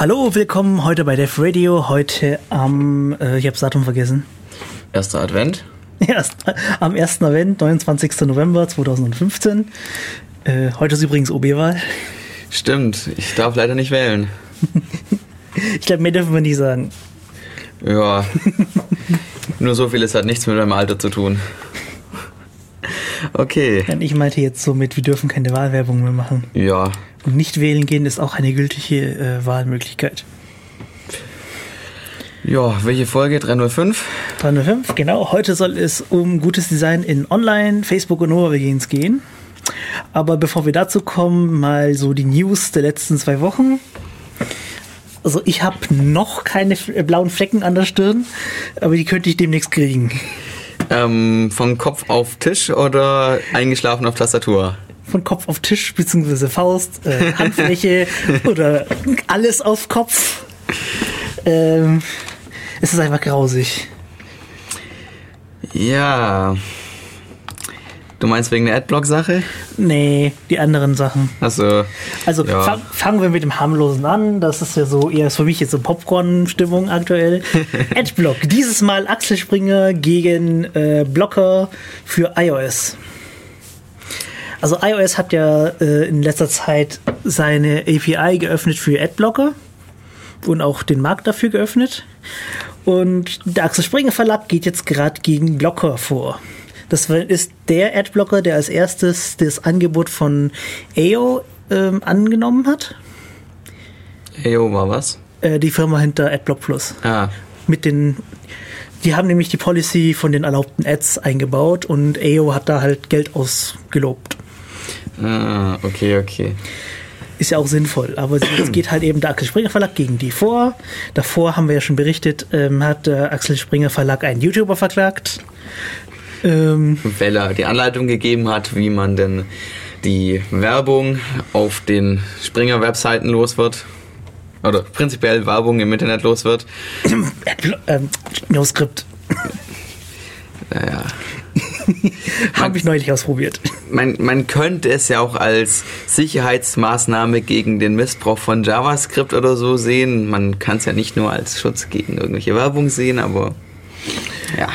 Hallo, willkommen heute bei Def Radio. Heute am, äh, ich habe das Datum vergessen. Erster Advent. Erst, am 1. Advent, 29. November 2015. Äh, heute ist übrigens OB-Wahl. Stimmt, ich darf leider nicht wählen. ich glaube, mehr dürfen wir nicht sagen. Ja, nur so viel, es hat nichts mit meinem Alter zu tun. Okay. Und ich meinte jetzt so mit, wir dürfen keine Wahlwerbung mehr machen. Ja. Und nicht wählen gehen ist auch eine gültige äh, Wahlmöglichkeit. Ja, welche Folge? 305? 305, genau. Heute soll es um gutes Design in Online, Facebook und Overgains gehen. Aber bevor wir dazu kommen, mal so die News der letzten zwei Wochen. Also ich habe noch keine blauen Flecken an der Stirn, aber die könnte ich demnächst kriegen. Ähm, von Kopf auf Tisch oder eingeschlafen auf Tastatur? Von Kopf auf Tisch bzw. Faust, äh, Handfläche oder alles auf Kopf. Ähm, es ist einfach grausig. Ja. Du meinst wegen der Adblock-Sache? Nee, die anderen Sachen. Achso. Also ja. fang, fangen wir mit dem harmlosen an. Das ist ja so eher für mich jetzt so Popcorn-Stimmung aktuell. Adblock. Dieses Mal Axel Springer gegen äh, Blocker für iOS. Also iOS hat ja äh, in letzter Zeit seine API geöffnet für Adblocker und auch den Markt dafür geöffnet. Und der Axel Springer Verlag geht jetzt gerade gegen Blocker vor. Das ist der Adblocker, der als erstes das Angebot von AO ähm, angenommen hat. AO war was? Äh, die Firma hinter Adblock Plus. Ah. Mit den, die haben nämlich die Policy von den erlaubten Ads eingebaut und AO hat da halt Geld ausgelobt. Ah, okay, okay. Ist ja auch sinnvoll, aber jetzt geht halt eben der Axel Springer Verlag gegen die vor. Davor haben wir ja schon berichtet, ähm, hat der Axel Springer Verlag einen YouTuber verklagt. Ähm, Weil er die Anleitung gegeben hat, wie man denn die Werbung auf den Springer-Webseiten los wird. Oder prinzipiell Werbung im Internet los wird. ähm, NoScript. Naja. Habe ich neulich ausprobiert. Man, man könnte es ja auch als Sicherheitsmaßnahme gegen den Missbrauch von JavaScript oder so sehen. Man kann es ja nicht nur als Schutz gegen irgendwelche Werbung sehen, aber ja.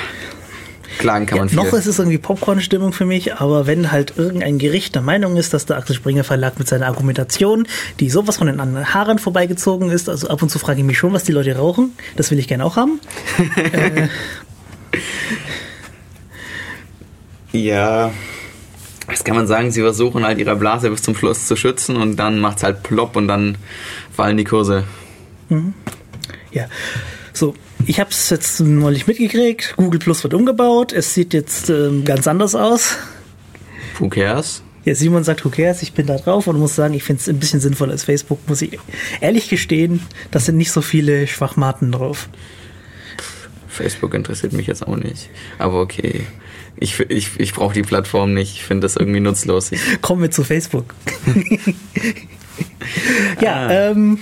Klagen kann man ja, Noch ist es irgendwie Popcorn-Stimmung für mich, aber wenn halt irgendein Gericht der Meinung ist, dass der Axel Springer Verlag mit seiner Argumentation, die sowas von den anderen Haaren vorbeigezogen ist, also ab und zu frage ich mich schon, was die Leute rauchen, das will ich gerne auch haben. äh, ja, was kann man sagen? Sie versuchen halt ihre Blase bis zum Schluss zu schützen und dann macht es halt plopp und dann fallen die Kurse. Mhm. Ja, so, ich habe es jetzt neulich mitgekriegt. Google Plus wird umgebaut. Es sieht jetzt ähm, ganz anders aus. Who cares? Ja, Simon sagt, who cares? Ich bin da drauf und muss sagen, ich finde es ein bisschen sinnvoller als Facebook, muss ich ehrlich gestehen. Da sind nicht so viele Schwachmaten drauf. Facebook interessiert mich jetzt auch nicht. Aber okay. Ich, ich, ich brauche die Plattform nicht. Ich finde das irgendwie nutzlos. Ich Kommen wir zu Facebook. ja, ah. ähm.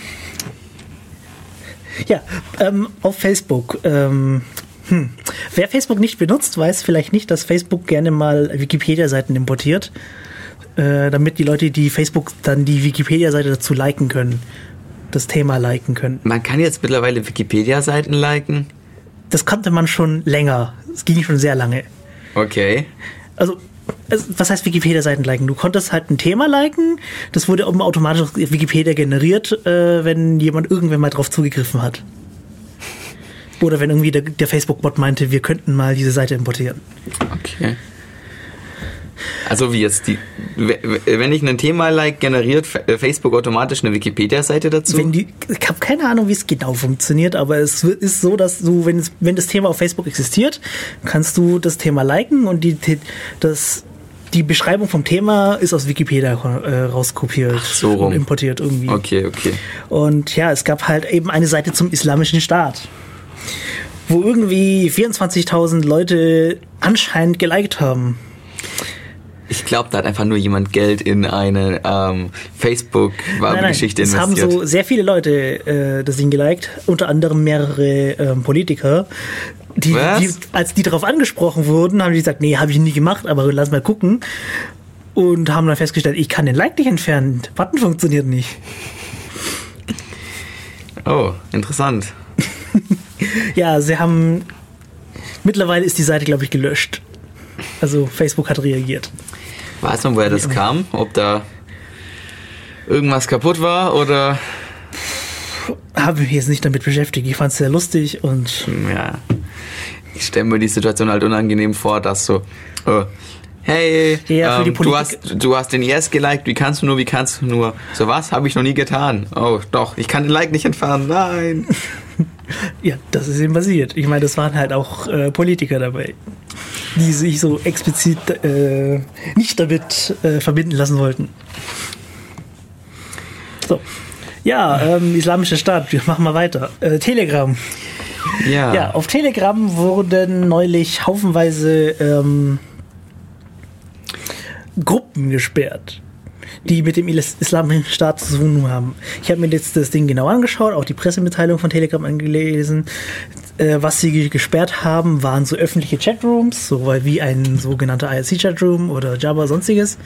Ja, ähm, auf Facebook. Ähm, hm. Wer Facebook nicht benutzt, weiß vielleicht nicht, dass Facebook gerne mal Wikipedia-Seiten importiert, äh, damit die Leute, die Facebook dann die Wikipedia-Seite dazu liken können, das Thema liken können. Man kann jetzt mittlerweile Wikipedia-Seiten liken? Das konnte man schon länger. Es ging schon sehr lange. Okay. Also was heißt Wikipedia-Seiten liken? Du konntest halt ein Thema liken, das wurde automatisch auf Wikipedia generiert, äh, wenn jemand irgendwann mal drauf zugegriffen hat. Oder wenn irgendwie der, der Facebook-Bot meinte, wir könnten mal diese Seite importieren. Okay. Also wie jetzt die, wenn ich ein Thema like, generiert äh, Facebook automatisch eine Wikipedia-Seite dazu? Die, ich habe keine Ahnung, wie es genau funktioniert, aber es ist so, dass du, wenn, wenn das Thema auf Facebook existiert, kannst du das Thema liken und die, das, die Beschreibung vom Thema ist aus Wikipedia äh, rauskopiert so und importiert irgendwie. Okay, okay. Und ja, es gab halt eben eine Seite zum Islamischen Staat, wo irgendwie 24.000 Leute anscheinend geliked haben. Ich glaube, da hat einfach nur jemand Geld in eine ähm, Facebook-Geschichte investiert. Es haben so sehr viele Leute äh, das Ding geliked, unter anderem mehrere ähm, Politiker. Die, die, als die darauf angesprochen wurden, haben die gesagt, nee, habe ich nie gemacht, aber lass mal gucken. Und haben dann festgestellt, ich kann den Like nicht entfernen. Button funktioniert nicht. Oh, interessant. Ja, sie haben. Mittlerweile ist die Seite, glaube ich, gelöscht. Also Facebook hat reagiert. Weiß man, woher das kam? Ob da irgendwas kaputt war oder. Habe mich jetzt nicht damit beschäftigt. Ich fand es sehr lustig und Ja. Ich stelle mir die Situation halt unangenehm vor, dass so. Oh, hey, Ja, ähm, du, hast, du hast den Yes geliked, wie kannst du nur, wie kannst du nur? So was habe ich noch nie getan. Oh, doch, ich kann den Like nicht entfernen, nein. ja, das ist eben passiert. Ich meine, das waren halt auch äh, Politiker dabei, die sich so explizit äh, nicht damit äh, verbinden lassen wollten. So. Ja, ähm, Islamischer Staat, wir machen mal weiter. Äh, Telegram. Ja. Ja, auf Telegram wurden neulich haufenweise ähm, Gruppen gesperrt, die mit dem Is- Islamischen Staat zu tun haben. Ich habe mir jetzt das Ding genau angeschaut, auch die Pressemitteilung von Telegram angelesen. Äh, was sie ge- gesperrt haben, waren so öffentliche Chatrooms, so wie ein sogenannter IRC-Chatroom oder Java sonstiges.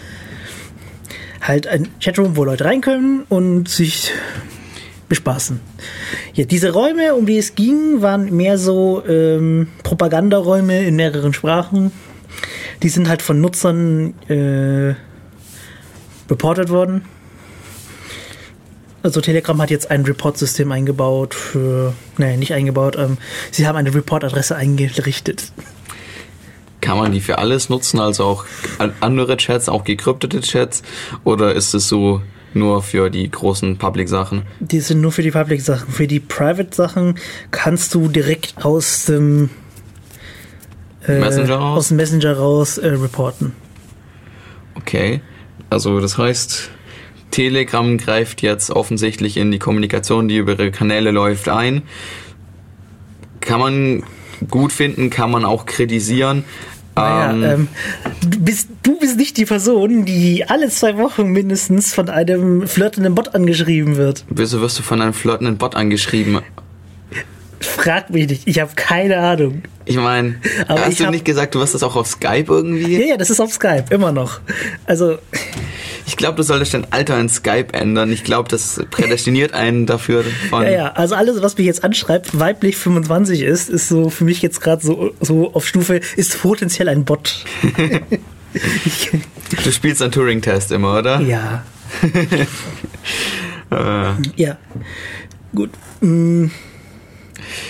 Halt ein Chatroom, wo Leute rein können und sich bespaßen. Ja, diese Räume, um die es ging, waren mehr so ähm, Propagandaräume in mehreren Sprachen. Die sind halt von Nutzern äh, reportet worden. Also Telegram hat jetzt ein Report-System eingebaut für, nee, nicht eingebaut, ähm, sie haben eine Report-Adresse eingerichtet. Kann man die für alles nutzen, also auch an- andere Chats, auch gekryptete Chats? Oder ist es so nur für die großen Public-Sachen? Die sind nur für die Public-Sachen. Für die Private-Sachen kannst du direkt aus dem äh, Messenger raus? aus dem Messenger raus äh, reporten. Okay. Also das heißt, Telegram greift jetzt offensichtlich in die Kommunikation, die über ihre Kanäle läuft, ein. Kann man gut finden, kann man auch kritisieren. Naja, Ähm, ähm, du, bist, du bist nicht die Person, die alle zwei Wochen mindestens von einem flirtenden Bot angeschrieben wird. Wieso wirst du von einem flirtenden Bot angeschrieben? Frag mich nicht, ich habe keine Ahnung. Ich meine, hast ich du hab- nicht gesagt, du wirst das auch auf Skype irgendwie? Ja, ja, das ist auf Skype, immer noch. Also, Ich glaube, du solltest dein Alter in Skype ändern. Ich glaube, das prädestiniert einen dafür von. ja, ja, also alles, was mich jetzt anschreibt, weiblich 25 ist, ist so für mich jetzt gerade so, so auf Stufe, ist potenziell ein Bot. Du spielst einen Turing-Test immer, oder? ja, Äh, ja. Gut. mm.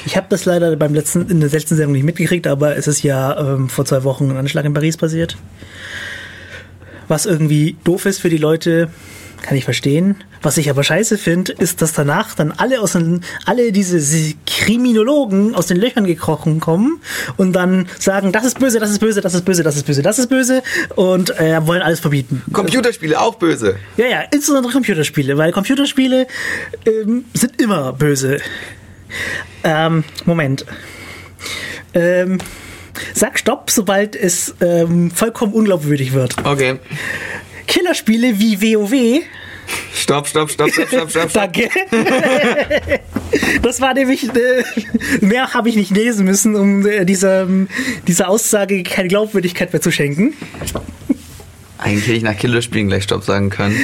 Ich habe das leider beim letzten, in der letzten Sendung nicht mitgekriegt, aber es ist ja ähm, vor zwei Wochen ein Anschlag in Paris passiert. Was irgendwie doof ist für die Leute, kann ich verstehen. Was ich aber scheiße finde, ist, dass danach dann alle aus den, alle diese Kriminologen aus den Löchern gekrochen kommen und dann sagen, das ist böse, das ist böse, das ist böse, das ist böse, das ist böse und äh, wollen alles verbieten. Computerspiele auch böse. Ja, ja, insbesondere Computerspiele, weil Computerspiele ähm, sind immer böse. Ähm, Moment. Ähm, sag Stopp, sobald es ähm, vollkommen unglaubwürdig wird. Okay. Killerspiele wie WoW. Stopp, stopp, stopp, stopp, stopp, stopp. Danke. das war nämlich, äh, mehr habe ich nicht lesen müssen, um äh, dieser, dieser Aussage keine Glaubwürdigkeit mehr zu schenken. Eigentlich hätte ich nach Killerspielen gleich Stopp sagen können.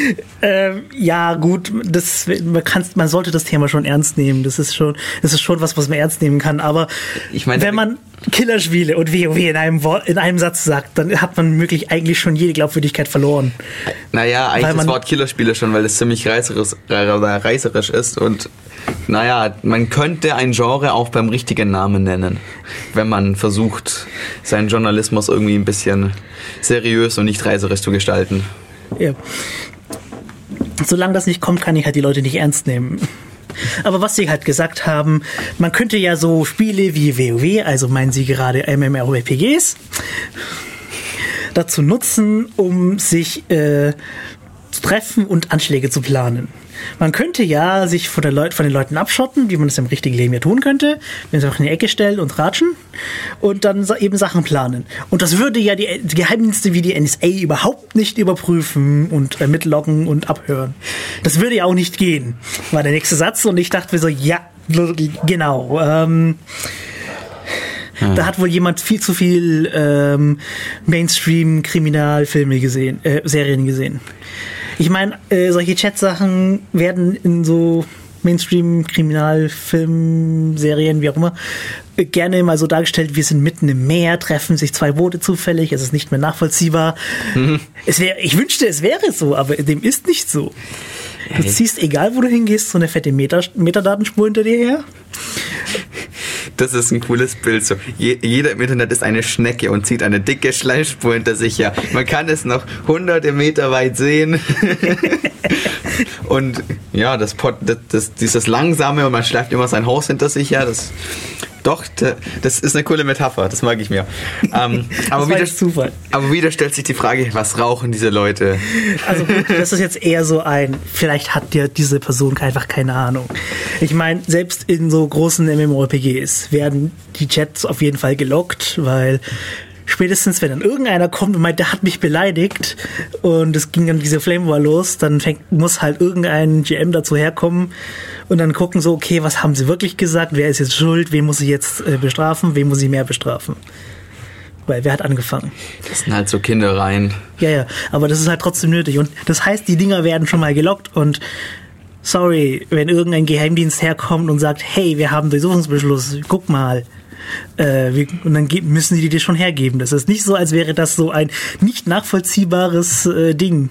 Ähm, ja, gut, das, man, kann's, man sollte das Thema schon ernst nehmen. Das ist schon, das ist schon was, was man ernst nehmen kann. Aber Ich meine- wenn man Killerspiele und WoW in einem, Wort, in einem Satz sagt, dann hat man wirklich eigentlich schon jede Glaubwürdigkeit verloren. Naja, eigentlich das Wort Killerspiele schon, weil es ziemlich reißerisch, reißerisch ist und naja, man könnte ein Genre auch beim richtigen Namen nennen, wenn man versucht, seinen Journalismus irgendwie ein bisschen seriös und nicht reißerisch zu gestalten. Ja. Solange das nicht kommt, kann ich halt die Leute nicht ernst nehmen. Aber was sie halt gesagt haben, man könnte ja so Spiele wie WoW, also meinen sie gerade MMORPGs, dazu nutzen, um sich äh, zu treffen und Anschläge zu planen. Man könnte ja sich von, der Leut von den Leuten abschotten, wie man es im richtigen Leben ja tun könnte, wenn sie einfach in die Ecke stellen und ratschen und dann eben Sachen planen. Und das würde ja die, die Geheimdienste wie die NSA überhaupt nicht überprüfen und äh, mitloggen und abhören. Das würde ja auch nicht gehen, war der nächste Satz und ich dachte mir so, ja, genau. Ähm, Da hat wohl jemand viel zu viel ähm, Mainstream-Kriminalfilme gesehen, äh, Serien gesehen. Ich meine, äh, solche Chat-Sachen werden in so Mainstream-Kriminalfilm-Serien, wie auch immer, äh, gerne mal so dargestellt, wir sind mitten im Meer, treffen sich zwei Boote zufällig, es ist nicht mehr nachvollziehbar. Mhm. Es wär, ich wünschte, es wäre so, aber dem ist nicht so. Du hey. ziehst, egal wo du hingehst, so eine fette Meta Metadatenspur hinter dir her. Das ist ein cooles Bild. So, je, jeder im Internet ist eine Schnecke und zieht eine dicke Schleimspur hinter sich her. Man kann es noch hunderte Meter weit sehen. und ja, das, das, das, dieses langsame und man schleift immer sein Haus hinter sich her. Das doch, das ist eine coole Metapher, das mag ich mir. Ähm, aber, wieder, Zufall. aber wieder stellt sich die Frage, was rauchen diese Leute? Also gut, das ist jetzt eher so ein, vielleicht hat dir diese Person einfach keine Ahnung. Ich meine, selbst in so großen MMORPGs werden die Chats auf jeden Fall gelockt, weil spätestens wenn dann irgendeiner kommt und meint, der hat mich beleidigt und es ging dann diese Flame War los, dann fängt, muss halt irgendein GM dazu herkommen und dann gucken so, okay, was haben sie wirklich gesagt, wer ist jetzt schuld, wen muss ich jetzt äh, bestrafen, wen muss ich mehr bestrafen. Weil wer hat angefangen? Das sind halt so Kindereien. Ja, ja, aber das ist halt trotzdem nötig. Und das heißt, die Dinger werden schon mal gelockt und sorry, wenn irgendein Geheimdienst herkommt und sagt, hey, wir haben Durchsuchungsbeschluss, guck mal, äh, wir, und dann müssen die dir schon hergeben. Das ist nicht so, als wäre das so ein nicht nachvollziehbares äh, Ding.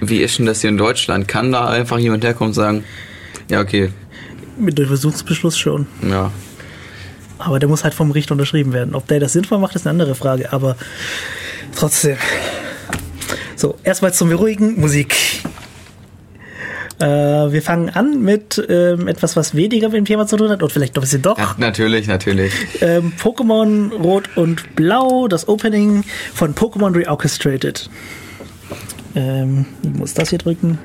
Wie ist denn das hier in Deutschland? Kann da einfach jemand herkommen und sagen, ja, okay. Mit Durchsuchungsbeschluss schon. Ja. Aber der muss halt vom Richter unterschrieben werden. Ob der das sinnvoll macht, ist eine andere Frage. Aber trotzdem. So, erstmal zum Beruhigen. Musik. Äh, wir fangen an mit ähm, etwas, was weniger mit dem Thema zu tun hat, oder vielleicht doch ein bisschen doch. Ja, natürlich, natürlich. Ähm, Pokémon Rot und Blau, das Opening von Pokémon Reorchestrated. Ähm, ich muss das hier drücken.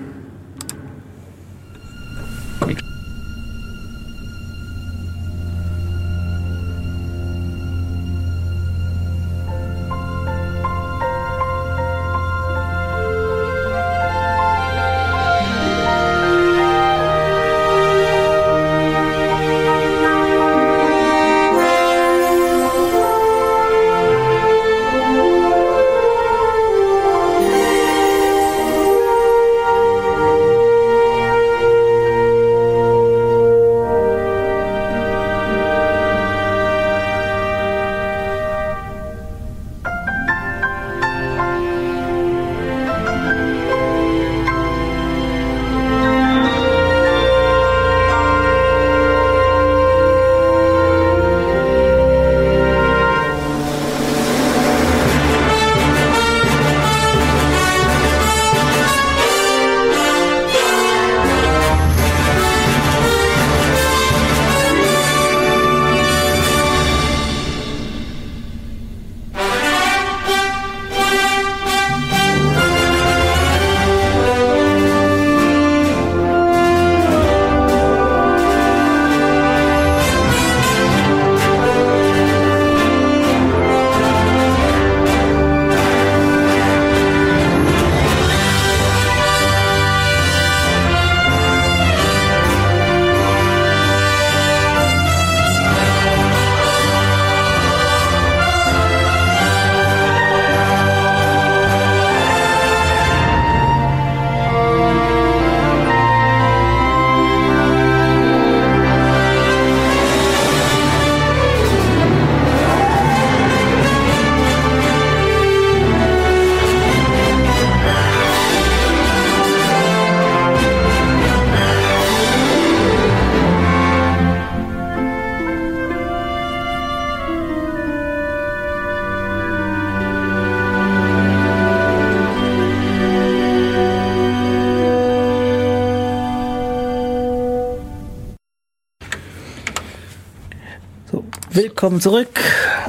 Willkommen zurück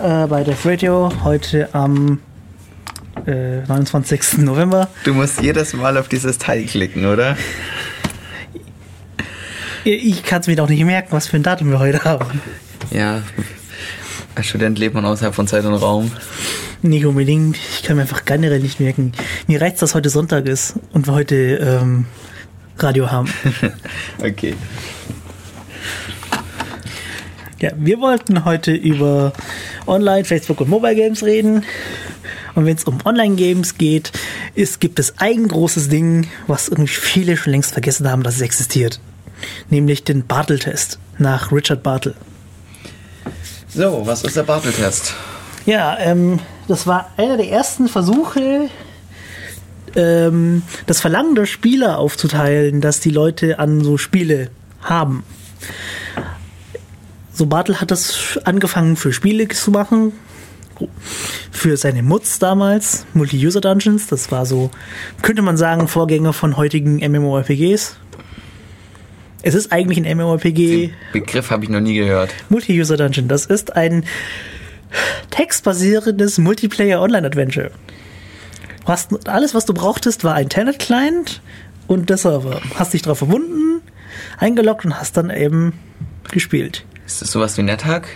äh, bei Def Radio. Heute am äh, 29. November. Du musst jedes Mal auf dieses Teil klicken, oder? Ich kann es mir doch nicht merken, was für ein Datum wir heute haben. Ja, als Student lebt man außerhalb von Zeit und Raum. Nicht unbedingt. Ich kann mir einfach generell nicht merken. Mir reicht, dass heute Sonntag ist und wir heute ähm, Radio haben. okay. Ja, wir wollten heute über Online, Facebook und Mobile Games reden. Und wenn es um Online-Games geht, ist, gibt es ein großes Ding, was irgendwie viele schon längst vergessen haben, dass es existiert. nämlich den Bartle-Test nach Richard Bartle. So, was ist der Bartle-Test? Ja, ähm, das war einer der ersten Versuche, ähm, das Verlangen der Spieler aufzuteilen, dass die Leute an so Spiele haben. So Bartel hat das angefangen für Spiele zu machen, für seine Muts damals, Multi-User-Dungeons, das war so, könnte man sagen, Vorgänger von heutigen MMORPGs. Es ist eigentlich ein MMORPG. Den Begriff habe ich noch nie gehört. Multi-User-Dungeon, das ist ein textbasierendes Multiplayer-Online-Adventure. Hast, alles, was du brauchtest, war ein Telnet-Client und der Server. Hast dich darauf verbunden, eingeloggt und hast dann eben gespielt. Ist das sowas wie NetHack?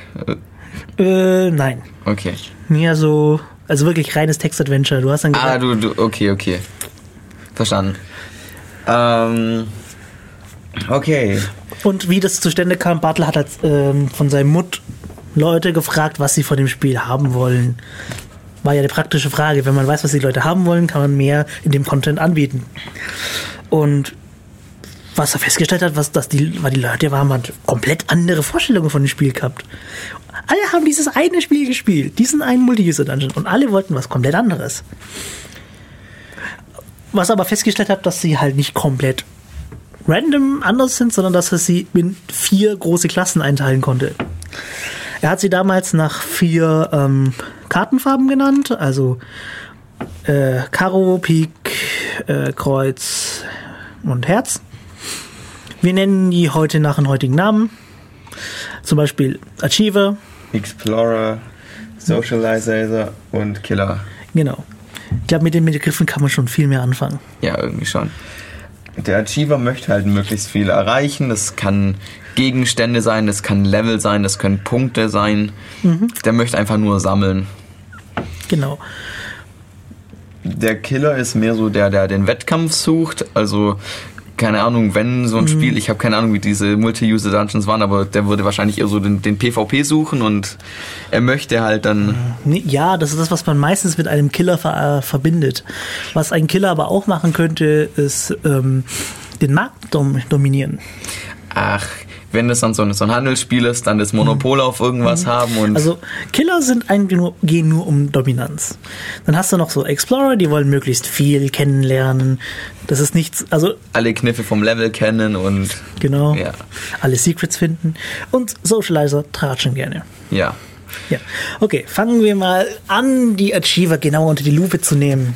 Äh, nein. Okay. Mehr so, also wirklich reines Text-Adventure. Du hast dann Ah, gesagt, du, du, okay, okay. Verstanden. Ähm, okay. und wie das zustande kam, Bartel hat halt, ähm, von seinem Mut Leute gefragt, was sie von dem Spiel haben wollen. War ja die praktische Frage. Wenn man weiß, was die Leute haben wollen, kann man mehr in dem Content anbieten. Und was er festgestellt hat, was dass die, weil die Leute waren, haben komplett andere Vorstellungen von dem Spiel gehabt. Alle haben dieses eine Spiel gespielt, diesen einen Multi-User-Dungeon und alle wollten was komplett anderes. Was aber festgestellt hat, dass sie halt nicht komplett random anders sind, sondern dass er sie in vier große Klassen einteilen konnte. Er hat sie damals nach vier ähm, Kartenfarben genannt, also äh, Karo, Pik, äh, Kreuz und Herz. Wir nennen die heute nach den heutigen Namen. Zum Beispiel Achiever, Explorer, Socializer und Killer. genau. Ich glaube, mit den Begriffen kann man schon viel mehr anfangen. Ja, irgendwie schon. Der Achiever möchte halt möglichst viel erreichen. Das kann Gegenstände sein, das kann Level sein, das können Punkte sein. Der möchte einfach nur sammeln. Genau. Der Killer ist mehr so der, der den Wettkampf sucht. Also, keine Ahnung, wenn so ein Spiel, ich habe keine Ahnung, wie diese Multi-User-Dungeons waren, aber der würde wahrscheinlich eher so den, den PvP suchen und er möchte halt dann. Nee, Ja, das ist das, was man meistens mit einem Killer ver äh, verbindet. Was ein Killer aber auch machen könnte, ist ähm, den Markt dom dominieren. Ach, wenn das dann so ein, so ein Handelsspiel ist, dann das Monopol auf irgendwas haben und. Also Killer sind eigentlich nur, gehen nur um Dominanz. Dann hast du noch so Explorer, die wollen möglichst viel kennenlernen. Das ist nichts, also alle Kniffe vom Level kennen und genau, Ja. alle Secrets finden. Und Socializer tratschen gerne. ja. Ja. Okay, fangen wir mal an, die Achiever genauer unter die Lupe zu nehmen.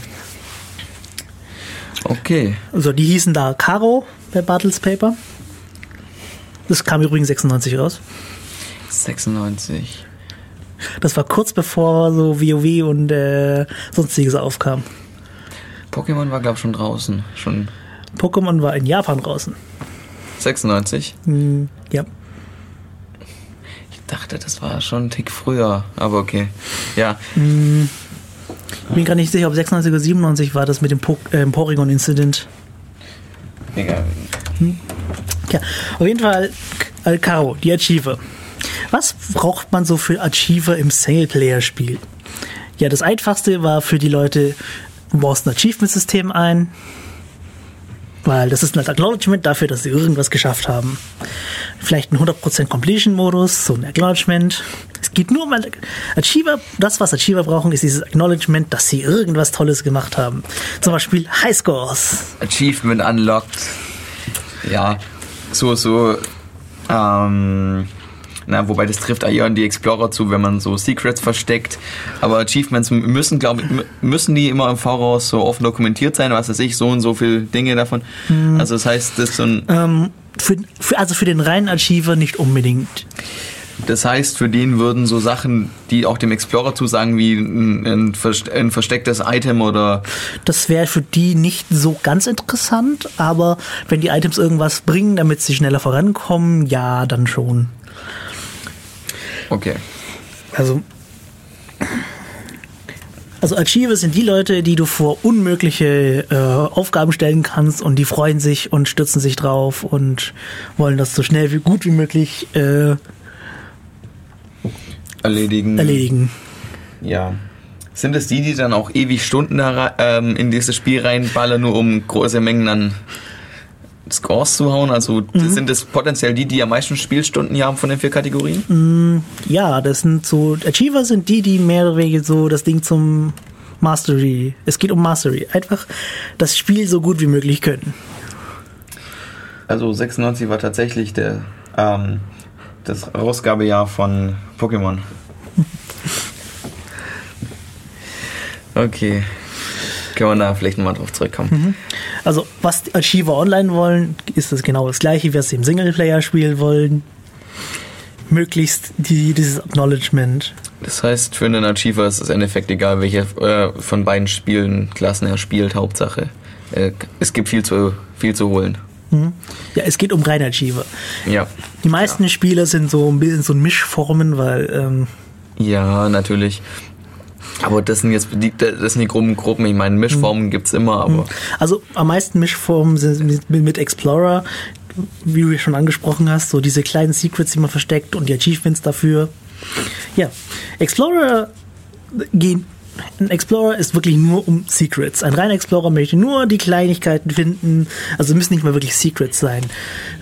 Okay. Also die hießen da Caro bei Battles Paper. Das kam übrigens 96 raus. 96. Das war kurz bevor so WoW und äh, sonstiges aufkam. Pokémon war, glaube ich, schon draußen. Schon Pokémon war in Japan draußen. 96. Hm, ja. Ich dachte, das war schon ein Tick früher. Aber okay. Ja. Ich bin gar nicht sicher, ob 96 oder 97 war das mit dem po äh, Porygon-Incident. Egal. Ja, auf jeden Fall äh, Caro, die Achiever. Was braucht man so für Achiever im Singleplayer-Spiel? Ja, das einfachste war für die Leute, du baust ein Achievement-System ein, weil das ist ein Acknowledgement dafür, dass sie irgendwas geschafft haben. Vielleicht ein 100% Completion-Modus, so ein Acknowledgement. Es geht nur um Achiever. Das, was Achiever brauchen, ist dieses Acknowledgement, dass sie irgendwas Tolles gemacht haben. Zum Beispiel Highscores. Achievement unlocked. Ja. So, so. Ähm. Na, wobei das trifft eher an die Explorer zu, wenn man so Secrets versteckt. Aber Achievements müssen, glaube ich, müssen die immer im Voraus so offen dokumentiert sein, was weiß ich, so und so viele Dinge davon. Also das heißt, das ist so ein, Ähm, für, für, also für den reinen Achiever nicht unbedingt. Das heißt, für den würden so Sachen, die auch dem Explorer zusagen, wie ein, ein, ein verstecktes Item oder Das wäre für die nicht so ganz interessant, aber wenn die Items irgendwas bringen, damit sie schneller vorankommen, ja, dann schon. okay. Also, also Achiever sind die Leute, die du vor unmögliche äh, Aufgaben stellen kannst und die freuen sich und stürzen sich drauf und wollen das so schnell wie gut wie möglich äh, Erledigen. erledigen. Ja. Sind es die, die dann auch ewig Stunden ähm, in dieses Spiel reinballern, nur um große Mengen an Scores zu hauen? Also mhm. sind das potenziell die, die am meisten Spielstunden hier haben von den vier Kategorien? Mm, ja, das sind so, Achiever sind die, die mehr oder weniger so das Ding zum Mastery, es geht um Mastery, einfach das Spiel so gut wie möglich können. Also 96 war tatsächlich der, ähm, das Ausgabejahr von Pokémon. okay. Können wir da vielleicht nochmal drauf zurückkommen. Mhm. Also, was die Achiever online wollen, ist das genau das gleiche, wie sie im Singleplayer spielen wollen. Möglichst die, dieses Acknowledgement. Das heißt, für einen Achiever ist es im Endeffekt egal, welche äh, von beiden Spielen Klassen er spielt, Hauptsache. Äh, es gibt viel zu, viel zu holen. Mhm. Ja, es geht um reine Achiever. Ja. Die meisten ja. Spieler sind so ein bisschen so Mischformen, weil. Ähm, ja, natürlich. Aber das sind jetzt die, das sind die groben Gruppen. Ich meine, Mischformen mhm. gibt es immer, aber. Mhm. Also am meisten Mischformen sind mit, mit Explorer, wie du schon angesprochen hast, so diese kleinen Secrets, die man versteckt und die Achievements dafür. Ja, Explorer gehen ein Explorer ist wirklich nur um Secrets. Ein reiner Explorer möchte nur die Kleinigkeiten finden. Also müssen nicht mal wirklich Secrets sein.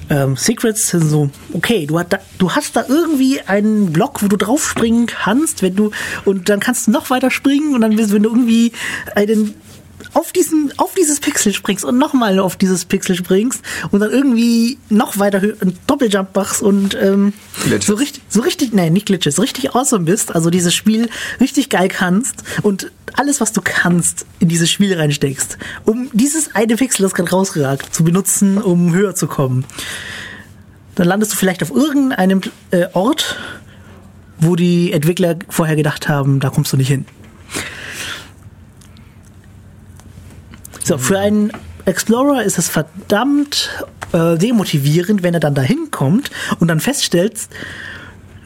Ähm, Secrets sind so, okay, du, da, du, hast da irgendwie einen Block, wo du draufspringen kannst, wenn du, und dann kannst du noch weiter springen und dann, wenn du irgendwie einen auf, diesen, auf dieses Pixel springst und nochmal auf dieses Pixel springst und dann irgendwie noch weiter Doppeljump machst und ähm, so richtig, so richtig, nein, nicht Glitches, so richtig awesome bist, also dieses Spiel richtig geil kannst und alles, was du kannst, in dieses Spiel reinsteckst, um dieses eine Pixel, das gerade rausgeragt, zu benutzen, um höher zu kommen. Dann landest du vielleicht auf irgendeinem äh, Ort, wo die Entwickler vorher gedacht haben, da kommst du nicht hin. So, für einen Explorer ist es verdammt äh, demotivierend, wenn er dann dahin kommt und dann feststellt,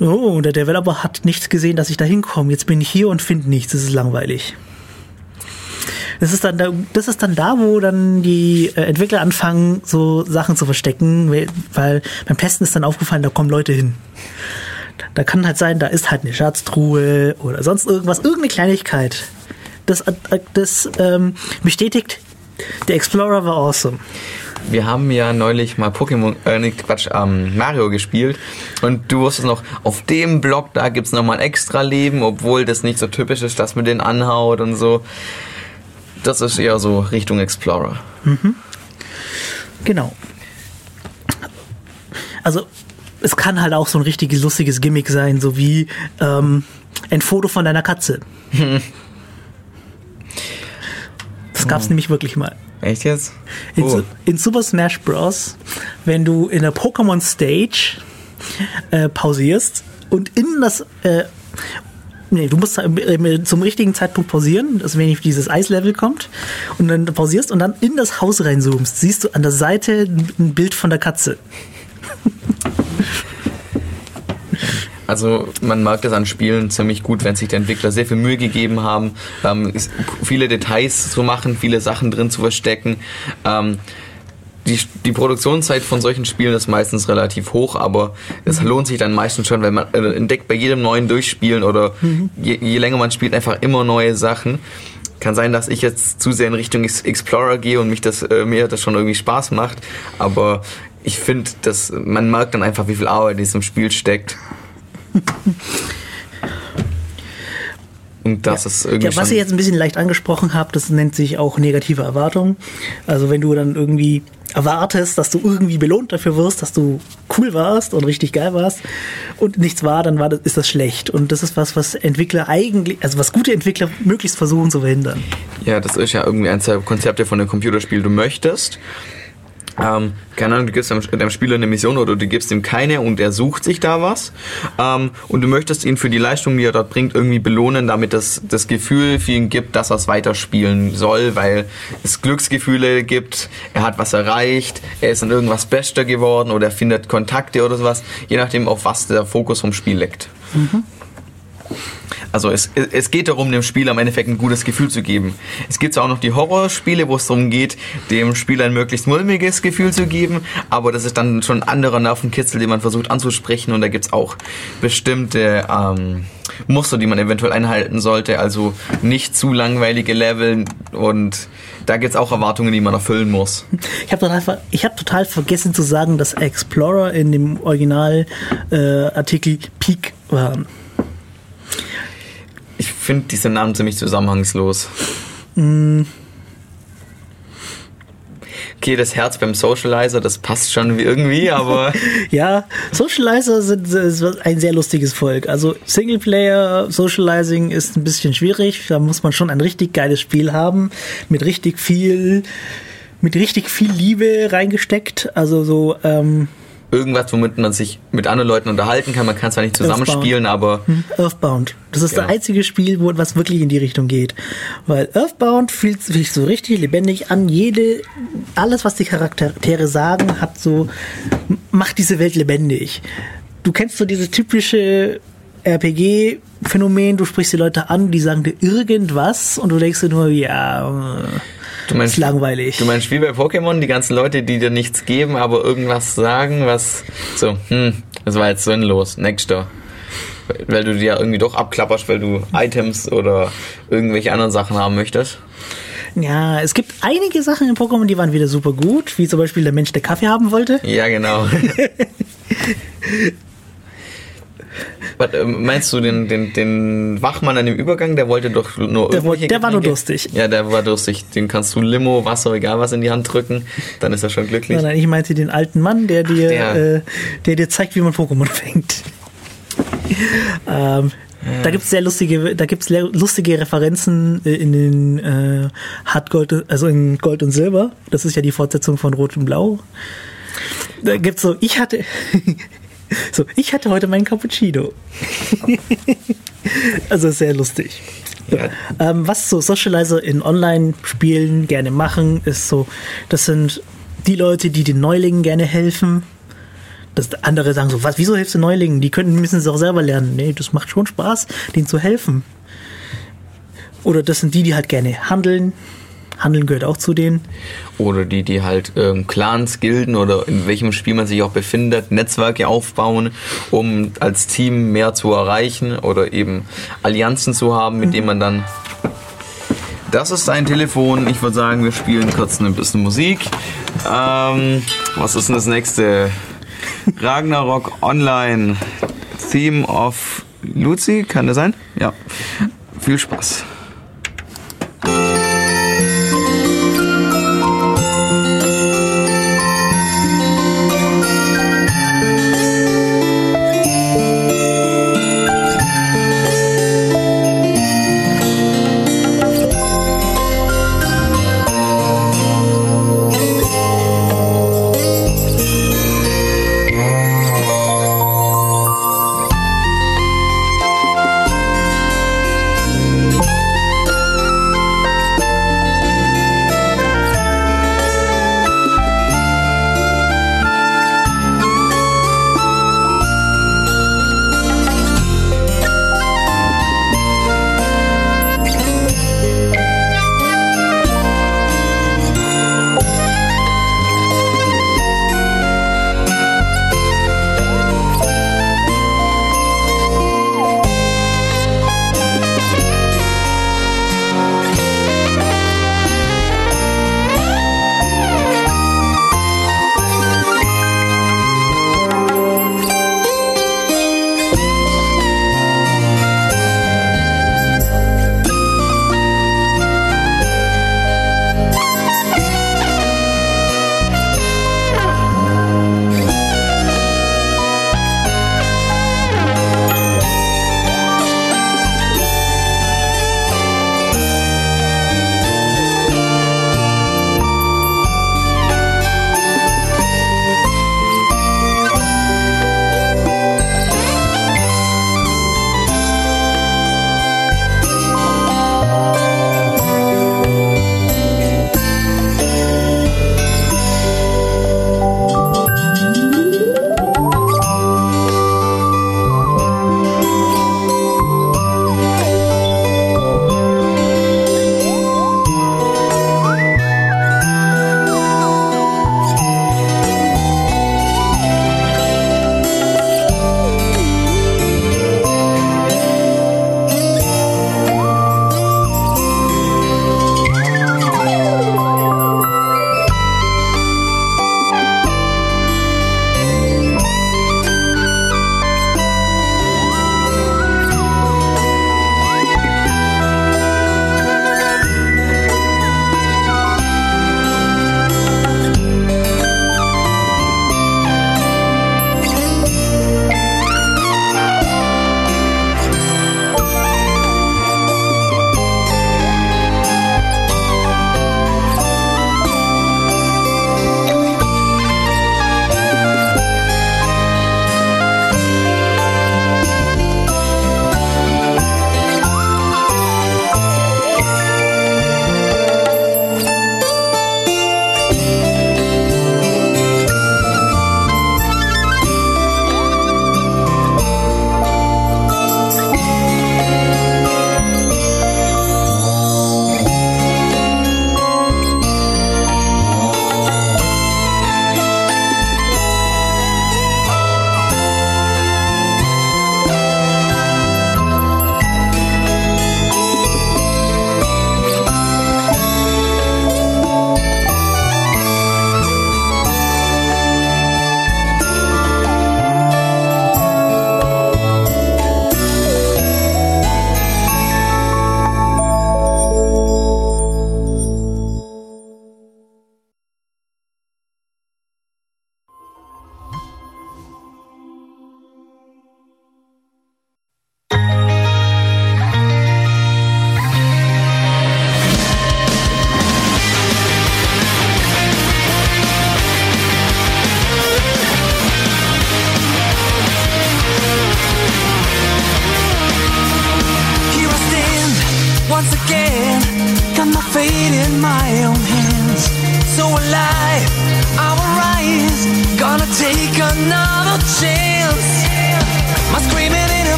oh, der Developer hat nichts gesehen, dass ich da hinkomme. Jetzt bin ich hier und finde nichts. Das ist langweilig. Das ist dann da, das ist dann da, wo dann die äh, Entwickler anfangen, so Sachen zu verstecken, weil beim Testen ist dann aufgefallen, da kommen Leute hin. Da kann halt sein, da ist halt eine Schatztruhe oder sonst irgendwas, irgendeine Kleinigkeit das, äh, das ähm, bestätigt, der Explorer war awesome. Wir haben ja neulich mal Pokémon, äh, nicht Quatsch, ähm, Mario gespielt und du wusstest noch, auf dem Block, da gibt es nochmal ein extra Leben, obwohl das nicht so typisch ist, dass man den anhaut und so. Das ist eher so Richtung Explorer. Mhm. Genau. Also, es kann halt auch so ein richtiges lustiges Gimmick sein, so wie ähm, ein Foto von deiner Katze. Das gab es oh. nämlich wirklich mal. Echt jetzt? In, oh. in, Super Smash Bros., wenn du in der Pokémon Stage äh, pausierst und in das. Äh, nee, du musst zum richtigen Zeitpunkt pausieren, dass wenn dieses Eislevel kommt und dann pausierst und dann in das Haus reinzoomst, siehst du an der Seite ein Bild von der Katze. Also man mag das an Spielen ziemlich gut, wenn sich die Entwickler sehr viel Mühe gegeben haben, ähm, viele Details zu machen, viele Sachen drin zu verstecken. Ähm, die, die Produktionszeit von solchen Spielen ist meistens relativ hoch, aber es mhm. lohnt sich dann meistens schon, wenn man äh, entdeckt bei jedem neuen Durchspielen oder mhm. je, je, länger man spielt, einfach immer neue Sachen. Kann sein, dass ich jetzt zu sehr in Richtung Explorer gehe und mich das, äh, mir das schon irgendwie Spaß macht, aber ich finde, dass man merkt dann einfach, wie viel Arbeit in diesem Spiel steckt. Und das ja. ist irgendwie. Ja, was ich jetzt ein bisschen leicht angesprochen habe, das nennt sich auch negative Erwartung. Also wenn du dann irgendwie erwartest, dass du irgendwie belohnt dafür wirst, dass du cool warst und richtig geil warst und nichts war, dann war das, ist das schlecht. Und das ist was, was Entwickler eigentlich, also was gute Entwickler möglichst versuchen zu verhindern. Ja, das ist ja irgendwie eins der Konzepte von einem Computerspiel. Du möchtest ähm, keine Ahnung, du gibst dem Spieler eine Mission oder du gibst ihm keine und er sucht sich da was. Ähm, und du möchtest ihn für die Leistung, die er dort bringt, irgendwie belohnen, damit das, das Gefühl für ihn gibt, dass er es weiterspielen soll, weil es Glücksgefühle gibt, er hat was erreicht, er ist in irgendwas bester geworden oder er findet Kontakte oder sowas, je nachdem, auf was der Fokus vom Spiel liegt. Mhm. Also es, es geht darum, dem Spieler im Endeffekt ein gutes Gefühl zu geben. Es gibt auch noch die Horrorspiele, wo es darum geht, dem Spieler ein möglichst mulmiges Gefühl zu geben, aber das ist dann schon ein anderer Nervenkitzel, den man versucht anzusprechen und da gibt's auch bestimmte ähm, Muster, die man eventuell einhalten sollte, also nicht zu langweilige Level und da gibt's auch Erwartungen, die man erfüllen muss. Ich habe total, ich hab total vergessen zu sagen, dass Explorer in dem Originalartikel äh, Peak war. Ich finde diese Namen ziemlich zusammenhangslos. Mm, Okay, das Herz beim Socializer, das passt schon irgendwie, aber Ja, Socializer sind sind ein sehr lustiges Volk. Also Singleplayer Socializing ist ein bisschen schwierig. Da muss man schon ein richtig geiles Spiel haben mit richtig viel mit richtig viel Liebe reingesteckt. Also so ähm, irgendwas, womit man sich mit anderen Leuten unterhalten kann. Man kann zwar nicht zusammenspielen, aber Earthbound. Das ist Genau. das einzige Spiel, wo was wirklich in die Richtung geht. Weil Earthbound fühlt sich so richtig lebendig an. Jede, alles, was die Charaktere sagen, hat so, macht diese Welt lebendig. Du kennst so dieses typische RPG-Phänomen, du sprichst die Leute an, die sagen dir irgendwas und du denkst dir nur, ja, äh, du meinst, ist langweilig. du meinst wie bei Pokémon, die ganzen Leute, die dir nichts geben, aber irgendwas sagen, was so, hm, das war jetzt sinnlos, nächster. Weil du dir ja irgendwie doch abklapperst, weil du Items oder irgendwelche anderen Sachen haben möchtest. Ja, es gibt einige Sachen in Pokémon, die waren wieder super gut, wie zum Beispiel der Mensch, der Kaffee haben wollte. Ja, genau. Was, ähm, meinst du den, den, den Wachmann an dem Übergang, der wollte doch nur Der wollte- der war nur durstig. Ja, der war durstig. Den kannst du Limo, Wasser, egal was in die Hand drücken, dann ist er schon glücklich. Nein, nein, ich meinte den alten Mann, der dir, der. Äh, der dir zeigt, wie man Pokémon fängt. ähm, Da gibt's sehr lustige, da gibt's lustige Referenzen äh, in den äh, Hartgold, also in Gold und Silber. Das ist ja die Fortsetzung von Rot und Blau. Da gibt's so, ich hatte, so, ich hatte heute meinen Cappuccino. also sehr lustig. Ja. Ähm, was so Socializer in Online-Spielen gerne machen, ist so, das sind die Leute, die den Neulingen gerne helfen. Das andere sagen so, was, wieso hilfst du Neulingen? Die könnten, müssen es auch selber lernen. Nee, das macht schon Spaß, denen zu helfen. Oder das sind die, die halt gerne handeln. Handeln gehört auch zu denen. Oder die, die halt ähm, Clans, Gilden oder in welchem Spiel man sich auch befindet, Netzwerke aufbauen, um als Team mehr zu erreichen oder eben Allianzen zu haben, mit denen man dann. Das ist ein Telefon. Ich würde sagen, wir spielen kurz ein bisschen Musik. Ähm, was ist denn das nächste? Ragnarok Online. Theme of Lucy, kann das sein? Ja. Viel Spaß.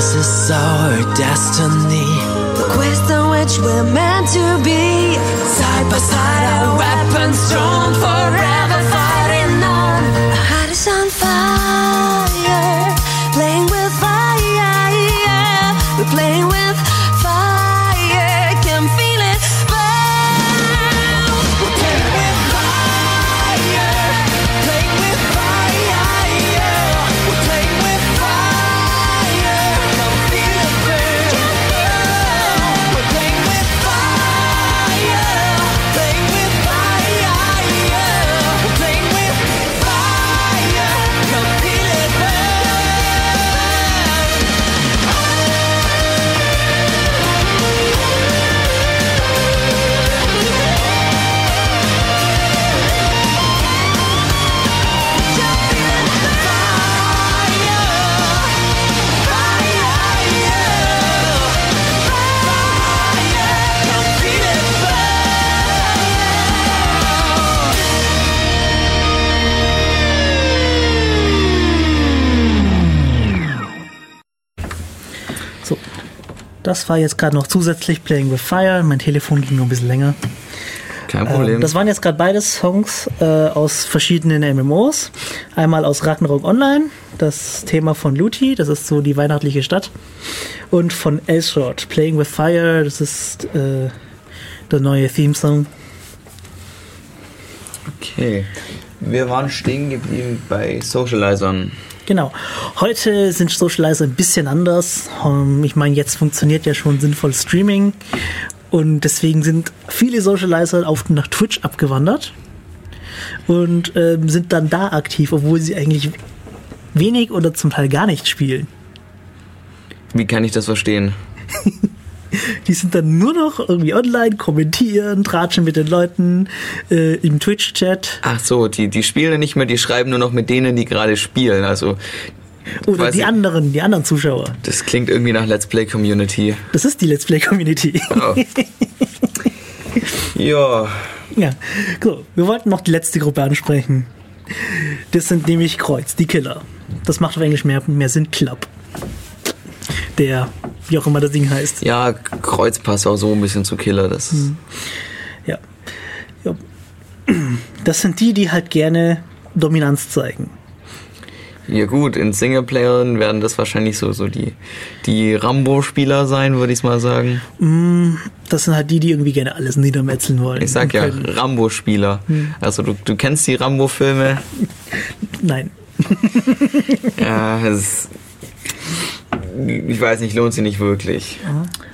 This is our destiny. The quest on which we're meant to be. Side by side, our weapons drawn, forever Das war jetzt gerade noch zusätzlich Playing with Fire. Mein Telefon ging nur ein bisschen länger. Kein Problem. Ähm, das waren jetzt gerade beide Songs äh, aus verschiedenen MMOs. Einmal aus Ragnarok Online, das Thema von Luti, das ist so die weihnachtliche Stadt. Und von Elsword, Playing with Fire, das ist äh, der neue Theme-Song. okay. Wir waren stehen geblieben bei Socializern. Genau. Heute sind Socializer ein bisschen anders. Ähm, Ich meine, jetzt funktioniert ja schon sinnvoll Streaming. Und deswegen sind viele Socializer auf nach Twitch abgewandert und ähm, sind dann da aktiv, obwohl sie eigentlich wenig oder zum Teil gar nicht spielen. Wie kann ich das verstehen? Die sind dann nur noch irgendwie online, kommentieren, tratschen mit den Leuten äh, im Twitch-Chat Ach so, die, die spielen nicht mehr, die schreiben nur noch mit denen, die gerade spielen. Also, oder die ich- anderen, die anderen Zuschauer. das klingt irgendwie nach Let's Play Community. Das ist die Let's Play Community. Oh. ja, Ja, so, wir wollten noch die letzte Gruppe ansprechen. Das sind nämlich Kreuz, die Killer. Das macht auf Englisch mehr, mehr Sinn, Club. Der, wie auch immer das Ding heißt. ja, Kreuz passt auch so ein bisschen zu Killer. Das Hm. Ja. ja. Das sind die, die halt gerne Dominanz zeigen. Ja gut, in Singleplayern werden das wahrscheinlich so, so die, die Rambo-Spieler sein, würde ich mal sagen. Das sind halt die, die irgendwie gerne alles niedermetzeln wollen. Ich sag ja. Rambo-Spieler. Also du, du kennst die Rambo-Filme. Nein. Ja, es, ich weiß nicht, lohnt sie nicht wirklich.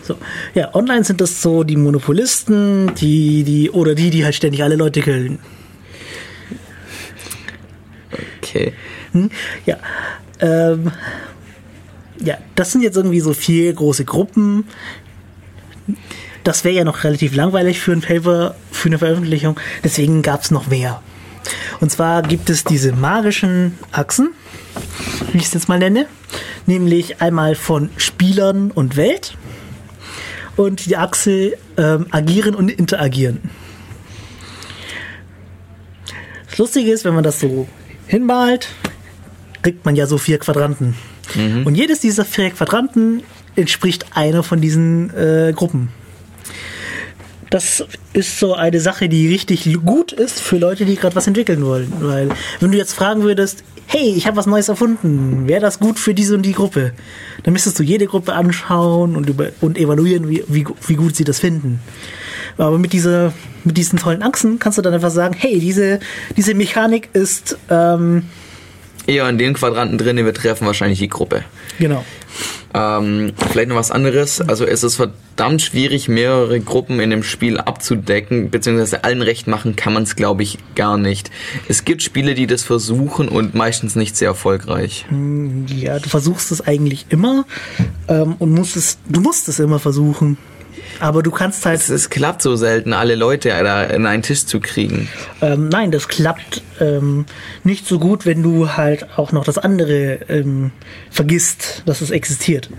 So. Ja, online sind das so die Monopolisten, die, die, oder die, die halt ständig alle Leute killen. Okay. Hm? Ja. Ähm, ja, das sind jetzt irgendwie so vier große Gruppen. Das wäre ja noch relativ langweilig für ein Paper, für eine Veröffentlichung. Deswegen gab es noch mehr. Und zwar gibt es diese magischen Achsen, wie ich es jetzt mal nenne. Nämlich einmal von Spielern und Welt. Und die Achse ähm, agieren und interagieren. Das Lustige ist, wenn man das so hinmalt, kriegt man ja so vier Quadranten. Und jedes dieser vier Quadranten entspricht einer von diesen äh, Gruppen. Das ist so eine Sache, die richtig gut ist für Leute, die gerade was entwickeln wollen. Weil, wenn du jetzt fragen würdest, hey, ich habe was Neues erfunden, wäre das gut für diese und die Gruppe? Dann müsstest du jede Gruppe anschauen und, über, und evaluieren, wie, wie, wie gut sie das finden. Aber mit, dieser, mit diesen tollen Achsen kannst du dann einfach sagen, hey, diese, diese Mechanik ist, ähm, Eher in den Quadranten drin, wir treffen wahrscheinlich die Gruppe. genau. Ähm, vielleicht noch was anderes. Also es ist verdammt schwierig, mehrere Gruppen in dem Spiel abzudecken, beziehungsweise allen recht machen kann man es, glaube ich, gar nicht. Es gibt Spiele, die das versuchen und meistens nicht sehr erfolgreich. Ja, du versuchst es eigentlich immer ähm, und musst es, du musst es immer versuchen. Aber du kannst halt Es, es klappt so selten, alle Leute da in einen Tisch zu kriegen. Ähm, nein, das klappt ähm, nicht so gut, wenn du halt auch noch das andere ähm, vergisst, dass es existiert.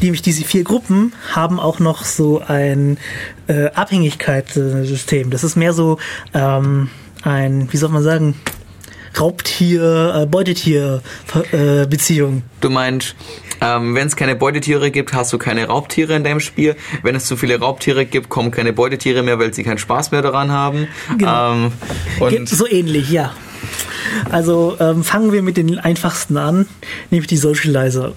Nämlich diese vier Gruppen haben auch noch so ein äh, Abhängigkeitssystem. Das ist mehr so ähm, ein, wie soll man sagen, Raubtier-Beutetier-Beziehung. Du meinst, ähm, wenn es keine Beutetiere gibt, hast du keine Raubtiere in deinem Spiel. Wenn es zu viele Raubtiere gibt, kommen keine Beutetiere mehr, weil sie keinen Spaß mehr daran haben. Genau. Ähm, und so ähnlich, ja. Also ähm, fangen wir mit den einfachsten an, nämlich die Socializer.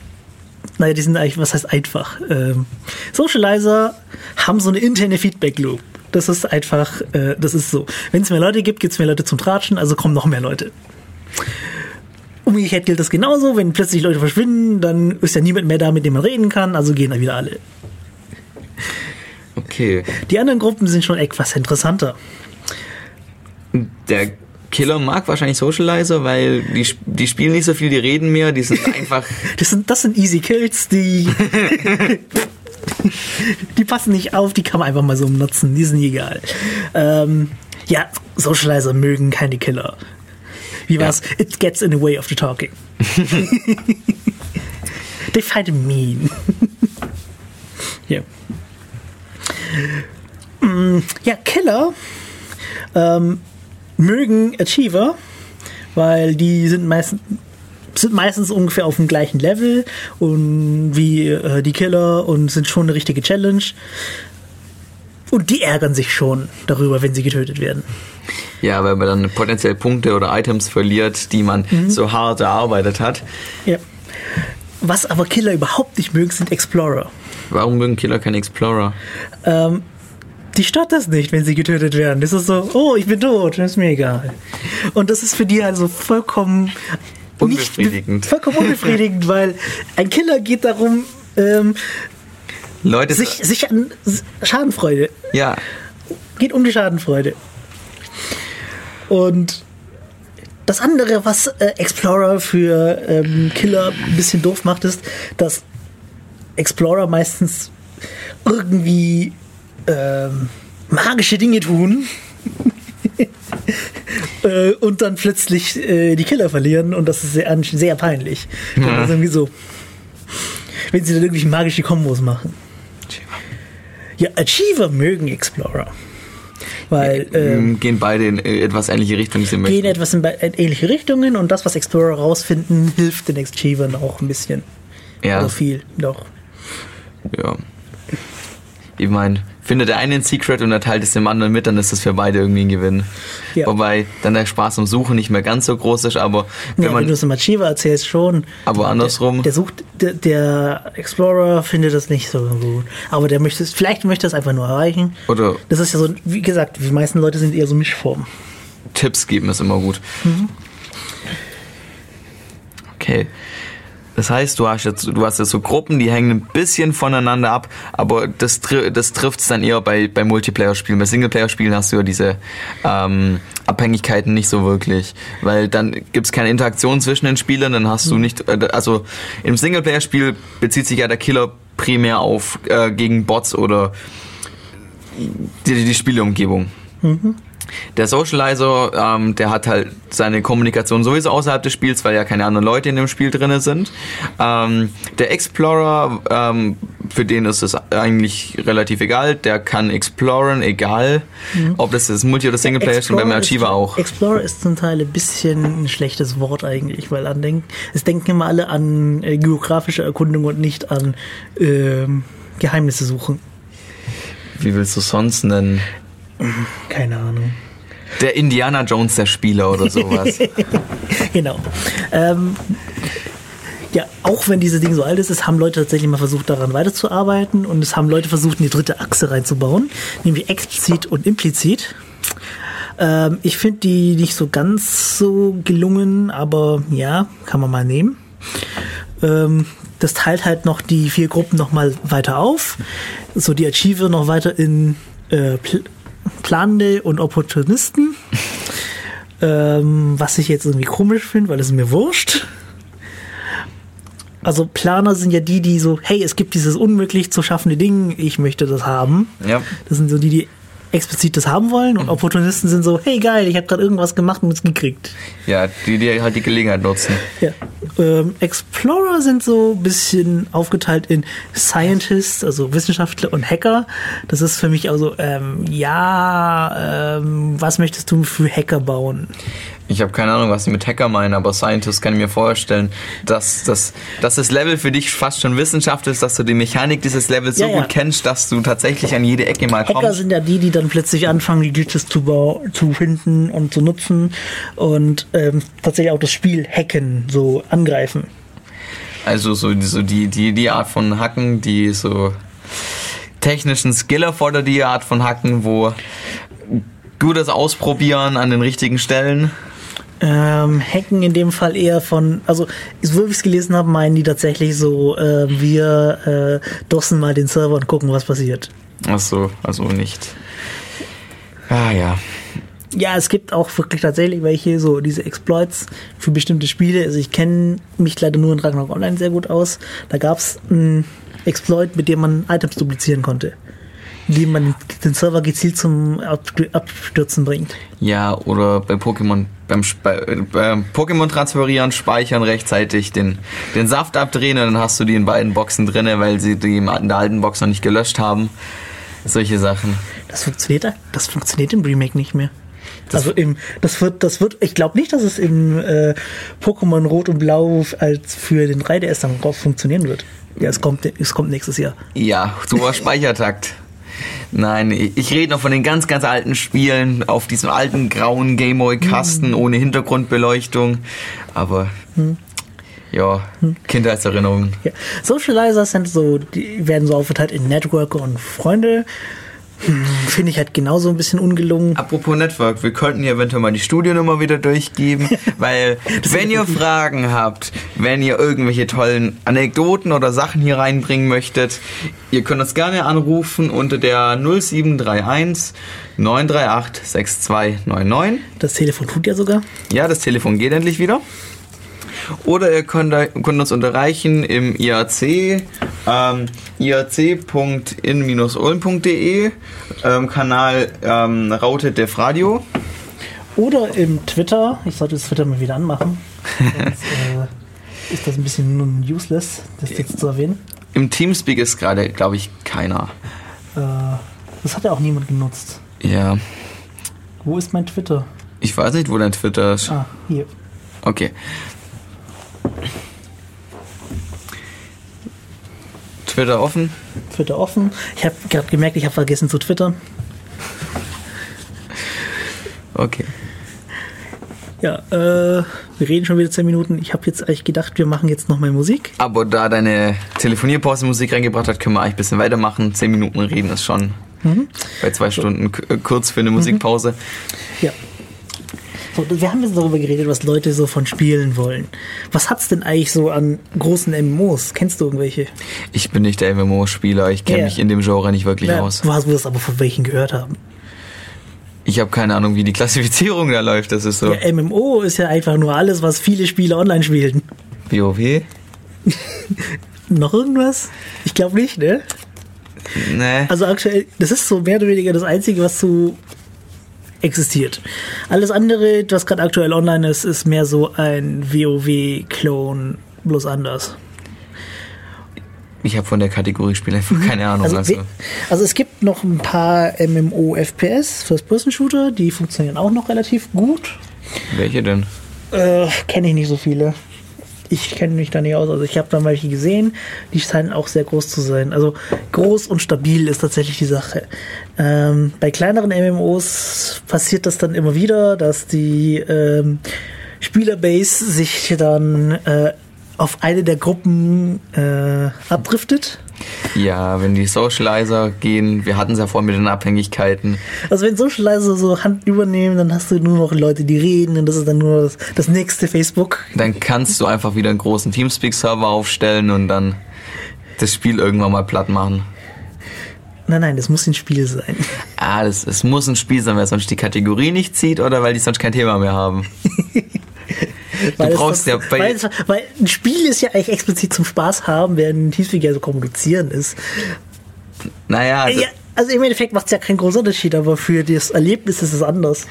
Naja, die sind eigentlich, was heißt einfach? Ähm, Socializer haben so eine interne Feedback-Loop. Das ist einfach, äh, das ist so. Wenn es mehr Leute gibt, gibt es mehr Leute zum Tratschen, also kommen noch mehr Leute. Umgekehrt gilt das genauso. Wenn plötzlich Leute verschwinden, dann ist ja niemand mehr da, mit dem man reden kann, also gehen dann wieder alle. okay. Die anderen Gruppen sind schon etwas interessanter. Der Killer mag wahrscheinlich Socializer, weil die, die spielen nicht so viel, die reden mehr, die sind einfach. Das sind, das sind easy Kills, die. die passen nicht auf, die kann man einfach mal so nutzen, die sind egal. Ähm, ja, Socializer mögen keine Killer. Wie war's? It gets in the way of the talking. They find it mean. ja. Mm, Ja, Killer ähm, mögen Achiever, weil die sind meistens sind meistens ungefähr auf dem gleichen Level und wie äh, die Killer und sind schon eine richtige Challenge. Und die ärgern sich schon darüber, wenn sie getötet werden. Ja, weil man dann potenziell Punkte oder Items verliert, die man so hart erarbeitet hat. Ja. Was aber Killer überhaupt nicht mögen, sind Explorer. Warum mögen Killer keinen Explorer? Ähm, die stört das nicht, wenn sie getötet werden. Das ist so, oh, ich bin tot, ist mir egal. Und das ist für die also vollkommen Unbefriedigend. Vollkommen unbefriedigend, weil ein Killer geht darum, ähm, Leute, sich, sich an Schadenfreude. ja, Geht um die Schadenfreude. Und das andere, was äh, Explorer für ähm, Killer ein bisschen doof macht, ist, dass Explorer meistens irgendwie ähm, magische Dinge tun äh, und dann plötzlich äh, die Killer verlieren und das ist sehr, sehr peinlich. Das ist irgendwie so. Wenn sie dann irgendwie magische Kombos machen. Ja, Achiever mögen Explorer. Weil ähm, ähm, gehen beide in äh, etwas ähnliche Richtung, die sie gehen möchten. etwas in, in ähnliche Richtungen und das, was Explorer rausfinden, hilft den Achievern auch ein bisschen. Ja, Oder viel, doch. ja. Ich meine, findet der eine ein Secret und er teilt es dem anderen mit, dann ist das für beide irgendwie ein Gewinn. Ja. Wobei dann der Spaß am Suchen nicht mehr ganz so groß ist, aber wenn Ja, wenn man du es im Achiever erzählst, schon. Aber andersrum- Der, der sucht, der, der Explorer findet das nicht so gut. Aber der möchte es, vielleicht möchte er es einfach nur erreichen. oder Das ist ja so, wie gesagt, die meisten Leute sind eher so Mischformen. Tipps geben ist immer gut. Okay. Das heißt, du hast jetzt, du hast jetzt so Gruppen, die hängen ein bisschen voneinander ab, aber das, das trifft es dann eher bei, bei Multiplayer-Spielen. Bei Singleplayer-Spielen hast du ja diese ähm, Abhängigkeiten nicht so wirklich, weil dann gibt es keine Interaktion zwischen den Spielern, dann hast du nicht, äh, also im Singleplayer-Spiel bezieht sich ja der Killer primär auf äh, gegen Bots oder die, die Spieleumgebung. Der Socializer, ähm, der hat halt seine Kommunikation sowieso außerhalb des Spiels, weil ja keine anderen Leute in dem Spiel drin sind. Ähm, der Explorer, ähm, für den ist es eigentlich relativ egal. Der kann exploren, egal, ob das ist Multi- oder Singleplayer ist und beim Achiever auch. Explorer ist zum Teil ein bisschen ein schlechtes Wort eigentlich, weil an denk, es denken immer alle an äh, geografische Erkundung und nicht an ähm, Geheimnisse suchen. Wie willst du sonst nennen? Keine Ahnung. Der Indiana Jones der Spieler oder sowas. Genau. Ähm, ja, auch wenn dieses Ding so alt ist, es haben Leute tatsächlich mal versucht, daran weiterzuarbeiten und es haben Leute versucht, eine dritte Achse reinzubauen, nämlich explizit und implizit. Ähm, ich finde die nicht so ganz so gelungen, aber ja, kann man mal nehmen. Ähm, das teilt halt noch die vier Gruppen noch mal weiter auf. So die Achiever noch weiter in äh, Planende und Opportunisten. Ähm, was ich jetzt irgendwie komisch finde, weil es mir wurscht. Also Planer sind ja die, die so, hey, es gibt dieses unmöglich zu schaffende Ding, ich möchte das haben. Ja. Das sind so die, die explizit das haben wollen. Und Opportunisten sind so, hey geil, ich habe gerade irgendwas gemacht und es gekriegt. Ja, die, die halt die Gelegenheit nutzen. Ja. Ähm, Explorer sind so ein bisschen aufgeteilt in Scientists, also Wissenschaftler und Hacker. Das ist für mich also, ähm, ja, ähm, was möchtest du für Hacker bauen? Ich habe keine Ahnung, was sie mit Hacker meinen, aber Scientist kann ich mir vorstellen, dass, dass, dass das Level für dich fast schon Wissenschaft ist, dass du die Mechanik dieses Levels so Ja, gut kennst, dass du tatsächlich an jede Ecke mal Hacker kommst. sind ja die, die dann plötzlich anfangen, die Glitches zu, zu finden und zu nutzen und ähm, tatsächlich auch das Spiel hacken, so angreifen. Also so, so die, die, die Art von Hacken, die so technischen Skill erfordert, die Art von Hacken, wo gutes Ausprobieren an den richtigen Stellen. Ähm, Hacken in dem Fall eher von, also so wie ich es gelesen habe, meinen die tatsächlich so, äh, wir äh, dossen mal den Server und gucken, was passiert. Ach so, also nicht. Ah ja. Ja, es gibt auch wirklich tatsächlich welche, so diese Exploits für bestimmte Spiele. Also ich kenne mich leider nur in Ragnarok Online sehr gut aus. Da gab es einen Exploit, mit dem man Items duplizieren konnte. Indem man den Server gezielt zum Abstür- Abstürzen bringt. Ja, oder bei Pokémon beim, beim Pokémon transferieren, speichern rechtzeitig den, den Saft abdrehen und dann hast du die in beiden Boxen drinne, weil sie die in der alten Box noch nicht gelöscht haben. Solche Sachen. Das funktioniert, das funktioniert im Remake nicht mehr. also im, das wird, das wird, ich glaube nicht, dass es im äh, Pokémon Rot und Blau als für den 3DS dann drauf funktionieren wird. Ja, es kommt, es kommt nächstes Jahr. Ja, super Speichertakt. Nein, ich rede noch von den ganz, ganz alten Spielen auf diesem alten grauen Gameboy-Kasten ohne Hintergrundbeleuchtung. Aber ja, Kindheitserinnerungen. Ja. Socializer sind so, die werden so aufgeteilt in Networker und Freunde. Finde ich halt genauso ein bisschen ungelungen. Apropos Network, wir könnten hier eventuell mal die Studienummer wieder durchgeben, weil wenn ihr Fragen habt, wenn ihr irgendwelche tollen Anekdoten oder Sachen hier reinbringen möchtet, ihr könnt uns gerne anrufen unter der 0731 938 6299. Das Telefon tut ja sogar. Ja, das Telefon geht endlich wieder. Oder ihr könnt, könnt uns unterreichen im IAC, ähm, iac.in-ulm.de, ähm, Kanal ähm, Raute Def Radio. Oder im Twitter. Ich sollte das Twitter mal wieder anmachen. Sonst äh, ist das ein bisschen nun useless, das jetzt zu erwähnen. Im Teamspeak ist gerade, glaube ich, keiner. Äh, das hat ja auch niemand genutzt. Ja, Wo ist mein Twitter? ich weiß nicht, wo dein Twitter ist. Ah, hier. Okay. Twitter offen. Twitter offen. Ich habe gerade gemerkt, ich habe vergessen zu twittern. Okay. Ja, äh, wir reden schon wieder 10 Minuten. Ich habe jetzt eigentlich gedacht, wir machen jetzt noch mal Musik. Aber da deine Telefonierpause Musik reingebracht hat, können wir eigentlich ein bisschen weitermachen. Zehn Minuten reden ist schon bei zwei Stunden äh, kurz für eine Musikpause. Ja. Wir haben jetzt darüber geredet, was Leute so von Spielen wollen. Was hat's denn eigentlich so an großen MMOs? Kennst du irgendwelche? Ich bin nicht der MMO-Spieler, ich kenne Ja. mich in dem Genre nicht wirklich Ja, aus. Du hast wirst aber von welchen gehört haben. Ich habe keine Ahnung, wie die Klassifizierung da läuft. Das ist so Ja, MMO ist ja einfach nur alles, was viele Spieler online spielen. WoW. Noch irgendwas? Ich glaube nicht, ne? Nee. Also aktuell, das ist so mehr oder weniger das Einzige, was so existiert. Alles andere, was gerade aktuell online ist, ist mehr so ein WoW-Klon, bloß anders. Ich habe von der Kategorie Spiel einfach keine Ahnung. Also, Also, also es gibt noch ein paar MMO-FPS, First-Person-Shooter, die funktionieren auch noch relativ gut. welche denn? Äh, kenne ich nicht so viele. Ich kenne mich da nicht aus. Also ich habe dann welche gesehen, die scheinen auch sehr groß zu sein. Also groß und stabil ist tatsächlich die Sache. Ähm, bei kleineren MMOs passiert das dann immer wieder, dass die ähm, Spielerbase sich dann äh, auf eine der Gruppen äh, abdriftet. Ja, wenn die Socializer gehen, wir hatten es ja vorhin mit den Abhängigkeiten. Also wenn Socializer so Hand übernehmen, dann hast du nur noch Leute, die reden und das ist dann nur das, das nächste Facebook. Dann kannst du einfach wieder einen großen Teamspeak-Server aufstellen und dann das Spiel irgendwann mal platt machen. Nein, nein, das muss ein Spiel sein. Ah, das, es muss ein Spiel sein, weil sonst die Kategorie nicht zieht oder weil die sonst kein Thema mehr haben. Weil, es brauchst ja bei- weil, es, weil ein Spiel ist ja eigentlich explizit zum Spaß haben, während ein Teamspeak ja so kommunizieren ist. Naja, Ja, also im Endeffekt macht es ja keinen großen Unterschied, aber für das Erlebnis ist es anders.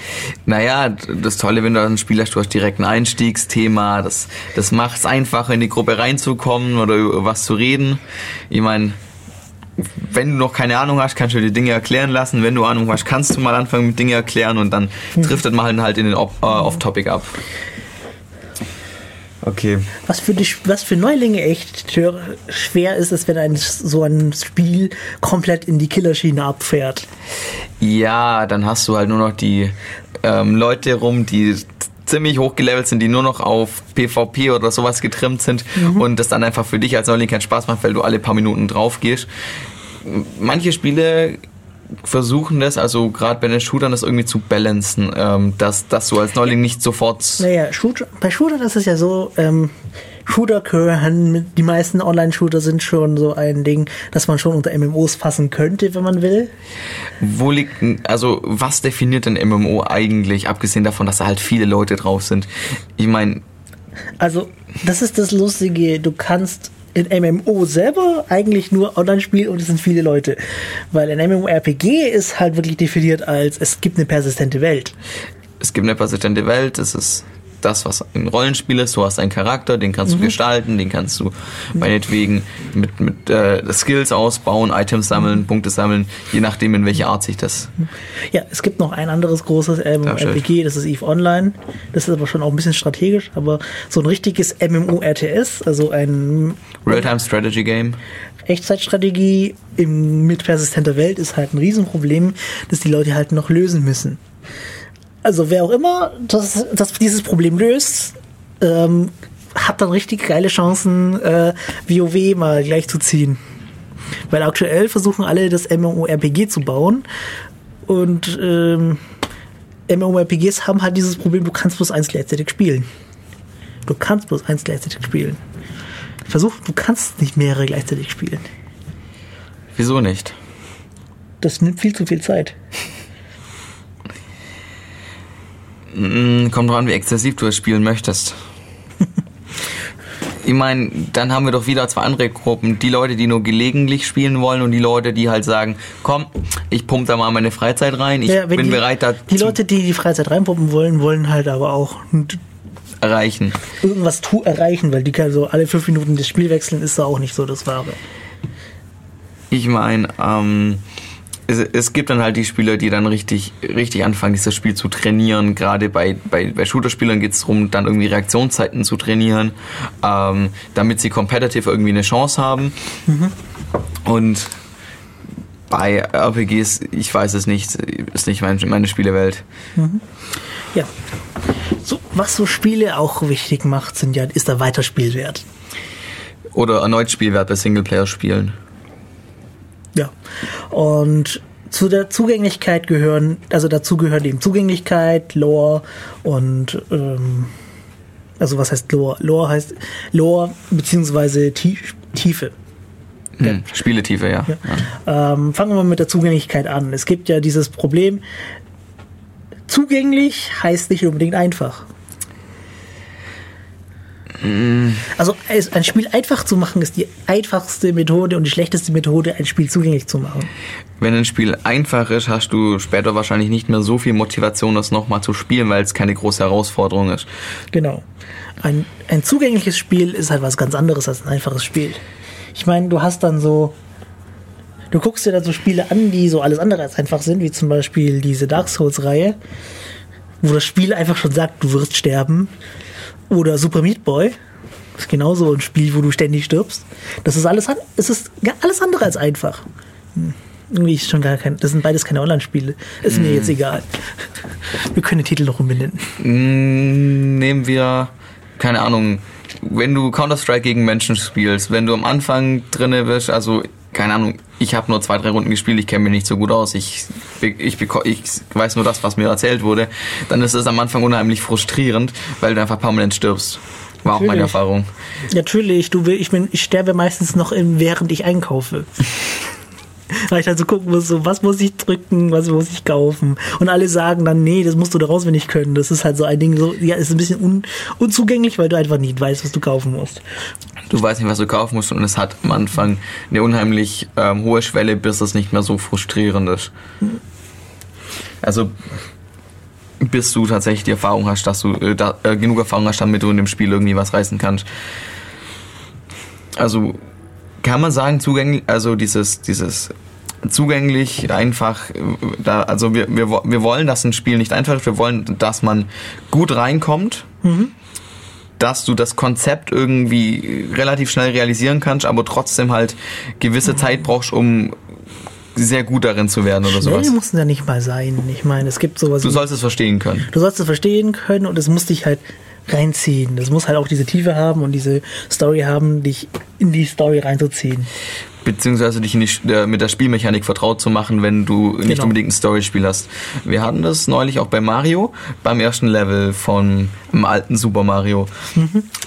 Naja, das Tolle, wenn du ein Spiel hast, du hast direkt ein Einstiegsthema, das, das macht es einfacher, in die Gruppe reinzukommen oder über was zu reden. Ich meine, wenn du noch keine Ahnung hast, kannst du dir Dinge erklären lassen. Wenn du Ahnung hast, kannst du mal anfangen mit Dinge erklären und dann driftet man halt in den äh, Off-Topic ab. Okay. Was für, die, was für Neulinge echt schwer- ist, ist, wenn ein, so ein Spiel komplett in die Killerschiene abfährt. Ja, dann hast du halt nur noch die ähm, Leute rum, die ziemlich hochgelevelt sind, die nur noch auf PvP oder sowas getrimmt sind und das dann einfach für dich als Neuling keinen Spaß macht, weil du alle paar Minuten drauf gehst. Manche Spiele versuchen das, also gerade bei den Shootern, das irgendwie zu balancen, ähm, dass, dass du als Neuling nicht sofort... Naja, Shooter, bei Shooter ist es ja so, ähm, Shooter mit- die meisten Online-Shooter sind schon so ein Ding, dass man schon unter MMOs fassen könnte, wenn man will. Wo liegt, denn- also was definiert ein MMO eigentlich, abgesehen davon, dass da halt viele Leute drauf sind? Ich meine, Also, das ist das Lustige, du kannst in MMO selber eigentlich nur online spielen und es sind viele Leute. Weil ein MMORPG ist halt wirklich definiert als, es gibt eine persistente Welt. es gibt eine persistente Welt, es ist das, was ein Rollenspiel ist. Du hast einen Charakter, den kannst du gestalten, den kannst du meinetwegen mit, mit äh, Skills ausbauen, Items sammeln, Punkte sammeln, je nachdem, in welche Art sich das. Ja, es gibt noch ein anderes großes MMORPG, das ist EVE Online. Das ist aber schon auch ein bisschen strategisch, aber so ein richtiges MMORTS, also ein Real-Time Strategy Game. Echtzeitstrategie im, mit persistenter Welt ist halt ein Riesenproblem, das die Leute halt noch lösen müssen. Also wer auch immer das, das dieses Problem löst, ähm, hat dann richtig geile Chancen, äh, WoW mal gleich zu ziehen. Weil aktuell versuchen alle das MMORPG zu bauen und ähm, MMORPGs haben halt dieses Problem, du kannst bloß eins gleichzeitig spielen. Du kannst bloß eins gleichzeitig spielen. Versuch, du kannst nicht mehrere gleichzeitig spielen. Wieso nicht? Das nimmt viel zu viel Zeit. Mm, Kommt drauf an, wie exzessiv du es spielen möchtest. Ich meine, dann haben wir doch wieder zwei andere Gruppen. Die Leute, die nur gelegentlich spielen wollen und die Leute, die halt sagen, komm, ich pump da mal meine Freizeit rein, ich Ja, bin die, bereit, da Die Leute, die die Freizeit reinpumpen wollen, wollen halt aber auch erreichen. irgendwas tu erreichen, weil die kann so alle fünf Minuten das Spiel wechseln, ist da auch nicht so das Wahre. Ich meine, ähm, es, es gibt dann halt die Spieler, die dann richtig, richtig anfangen, dieses Spiel zu trainieren. Gerade bei, bei, bei Shooter-Spielern geht es darum, dann irgendwie Reaktionszeiten zu trainieren, ähm, damit sie competitive irgendwie eine Chance haben. Und bei RPGs, ich weiß es nicht, ist nicht mein, meine Spielewelt. Ja. So, was so Spiele auch wichtig macht, sind ja, ist der Weiterspielwert. Oder erneut Spielwert bei Singleplayer-Spielen. Ja. Und zu der Zugänglichkeit gehören, also dazu gehört eben Zugänglichkeit, Lore und ähm, also was heißt Lore? Lore heißt Lore beziehungsweise Tie- Tiefe. Hm, Spieletiefe, ja. ja. Ähm, fangen wir mal mit der Zugänglichkeit an. Es gibt ja dieses Problem, zugänglich heißt nicht unbedingt einfach. Also ein Spiel einfach zu machen ist die einfachste Methode und die schlechteste Methode, ein Spiel zugänglich zu machen. Wenn ein Spiel einfach ist, hast du später wahrscheinlich nicht mehr so viel Motivation, das nochmal zu spielen, weil es keine große Herausforderung ist. Genau. Ein, ein zugängliches Spiel ist halt was ganz anderes als ein einfaches Spiel. Ich meine, du hast dann so. Du guckst dir dann so Spiele an, die so alles andere als einfach sind, wie zum Beispiel diese Dark Souls-Reihe, wo das Spiel einfach schon sagt, du wirst sterben. Oder Super Meat Boy. Das ist genauso ein Spiel, wo du ständig stirbst. Das ist alles, es ist alles andere als einfach. Hm. Irgendwie ist schon gar kein. Das sind beides keine Online-Spiele. Ist mir jetzt egal. Wir können den Titel noch umbenennen. Mm, Nehmen wir, keine Ahnung, wenn du Counter-Strike gegen Menschen spielst, wenn du am Anfang drinne bist, also keine Ahnung, ich habe nur zwei, drei Runden gespielt, ich kenne mich nicht so gut aus, ich, ich, ich weiß nur das, was mir erzählt wurde, dann ist es am Anfang unheimlich frustrierend, weil du einfach permanent stirbst. War auch meine Natürlich. Erfahrung. Natürlich, du will, ich bin, ich sterbe meistens noch im, während ich einkaufe. Weil ich dann so gucken muss, so, was muss ich drücken, was muss ich kaufen. Und alle sagen dann, nee, das musst du da auswendig können. Das ist halt so ein Ding, so, ja, ist ein bisschen un, unzugänglich, weil du einfach nicht weißt, was du kaufen musst. Du weißt nicht, was du kaufen musst und es hat am Anfang eine unheimlich ähm, hohe Schwelle, bis es nicht mehr so frustrierend ist. Also bis du tatsächlich die Erfahrung hast, dass du äh, da, äh, genug Erfahrung hast, damit du in dem Spiel irgendwie was reißen kannst. Also kann man sagen, zugänglich, also dieses, dieses zugänglich einfach, äh, da, also wir, wir, wir wollen, dass ein Spiel nicht einfach ist, wir wollen, dass man gut reinkommt, dass du das Konzept irgendwie relativ schnell realisieren kannst, aber trotzdem halt gewisse Zeit brauchst, um sehr gut darin zu werden oder Schnell sowas. muss es ja nicht mal sein. Ich meine, es gibt sowas. Du sollst es verstehen können. du sollst es verstehen können und es muss dich halt reinziehen. Das muss halt auch diese Tiefe haben und diese Story haben, dich in die Story reinzuziehen. Beziehungsweise dich nicht äh, mit der Spielmechanik vertraut zu machen, wenn du nicht Genau. unbedingt ein Storyspiel hast. Wir hatten das neulich auch bei Mario, beim ersten Level von dem alten Super Mario.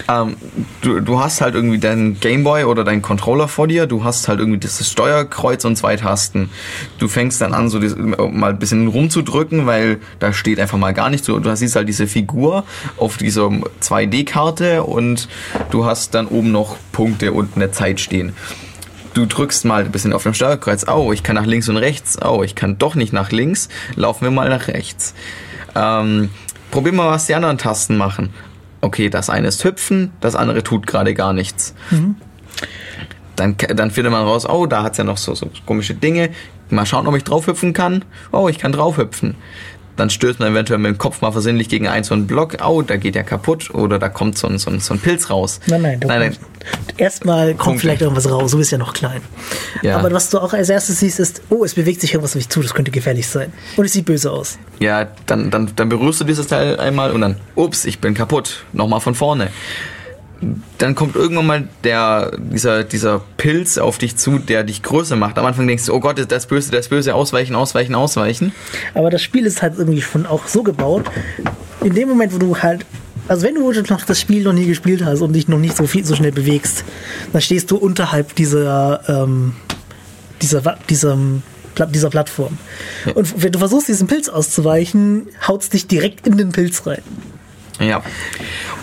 Ähm, du, du hast halt irgendwie deinen Gameboy oder deinen Controller vor dir, du hast halt irgendwie dieses Steuerkreuz und zwei Tasten. Du fängst dann an, so dies- mal ein bisschen rumzudrücken, weil da steht einfach mal gar nichts. Du, du siehst halt diese Figur auf dieser 2D-Karte und du hast dann oben noch Punkte und eine Zeit stehen du drückst mal ein bisschen auf dem Steuerkreuz, oh, ich kann nach links und rechts, oh, ich kann doch nicht nach links, laufen wir mal nach rechts. Ähm, probier mal, was die anderen Tasten machen. Okay, das eine ist hüpfen, das andere tut gerade gar nichts. Dann, dann findet man raus, oh, da hat's ja noch so, so komische Dinge. Mal schauen, ob ich draufhüpfen kann. Oh, ich kann draufhüpfen. Dann stößt man eventuell mit dem Kopf mal versehentlich gegen einen so einen Block. Oh, da geht der kaputt. Oder da kommt so ein, so ein, so ein Pilz raus. Nein, nein, nein. Erstmal kommt Punkte. vielleicht irgendwas raus, du bist ja noch klein. Ja. Aber was du auch als erstes siehst, ist, oh, es bewegt sich irgendwas auf mich zu, das könnte gefährlich sein. Und es sieht böse aus. Ja, dann, dann, dann berührst du dieses Teil einmal und dann, ups, ich bin kaputt. Nochmal von vorne. Dann kommt irgendwann mal der, dieser, dieser Pilz auf dich zu, der dich größer macht. Am Anfang denkst du, oh Gott, das ist böse, das ist böse, ausweichen, ausweichen, ausweichen. Aber das Spiel ist halt irgendwie schon auch so gebaut, in dem Moment, wo du halt, also wenn du noch das Spiel noch nie gespielt hast und dich noch nicht so viel so schnell bewegst, dann stehst du unterhalb dieser, ähm, dieser, Pla- dieser Plattform. Und wenn du versuchst, diesen Pilz auszuweichen, haut's dich direkt in den Pilz rein. Ja.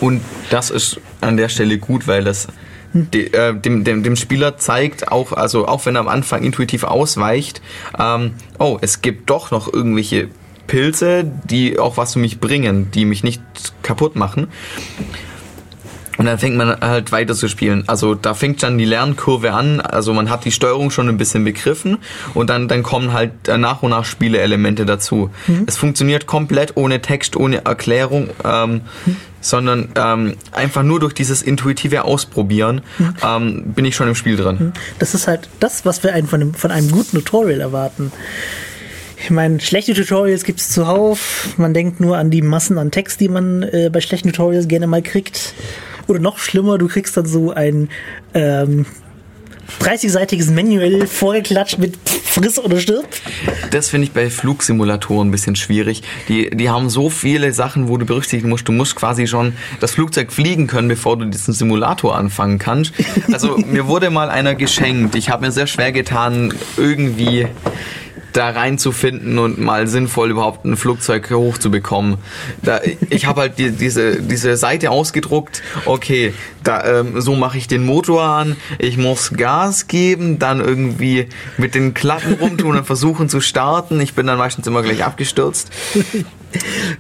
Und das ist an der Stelle gut, weil das de, äh, dem, dem, dem Spieler zeigt, auch, also auch wenn er am Anfang intuitiv ausweicht, ähm, oh, es gibt doch noch irgendwelche Pilze, die auch was für mich bringen, die mich nicht kaputt machen. Und dann fängt man halt weiter zu spielen. Also da fängt dann die Lernkurve an. Also man hat die Steuerung schon ein bisschen begriffen und dann, dann kommen halt nach und nach Spieleelemente dazu. Es funktioniert komplett ohne Text, ohne Erklärung, ähm, sondern ähm, einfach nur durch dieses intuitive Ausprobieren ähm, bin ich schon im Spiel drin. Das ist halt das, was wir einen von, einem, von einem guten Tutorial erwarten. Ich meine, schlechte Tutorials gibt es zuhauf. Man denkt nur an die Massen an Text, die man äh, bei schlechten Tutorials gerne mal kriegt. Oder noch schlimmer, du kriegst dann so ein ähm, 30-seitiges Manual vorgeklatscht mit Friss oder stirb. Das finde ich bei Flugsimulatoren ein bisschen schwierig. Die, die haben so viele Sachen, wo du berücksichtigen musst. Du musst quasi schon das Flugzeug fliegen können, bevor du diesen Simulator anfangen kannst. Also mir wurde mal einer geschenkt. Ich habe mir sehr schwer getan, irgendwie da reinzufinden und mal sinnvoll überhaupt ein Flugzeug hochzubekommen. Da, ich habe halt die, diese, diese Seite ausgedruckt. Okay, da, ähm, so mache ich den Motor an. Ich muss Gas geben, dann irgendwie mit den Klappen rumtun und versuchen zu starten. Ich bin dann meistens immer gleich abgestürzt.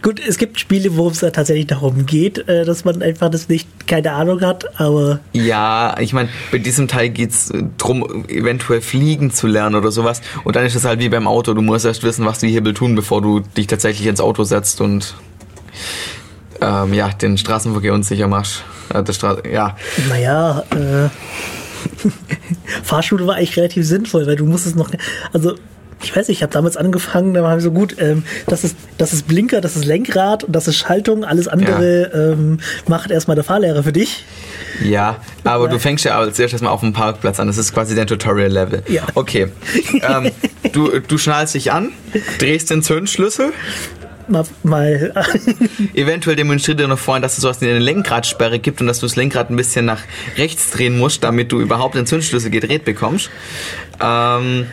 Gut, es gibt Spiele, wo es da tatsächlich darum geht, äh, dass man einfach das nicht keine Ahnung hat, aber Ja, ich meine, bei diesem Teil geht's äh, drum, eventuell fliegen zu lernen oder sowas. Und dann ist es halt wie beim Auto. Du musst erst wissen, was die Hebel tun, bevor du dich tatsächlich ins Auto setzt und ähm, ja, den Straßenverkehr unsicher machst. Äh, das Stra ja, Naja, äh, Fahrschule war eigentlich relativ sinnvoll, weil du musstest noch, also ich weiß nicht, ich habe damals angefangen, da war so gut, ähm, das ist das ist Blinker, das ist Lenkrad und das ist Schaltung, alles andere ähm, macht erstmal der Fahrlehrer für dich. ja, aber du fängst ja als erstes mal auf dem Parkplatz an. Das ist quasi dein Tutorial-Level. Ja. Okay. ähm, du, du schnallst dich an, drehst den Zündschlüssel, Mal, mal Eventuell demonstriert er noch vorhin, dass es sowas wie eine Lenkradsperre gibt und dass du das Lenkrad ein bisschen nach rechts drehen musst, damit du überhaupt den Zündschlüssel gedreht bekommst. Ähm,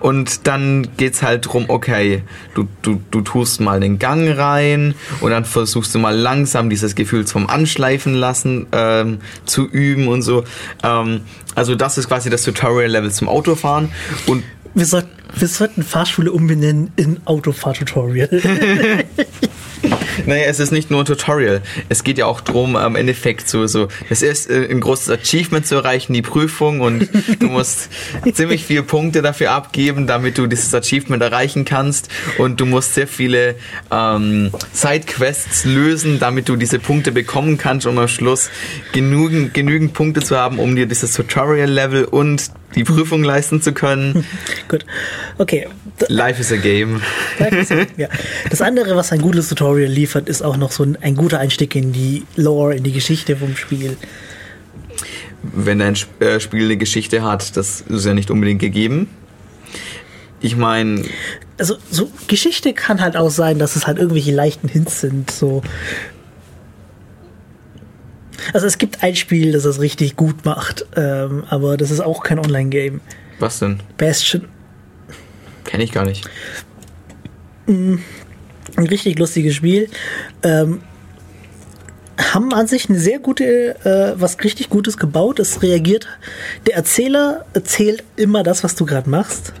Und dann geht's halt drum, okay, du, du, du tust mal den Gang rein und dann versuchst du mal langsam dieses Gefühl vom Anschleifen lassen ähm, zu üben und so. Ähm, also das ist quasi das Tutorial-Level zum Autofahren. Und Wir, sollten, wir sollten Fahrschule umbenennen in Autofahrtutorial. Naja, es ist nicht nur ein Tutorial. Es geht ja auch drum, am Endeffekt so, so, es ist äh, ein großes Achievement zu erreichen, die Prüfung und du musst ziemlich viele Punkte dafür abgeben, damit du dieses Achievement erreichen kannst und du musst sehr viele ähm, Sidequests lösen, damit du diese Punkte bekommen kannst, um am Schluss genügend, genügend Punkte zu haben, um dir dieses Tutorial-Level und die Prüfung leisten zu können. Gut. Okay. Life is a game. ja. Das andere, was ein gutes Tutorial liefert, ist auch noch so ein, ein guter Einstieg in die Lore, in die Geschichte vom Spiel. wenn ein Sp- äh, Spiel eine Geschichte hat, das ist ja nicht unbedingt gegeben. Ich meine, Also so Geschichte kann halt auch sein, dass es halt irgendwelche leichten Hints sind. So. Also es gibt ein Spiel, das das richtig gut macht, ähm, aber das ist auch kein Online-Game. was denn? Bastion. Kenne ich gar nicht. Ein richtig lustiges Spiel. Ähm, haben an sich eine sehr gute, äh, was richtig Gutes gebaut. Es reagiert, der Erzähler erzählt immer das, was du gerade machst,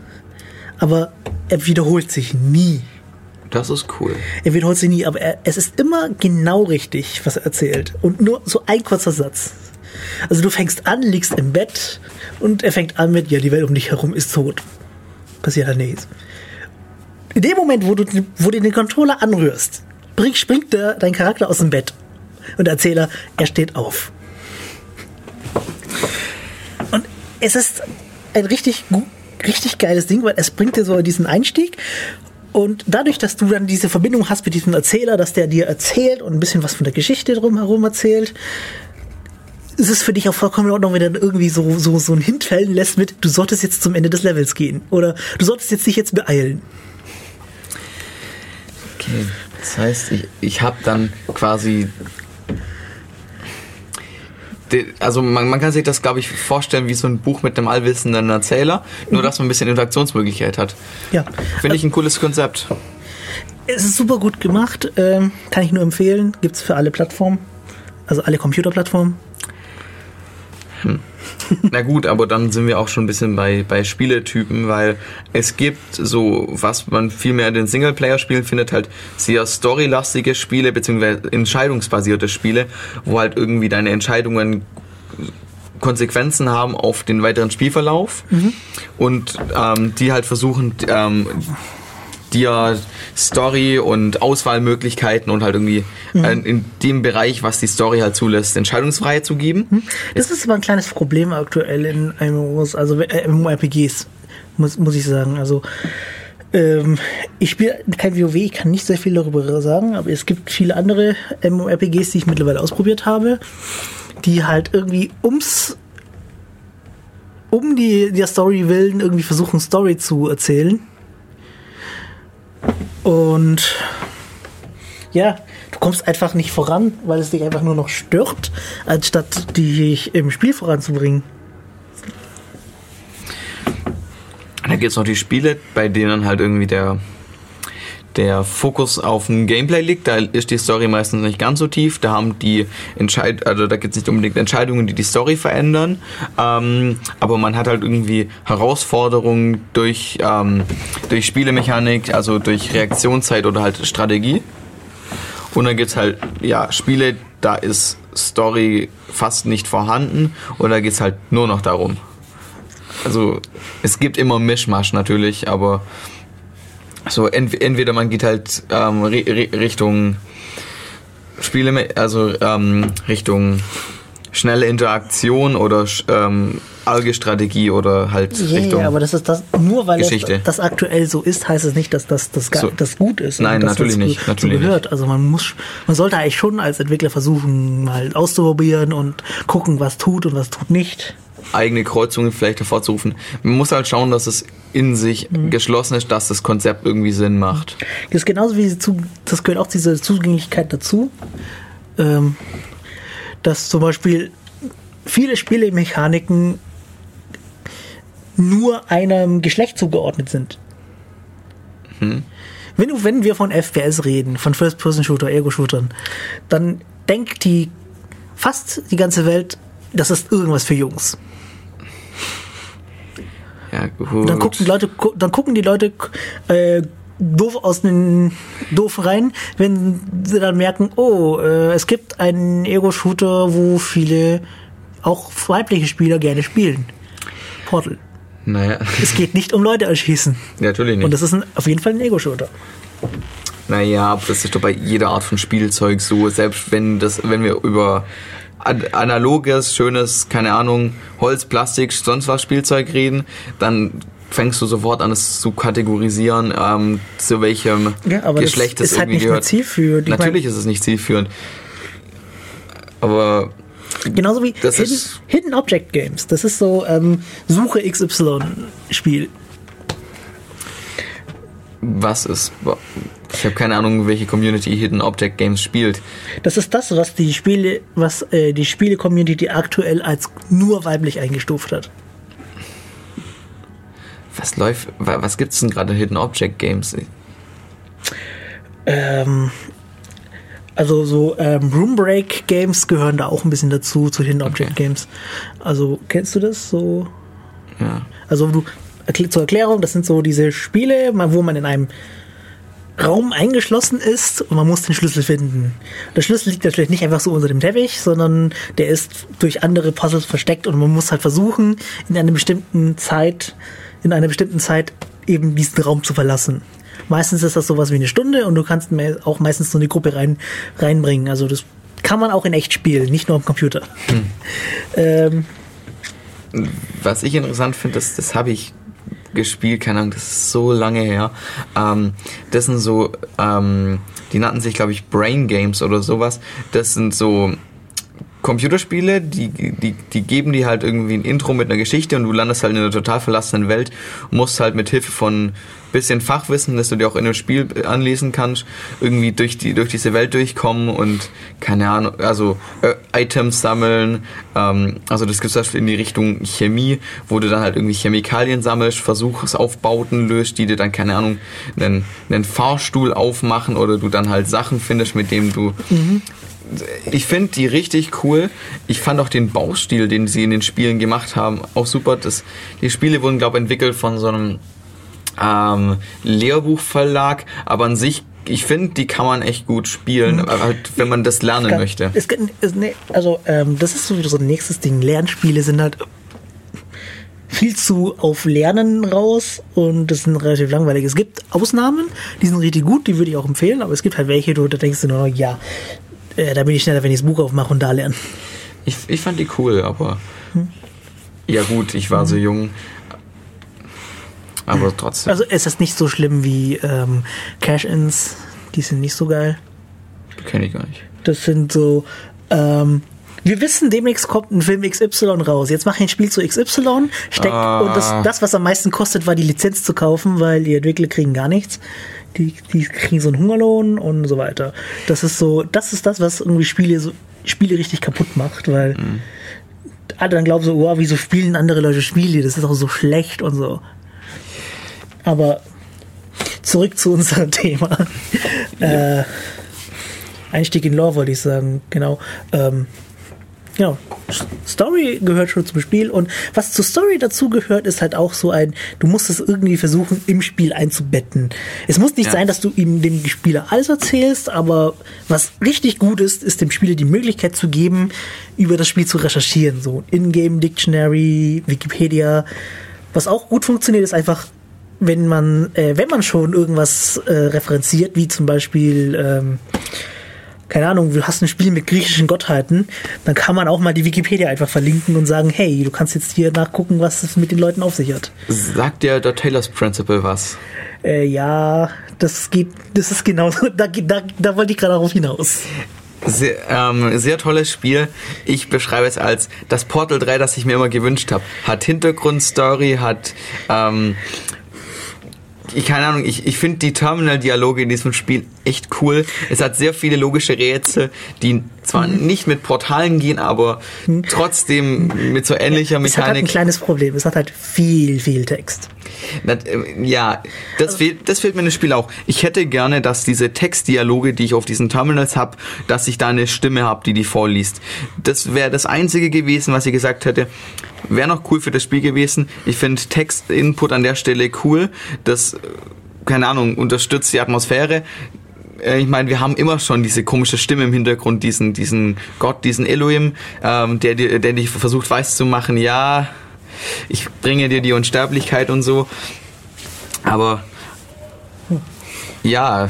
aber er wiederholt sich nie. Das ist cool. Er wiederholt sich nie, aber er, es ist immer genau richtig, was er erzählt. Und nur so ein kurzer Satz. Also du fängst an, liegst im Bett und er fängt an mit, ja, die Welt um dich herum ist tot. Passiert halt nichts. In dem Moment, wo du, wo du den Controller anrührst, springt der, dein Charakter aus dem Bett. Und der Erzähler, er steht auf. Und es ist ein richtig, richtig geiles Ding, weil es bringt dir so diesen Einstieg. Und dadurch, dass du dann diese Verbindung hast mit diesem Erzähler, dass der dir erzählt und ein bisschen was von der Geschichte drumherum erzählt, ist es für dich auch vollkommen in Ordnung, wenn er dann irgendwie so, so, so einen Hint fallen lässt mit, du solltest jetzt zum Ende des Levels gehen. Oder du solltest jetzt dich jetzt beeilen. Okay. Das heißt, ich, ich habe dann quasi. Also man, man kann sich das, glaube ich, vorstellen wie so ein Buch mit einem allwissenden Erzähler, nur dass man ein bisschen Interaktionsmöglichkeit hat. Ja. Finde ich ein cooles Konzept. Es ist super gut gemacht, ähm, kann ich nur empfehlen. Gibt es für alle Plattformen, also alle Computerplattformen. Na gut, aber dann sind wir auch schon ein bisschen bei, bei Spieletypen, weil es gibt so, was man viel mehr in den Singleplayer-Spielen findet, halt sehr storylastige Spiele, beziehungsweise entscheidungsbasierte Spiele, wo halt irgendwie deine Entscheidungen Konsequenzen haben auf den weiteren Spielverlauf und ähm, die halt versuchen, ähm, dir Story und Auswahlmöglichkeiten und halt irgendwie äh, in dem Bereich, was die Story halt zulässt, Entscheidungsfreiheit zu geben. Das ist aber ein kleines Problem aktuell in MMOs, also äh, MMORPGs, muss, muss ich sagen. Also ähm, ich spiele kein WoW, ich kann nicht sehr viel darüber sagen, aber es gibt viele andere MMORPGs, die ich mittlerweile ausprobiert habe, die halt irgendwie ums um die der Story willen irgendwie versuchen Story zu erzählen. Und ja, du kommst einfach nicht voran, weil es dich einfach nur noch stört, anstatt dich im Spiel voranzubringen. Da gibt es noch die Spiele, bei denen halt irgendwie der, der Fokus auf dem Gameplay liegt. Da ist die Story meistens nicht ganz so tief. Da haben die Entscheid also da gibt es nicht unbedingt Entscheidungen, die die Story verändern. Ähm, aber man hat halt irgendwie Herausforderungen durch, ähm, durch Spielemechanik, also durch Reaktionszeit oder halt Strategie. Und dann gibt es halt, ja, Spiele, da ist Story fast nicht vorhanden und da geht es halt nur noch darum. Also es gibt immer Mischmasch natürlich, aber so ent entweder man geht halt ähm, ri ri Richtung Spiele, also ähm, Richtung schnelle Interaktion oder ähm, Alge-Strategie oder halt Ja, Richtung. aber das ist das, nur weil Geschichte. das, das aktuell so ist, heißt es nicht, dass das, das, So. das gut ist. Nein, natürlich nicht, natürlich gehört. Also man muss, man sollte eigentlich schon als Entwickler versuchen, mal auszuprobieren und gucken, was tut und was tut nicht. Eigene Kreuzungen vielleicht hervorzurufen. Man muss halt schauen, dass es in sich geschlossen ist, dass das Konzept irgendwie Sinn macht. Das ist genauso wie das gehört auch diese Zugänglichkeit dazu, ähm, dass zum Beispiel viele Spielemechaniken nur einem Geschlecht zugeordnet sind. Wenn, du, wenn wir von FPS reden, von First-Person-Shooter, Ego-Shootern, dann denkt die fast die ganze Welt, das ist irgendwas für Jungs. Ja, gut. Dann gucken die Leute, dann gucken die Leute äh, doof aus den doof rein, wenn sie dann merken, oh, äh, es gibt einen Ego-Shooter, wo viele auch weibliche Spieler gerne spielen. Portal. Naja, Es geht nicht um Leute erschießen. natürlich nicht. Und das ist ein, auf jeden Fall ein Ego-Shooter. Naja, aber das ist doch bei jeder Art von Spielzeug so. Selbst wenn das, wenn wir über analoges, schönes, keine Ahnung, Holz, Plastik, sonst was Spielzeug reden, dann fängst du sofort an, es zu kategorisieren, ähm, zu welchem Ja, aber das Geschlecht es ist halt nicht gehört. zielführend. Ich Natürlich ist es nicht zielführend. Aber Genauso wie Das Hidden, Hidden Object Games. Das ist so ähm, Suche XY-Spiel. was ist. Ich habe keine Ahnung, welche Community Hidden Object Games spielt. Das ist das, was die Spiele, was äh, die Spiele-Community aktuell als nur weiblich eingestuft hat. Was läuft. wa- Was gibt's denn gerade Hidden Object Games? Ähm, also so ähm, Room Break Games gehören da auch ein bisschen dazu, zu Hidden Object Okay. Games. Also kennst du das so? Ja. Also du zur Erklärung, das sind so diese Spiele, wo man in einem Raum eingeschlossen ist und man muss den Schlüssel finden. Der Schlüssel liegt natürlich nicht einfach so unter dem Teppich, sondern der ist durch andere Puzzles versteckt und man muss halt versuchen, in einer bestimmten Zeit, in einer bestimmten Zeit eben diesen Raum zu verlassen. Meistens ist das sowas wie eine Stunde und du kannst auch meistens so eine Gruppe rein, reinbringen. Also das kann man auch in echt spielen, nicht nur am Computer. Ähm, Was ich interessant finde, das, das habe ich gespielt, keine Ahnung, das ist so lange her. Ähm, das sind so, ähm, die nannten sich, glaube ich, Brain Games oder sowas. Das sind so Computerspiele, die, die, die geben dir halt irgendwie ein Intro mit einer Geschichte und du landest halt in einer total verlassenen Welt musst halt mit Hilfe von bisschen Fachwissen, das du dir auch in einem Spiel anlesen kannst, irgendwie durch die durch diese Welt durchkommen und keine Ahnung, also äh, Items sammeln. Ähm, also das gibt es in die Richtung Chemie, wo du dann halt irgendwie Chemikalien sammelst, Versuchsaufbauten löst, die dir dann keine Ahnung einen, einen Fahrstuhl aufmachen oder du dann halt Sachen findest, mit dem du ich finde die richtig cool. Ich fand auch den Baustil, den sie in den Spielen gemacht haben, auch super. Das, die Spiele wurden, glaube ich, entwickelt von so einem ähm, Lehrbuchverlag, aber an sich, ich finde, die kann man echt gut spielen, aber halt, wenn man das lernen Kann- möchte. Es, es, nee, also, ähm, das ist so wieder so ein nächstes Ding. Lernspiele sind halt viel zu auf Lernen raus und das sind relativ langweilig. Es gibt Ausnahmen, die sind richtig gut, die würde ich auch empfehlen, aber es gibt halt welche, wo du denkst noch, ja, äh, da bin ich schneller, wenn ich das Buch aufmache und da lerne. Ich, ich fand die cool, aber ja gut, ich war so jung. Aber trotzdem. Also es ist nicht so schlimm wie ähm, Cash-Ins, die sind nicht so geil. kenne ich gar nicht. Das sind so, ähm, wir wissen, demnächst kommt ein Film XY raus. Jetzt mach ich ein Spiel zu XY, steck, Ah. und das, das, was am meisten kostet, war die Lizenz zu kaufen, weil die Entwickler kriegen gar nichts. Die, die kriegen so einen Hungerlohn und so weiter. Das ist so, das ist das, was irgendwie Spiele, so, Spiele richtig kaputt macht, weil alle dann glauben so, oh, wieso spielen andere Leute Spiele? Das ist auch so schlecht und so. Aber zurück zu unserem Thema. äh, Einstieg in Lore wollte ich sagen, genau. Ähm, genau. S- Story gehört schon zum Spiel und was zur Story dazu gehört, ist halt auch so ein, du musst es irgendwie versuchen, im Spiel einzubetten. Es muss nicht Ja. sein, dass du ihm dem Spieler alles erzählst, aber was richtig gut ist, ist dem Spieler die Möglichkeit zu geben, über das Spiel zu recherchieren. So Ingame Dictionary, Wikipedia. Was auch gut funktioniert, ist einfach wenn man, äh, wenn man schon irgendwas äh, referenziert, wie zum Beispiel, ähm, keine Ahnung, du hast ein Spiel mit griechischen Gottheiten, dann kann man auch mal die Wikipedia einfach verlinken und sagen, hey, du kannst jetzt hier nachgucken, was es mit den Leuten auf sich hat. Sagt dir der Taylor's Principle was? Äh, ja, das geht, das ist genau, da, da, da wollte ich gerade darauf hinaus. Sehr, ähm, sehr tolles Spiel. Ich beschreibe es als das Portal 3, das ich mir immer gewünscht habe. Hat Hintergrundstory, hat ähm, ich keine Ahnung, ich, ich finde die Terminal-Dialoge in diesem Spiel echt cool. Es hat sehr viele logische Rätsel, die zwar Mhm. nicht mit Portalen gehen, aber trotzdem mit so ähnlicher Es hat halt ein Mechanik. kleines Problem. Es hat halt viel, viel Text. Das, äh, ja, das, Also fehlt, das fehlt mir in dem Spiel auch. Ich hätte gerne, dass diese Textdialoge, die ich auf diesen Terminals habe, dass ich da eine Stimme habe, die die vorliest. Das wäre das Einzige gewesen, was ich gesagt hätte. Wäre noch cool für das Spiel gewesen. Ich finde Text-Input an der Stelle cool. Das, äh, keine Ahnung, unterstützt die Atmosphäre. Äh, Ich meine, wir haben immer schon diese komische Stimme im Hintergrund, diesen, diesen Gott, diesen Elohim, ähm, der, der dich versucht weiß zu machen, ja, ich bringe dir die Unsterblichkeit und so. Aber ja,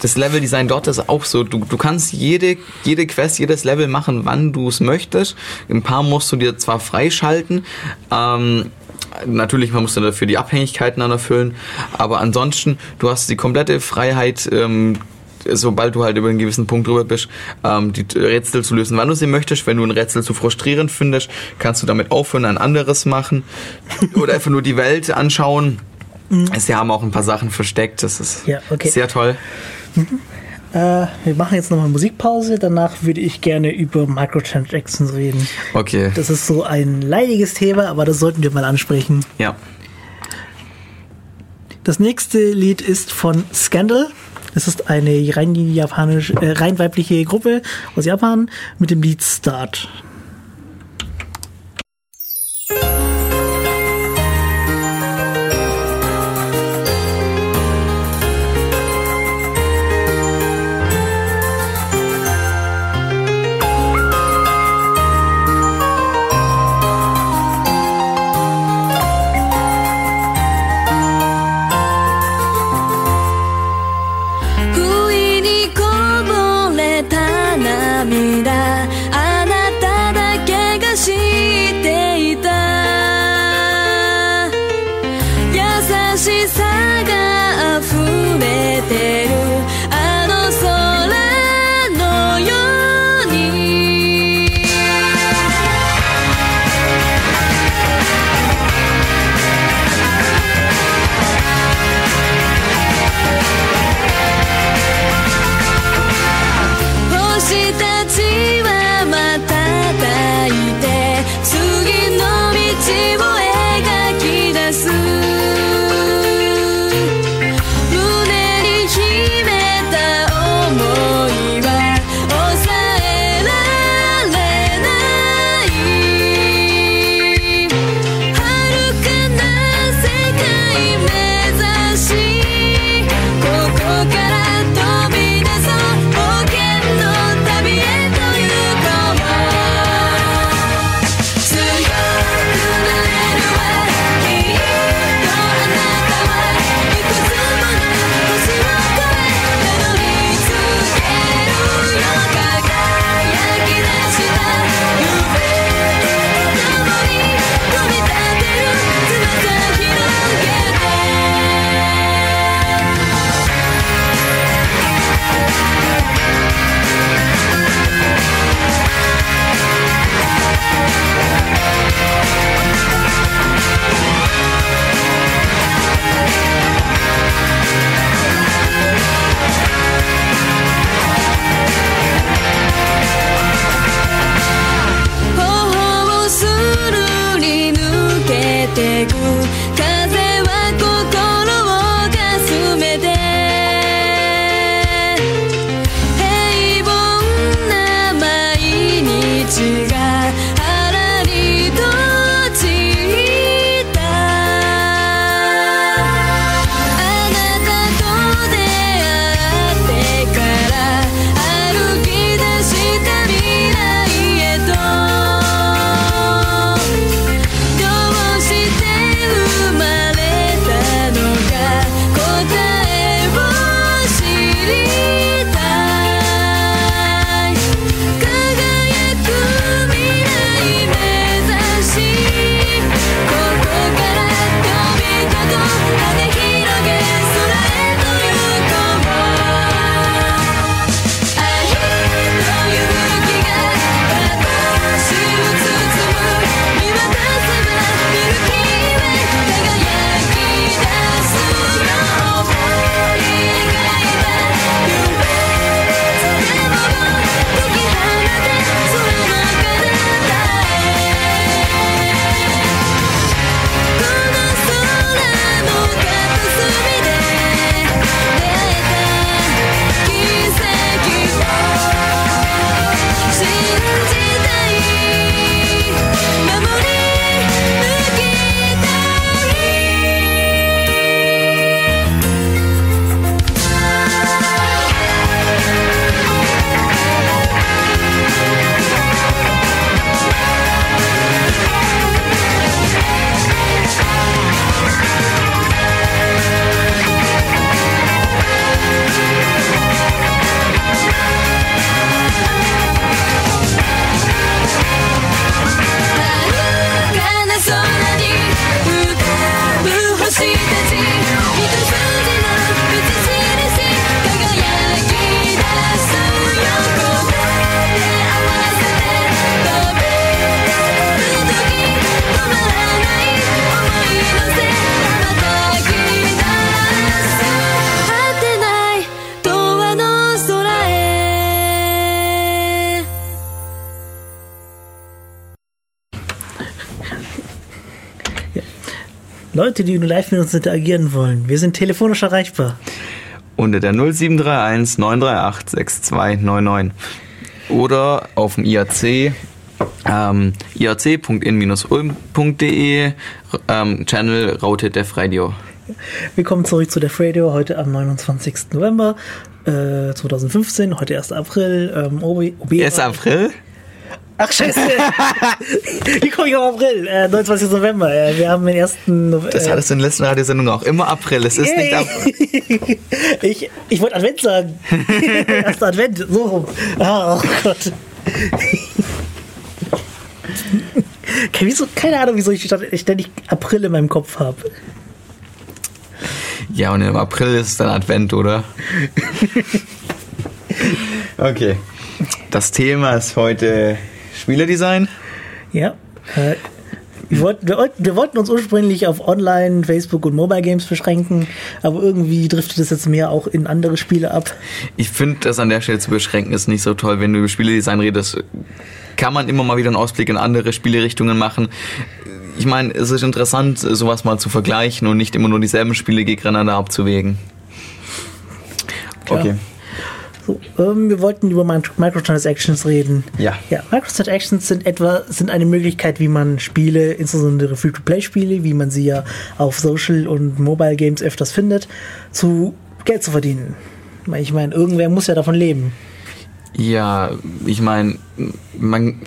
das Leveldesign dort ist auch so. Du, du kannst jede, jede Quest, jedes Level machen, wann du es möchtest. Ein paar musst du dir zwar freischalten. Ähm, natürlich, man muss dann dafür die Abhängigkeiten dann erfüllen. Aber ansonsten, du hast die komplette Freiheit, ähm, sobald du halt über einen gewissen Punkt drüber bist, ähm, die Rätsel zu lösen, wann du sie möchtest. Wenn du ein Rätsel zu frustrierend findest, kannst du damit aufhören, ein anderes machen. Oder einfach nur die Welt anschauen. Sie haben auch ein paar Sachen versteckt. Das ist Ja, okay. sehr toll. Äh, wir machen jetzt nochmal Musikpause. Danach würde ich gerne über Microtransactions reden. Okay. Das ist so ein leidiges Thema, aber das sollten wir mal ansprechen. ja. Das nächste Lied ist von Scandal. Es ist eine rein japanisch, äh, rein weibliche Gruppe aus Japan mit dem Lied Start. Leute, die live mit uns interagieren wollen. Wir sind telefonisch erreichbar. Unter der 0731 938 6299. Oder auf dem IAC, ähm, iac.in-ulm.de, ähm, Channel Raute Def Radio. Willkommen zurück zu der Radio heute am 29. November äh, 2015, heute 1. April. Ähm, OB, OB 1. April? Ach scheiße! Wie komme ich auf April? Äh, 29. November. Äh, wir haben den ersten November. Das hattest du in der letzten Radiosendung auch. Immer April. Es ist nicht April. ich ich wollte Advent sagen. Erster Advent. So rum. Ah, oh Gott. Wieso, keine Ahnung, wieso ich ständig April in meinem Kopf habe. Ja, und im April ist dann Advent, oder? okay. Das Thema ist heute Spielerdesign. Ja. Äh, wir, wollten, wir, wir, wollten uns ursprünglich auf Online, Facebook und Mobile Games beschränken, aber irgendwie driftet es jetzt mehr auch in andere Spiele ab. Ich finde, das an der Stelle zu beschränken ist nicht so toll. Wenn du über Spieledesign redest, kann man immer mal wieder einen Ausblick in andere Spielerichtungen machen. Ich meine, es ist interessant, sowas mal zu vergleichen und nicht immer nur dieselben Spiele gegeneinander abzuwägen. Klar. Okay. So, ähm, wir wollten über Microtransactions reden. Ja. Ja, Microtransactions sind etwa sind eine Möglichkeit, wie man Spiele, insbesondere Free-to-Play-Spiele, wie man sie ja auf Social und Mobile Games öfters findet, zu Geld zu verdienen. Ich meine, irgendwer muss ja davon leben. Ja, ich meine, man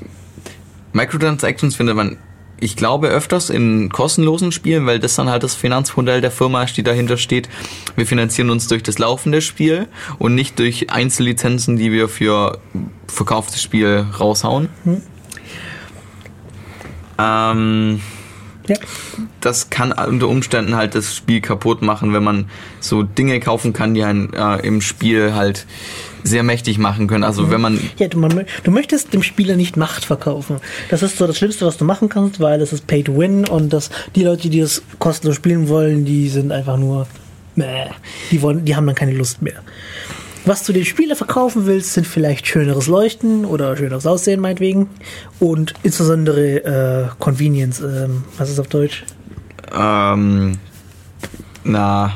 Microtransactions findet man ich glaube öfters in kostenlosen Spielen, weil das dann halt das Finanzmodell der Firma ist, die dahinter steht. Wir finanzieren uns durch das laufende Spiel und nicht durch Einzellizenzen, die wir für verkauftes Spiel raushauen. Hm. Ähm, ja. Das kann unter Umständen halt das Spiel kaputt machen, wenn man so Dinge kaufen kann, die einen äh, im Spiel halt sehr mächtig machen können. Also wenn man. Ja, du, man, du möchtest dem Spieler nicht Macht verkaufen. Das ist so das Schlimmste, was du machen kannst, weil es ist Pay to Win und das, die Leute, die das kostenlos spielen wollen, die sind einfach nur. Mäh, die, wollen, die haben dann keine Lust mehr. Was du dem Spieler verkaufen willst, sind vielleicht schöneres Leuchten oder schöneres Aussehen, meinetwegen. Und insbesondere äh, Convenience. Ähm, was ist auf Deutsch? Ähm, na.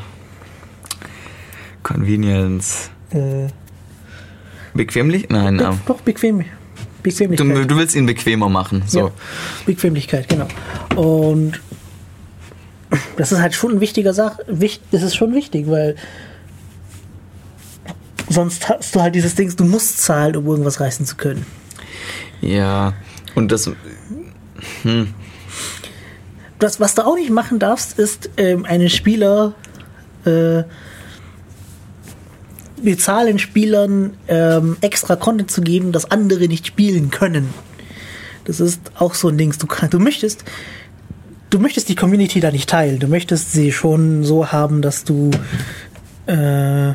Convenience. Äh, Bequemlich? Nein. Be ähm, doch, bequem. Bequemlichkeit. Du, du, willst ihn bequemer machen. So. Ja, Bequemlichkeit, genau. Und das ist halt schon ein wichtiger Sache. Das ist schon wichtig, weil sonst hast du halt dieses Ding, du musst zahlen, um irgendwas reißen zu können. Ja, und das. Hm. Das, was du auch nicht machen darfst, ist ähm, einen Spieler äh, die Zahlen Spielern ähm, extra Content zu geben, das andere nicht spielen können. Das ist auch so ein Ding. Du, du möchtest, du möchtest die Community da nicht teilen. Du möchtest sie schon so haben, dass du äh,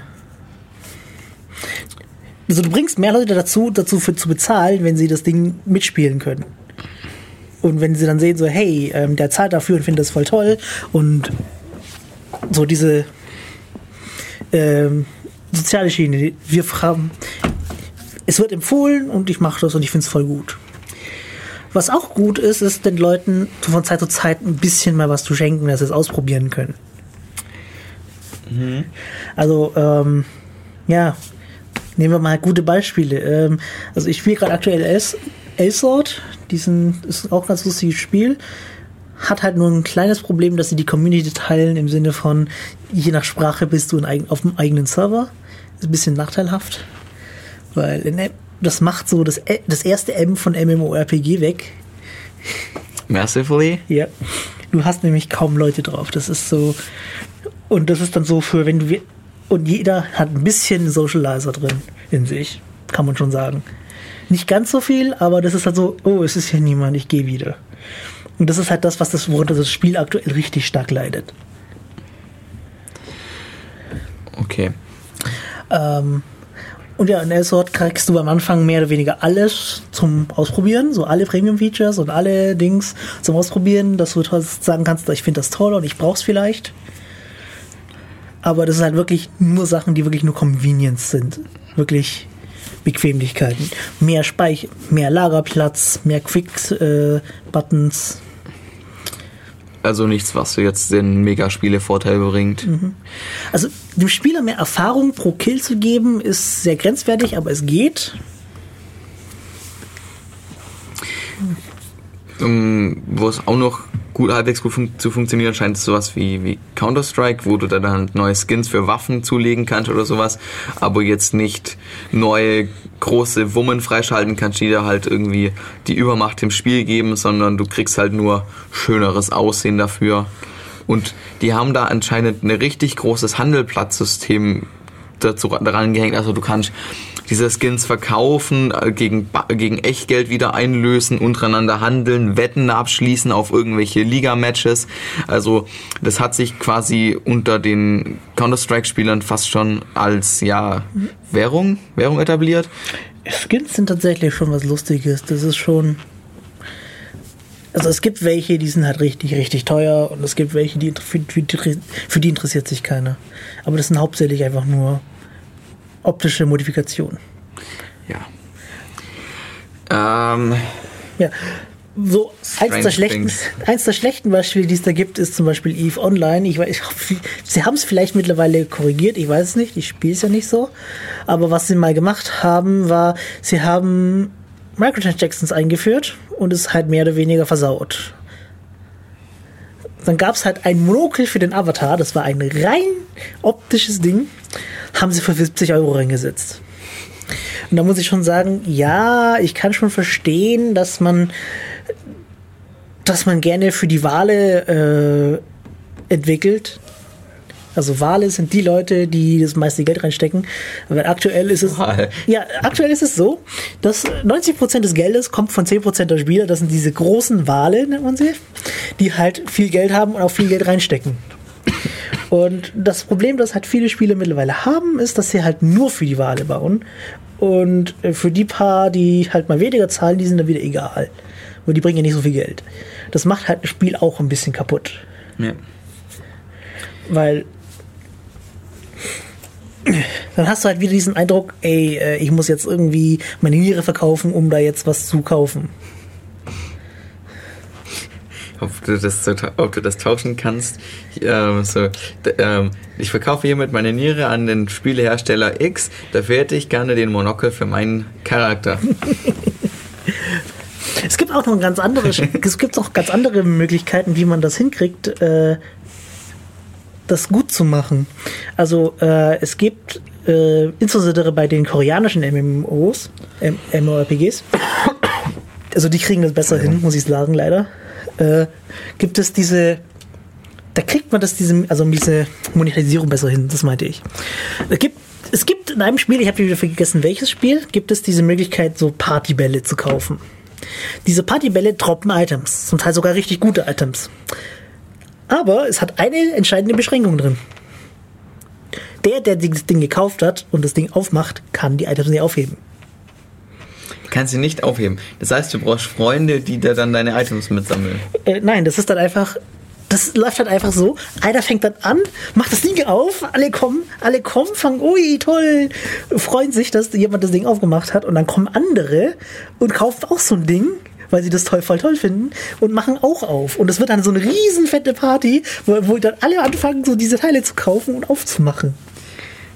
also du bringst mehr Leute dazu, dazu für, zu bezahlen, wenn sie das Ding mitspielen können. Und wenn sie dann sehen, so, hey, ähm, der zahlt dafür und findet das voll toll und so diese ähm, soziale Schiene. Wir haben, es wird empfohlen und ich mache das und ich finde es voll gut. Was auch gut ist, ist den Leuten von Zeit zu Zeit ein bisschen mal was zu schenken, dass sie es ausprobieren können. Mhm. Also, ähm, ja, nehmen wir mal gute Beispiele. Ähm, also ich spiele gerade aktuell Elsword, diesen ist auch ein ganz lustiges Spiel hat halt nur ein kleines Problem, dass sie die Community teilen im Sinne von, je nach Sprache bist du auf dem eigenen Server. Ist ein bisschen nachteilhaft, weil das macht so das, das erste M von MMORPG weg. Massively? Ja. Du hast nämlich kaum Leute drauf. Das ist so. Und das ist dann so für, wenn du. Und jeder hat ein bisschen Socializer drin in sich, kann man schon sagen. Nicht ganz so viel, aber das ist halt so, oh, es ist hier niemand, ich gehe wieder. Und das ist halt das, was das, worunter das Spiel aktuell richtig stark leidet. Okay. Ähm, und ja, in Elsword kriegst du am Anfang mehr oder weniger alles zum Ausprobieren, so alle Premium-Features und alle Dings zum Ausprobieren, dass du sagen kannst, ich finde das toll und ich brauch's vielleicht. Aber das ist halt wirklich nur Sachen, die wirklich nur Convenience sind. Wirklich Bequemlichkeiten. Mehr Speicher, mehr Lagerplatz, mehr Quick-Buttons. Also nichts, was jetzt den Megaspiele-Vorteil bringt. Also dem Spieler mehr Erfahrung pro Kill zu geben, ist sehr grenzwertig, aber es geht. Um, wo es auch noch gut, halbwegs gut fun zu funktionieren scheint, ist sowas wie, wie Counter-Strike, wo du dann halt neue Skins für Waffen zulegen kannst oder sowas, aber jetzt nicht neue große Wummen freischalten kannst, die dir halt irgendwie die Übermacht im Spiel geben, sondern du kriegst halt nur schöneres Aussehen dafür. Und die haben da anscheinend ein richtig großes Handelplatzsystem dazu daran gehängt. Also du kannst diese Skins verkaufen, äh, gegen, gegen Echtgeld wieder einlösen, untereinander handeln, Wetten abschließen auf irgendwelche Liga-Matches. Also das hat sich quasi unter den Counter-Strike-Spielern fast schon als ja Währung, Währung etabliert. Skins sind tatsächlich schon was Lustiges. Das ist schon. Also es gibt welche, die sind halt richtig, richtig teuer und es gibt welche, die für, für, für die interessiert sich keiner. Aber das sind hauptsächlich einfach nur optische Modifikationen. Ja. Ähm, Ja. So, eins der, schlechten, eins der schlechten Beispiele, die es da gibt, ist zum Beispiel EVE Online. Ich weiß, ich, sie haben es vielleicht mittlerweile korrigiert, ich weiß es nicht, ich spiele es ja nicht so. Aber was sie mal gemacht haben, war, sie haben Microtransactions eingeführt und es halt mehr oder weniger versaut. Dann gab es halt ein Monokel für den Avatar, das war ein rein optisches Ding, haben sie für 70 Euro reingesetzt. Und da muss ich schon sagen, ja, ich kann schon verstehen, dass man, dass man gerne für die Wale äh, entwickelt. Also Wale sind die Leute, die das meiste Geld reinstecken. Aber aktuell ist es, Wal. ja, aktuell ist es so, dass 90% des Geldes kommt von 10% der Spieler. Das sind diese großen Wale, nennt man sie, die halt viel Geld haben und auch viel Geld reinstecken. Und das Problem, das halt viele Spiele mittlerweile haben, ist, dass sie halt nur für die Wale bauen. Und äh, für die paar, die halt mal weniger zahlen, die sind dann wieder egal. Und die bringen ja nicht so viel Geld. Das macht halt ein Spiel auch ein bisschen kaputt. ja. Weil dann hast du halt wieder diesen Eindruck, ey, äh, ich muss jetzt irgendwie meine Niere verkaufen, um da jetzt was zu kaufen. ob du das, ob du das tauschen kannst. Ähm, so, ähm, ich verkaufe hiermit meine Niere an den Spielehersteller X. Dafür hätte ich gerne den Monokel für meinen Charakter. Es gibt auch noch ganz andere, es gibt auch ganz andere Möglichkeiten, wie man das hinkriegt, äh, das gut zu machen. Also äh, es gibt äh, insbesondere bei den koreanischen MMOs, M MMORPGs, also die kriegen das besser hin, muss ich sagen, leider. Äh, gibt es diese, da kriegt man das diese, also diese Monetarisierung besser hin, das meinte ich. Es gibt, es gibt in einem Spiel, ich habe wieder vergessen, welches Spiel, gibt es diese Möglichkeit, so Partybälle zu kaufen. Diese Partybälle droppen Items, zum Teil sogar richtig gute Items. Aber es hat eine entscheidende Beschränkung drin. Der, der das Ding gekauft hat und das Ding aufmacht, kann die Items nicht aufheben. Du kannst sie nicht aufheben. Das heißt, du brauchst Freunde, die dir dann deine Items mitsammeln. Äh, nein, das ist dann einfach. Das läuft halt einfach so. Einer fängt dann an, macht das Ding auf, alle kommen, alle kommen, fangen, ui, toll, freuen sich, dass jemand das Ding aufgemacht hat und dann kommen andere und kaufen auch so ein Ding, weil sie das toll, voll toll finden und machen auch auf. Und es wird dann so eine riesen fette Party, wo, wo dann alle anfangen, so diese Teile zu kaufen und aufzumachen.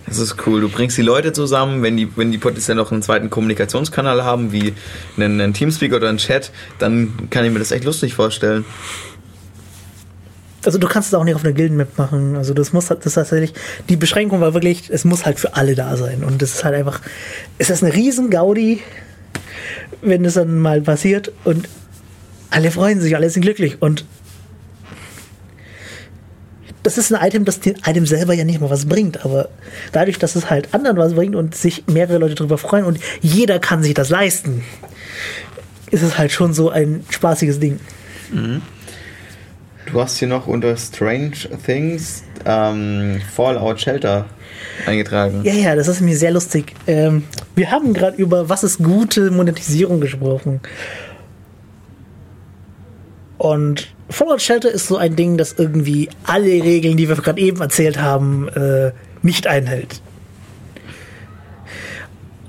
Das ist cool. Du bringst die Leute zusammen, wenn die, wenn die potenziell noch einen zweiten Kommunikationskanal haben, wie einen, einen Teamspeak oder einen Chat, dann kann ich mir das echt lustig vorstellen. Also du kannst es auch nicht auf einer Gildenmap machen. Also das muss halt- das tatsächlich, die Beschränkung war wirklich, es muss halt für alle da sein. Und das ist halt einfach, es ist eine riesen Gaudi, wenn das dann mal passiert und alle freuen sich, alle sind glücklich. Und das ist ein Item, das dem Item selber ja nicht mal was bringt, aber dadurch, dass es halt anderen was bringt und sich mehrere Leute darüber freuen und jeder kann sich das leisten, ist es halt schon so ein spaßiges Ding. Du hast hier noch unter Strange Things ähm, Fallout Shelter eingetragen. Ja, ja, das ist mir sehr lustig. Ähm, wir haben gerade über was ist gute Monetisierung gesprochen. Und Fallout Shelter ist so ein Ding, das irgendwie alle Regeln, die wir gerade eben erzählt haben, äh, nicht einhält.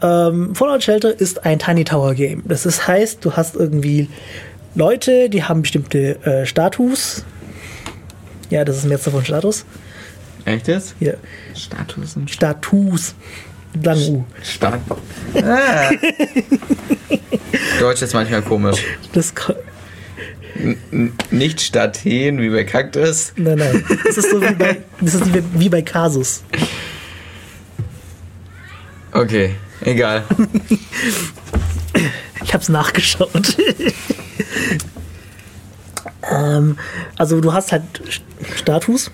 Ähm, Fallout Shelter ist ein Tiny Tower Game. Das ist, heißt, du hast irgendwie Leute, die haben bestimmte äh, Status, Ja, das ist Mehrzahl von Status. Echt jetzt? Hier. Status Status. Langem U. Stadt. Ah. Deutsch ist manchmal komisch. Das, N nicht Staten wie bei Kaktus. nein, nein. Das ist so wie bei, das ist wie, bei Kasus. Okay, egal. Ich hab's nachgeschaut. ähm, also du hast halt St- Status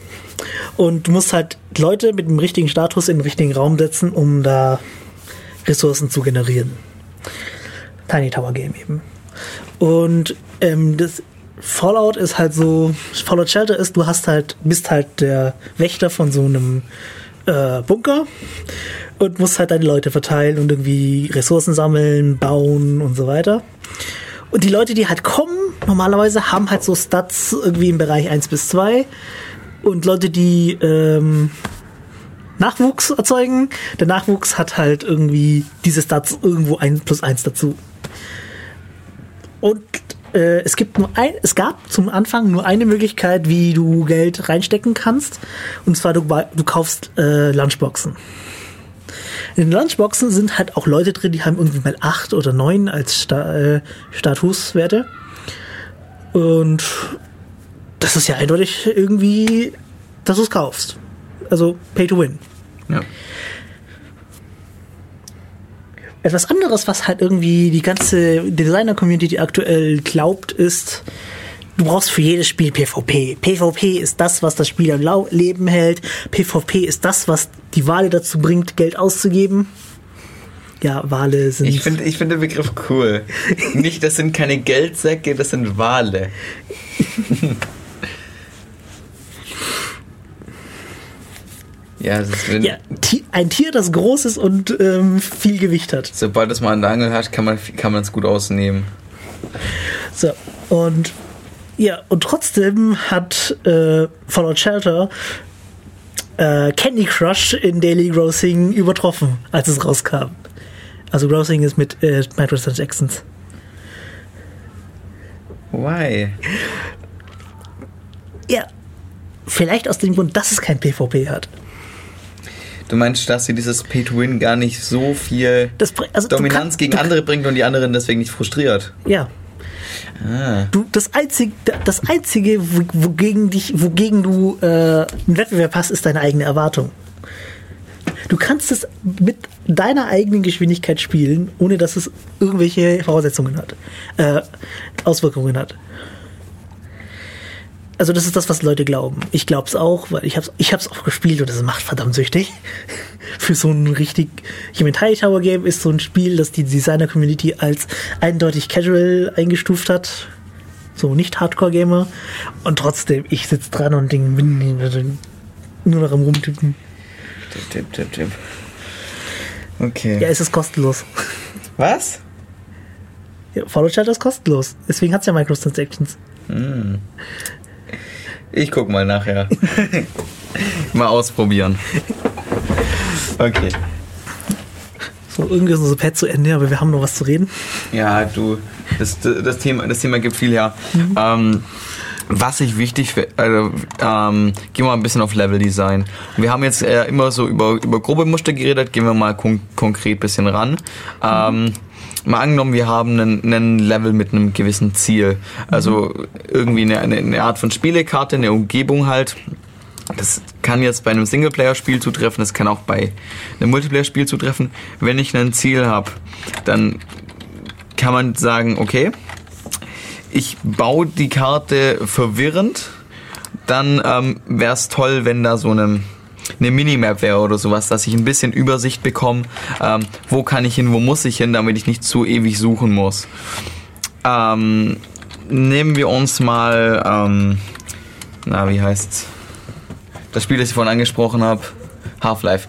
und du musst halt Leute mit dem richtigen Status in den richtigen Raum setzen, um da Ressourcen zu generieren. Tiny Tower Game eben. Und ähm, das Fallout ist halt so, Fallout Shelter ist, du hast halt, bist halt der Wächter von so einem äh, Bunker und musst halt deine Leute verteilen und irgendwie Ressourcen sammeln, bauen und so weiter. Und die Leute, die halt kommen, normalerweise haben halt so Stats irgendwie im Bereich 1 bis 2. Und Leute, die ähm, Nachwuchs erzeugen, der Nachwuchs hat halt irgendwie diese Stats irgendwo 1 plus 1 dazu. Und äh, es gibt nur ein, es gab zum Anfang nur eine Möglichkeit, wie du Geld reinstecken kannst. Und zwar du, du kaufst äh, Lunchboxen. In den Lunchboxen sind halt auch Leute drin, die haben irgendwie mal 8 oder 9 als Sta äh, Statuswerte. Und das ist ja eindeutig irgendwie, dass du es kaufst. Also Pay to Win. Ja. Etwas anderes, was halt irgendwie die ganze Designer-Community aktuell glaubt, ist, du brauchst für jedes Spiel PvP. PvP ist das, was das Spiel am Leben hält. PvP ist das, was die Wale dazu bringt, Geld auszugeben. Ja, Wale sind. Ich finde ich find den Begriff cool. Nicht, das sind keine Geldsäcke, das sind Wale. ja, das ist, wenn, ja, ein Tier, das groß ist und ähm, viel Gewicht hat. sobald es mal an der Angel hat, kann man kann es gut ausnehmen. So, und ja, und trotzdem hat äh, Fallout Shelter äh, Candy Crush in Daily Grossing übertroffen, als es rauskam. Also Grossing ist mit äh, Microtransactions. Why? Vielleicht aus dem Grund, dass es kein PvP hat. Du meinst, dass sie dieses Pay-to-Win gar nicht so viel Das, also Dominanz kannst- gegen andere bringt und die anderen deswegen nicht frustriert? Ja. Ah. Du, das einzige, das einzige, wo- wogegen dich, wogegen du äh, einen Wettbewerb hast, ist deine eigene Erwartung. Du kannst es mit deiner eigenen Geschwindigkeit spielen, ohne dass es irgendwelche Voraussetzungen hat, äh, Auswirkungen hat. Also das ist das, was Leute glauben. Ich glaube es auch, weil ich habe ich hab's auch gespielt und es macht verdammt süchtig. Für so ein richtig, ich meine, Tiny Tower Game ist so ein Spiel, das die Designer Community als eindeutig casual eingestuft hat. So nicht Hardcore Gamer. Und trotzdem, ich sitze dran und bin nur noch am rumtippen. Tipp, tipp, tipp, tipp. Okay. Ja, es ist kostenlos. Was? Ja, Fallout Shelter ist kostenlos. Deswegen hat es ja Microtransactions. Ich guck mal nachher. mal ausprobieren. Okay. So, irgendwie ist unser Pad zu Ende, aber wir haben noch was zu reden. Ja, du, das, das, Thema, das Thema gibt viel her. Ähm, was ich wichtig finde, also, ähm, gehen wir mal ein bisschen auf Level-Design. Wir haben jetzt äh, immer so über, über grobe Muster geredet, gehen wir mal kon konkret ein bisschen ran. Ähm, mal angenommen, wir haben einen, einen Level mit einem gewissen Ziel. Also irgendwie eine, eine, eine Art von Spielekarte, eine Umgebung halt. Das kann jetzt bei einem Singleplayer-Spiel zutreffen, das kann auch bei einem Multiplayer-Spiel zutreffen. Wenn ich ein Ziel habe, dann kann man sagen, okay, ich baue die Karte verwirrend, dann ähm, wäre es toll, wenn da so eine, eine Minimap wäre oder sowas, dass ich ein bisschen Übersicht bekomme, ähm, wo kann ich hin, wo muss ich hin, damit ich nicht zu ewig suchen muss. Ähm, nehmen wir uns mal, ähm, na, wie heißt's? Das Spiel, das ich vorhin angesprochen habe, Half-Life.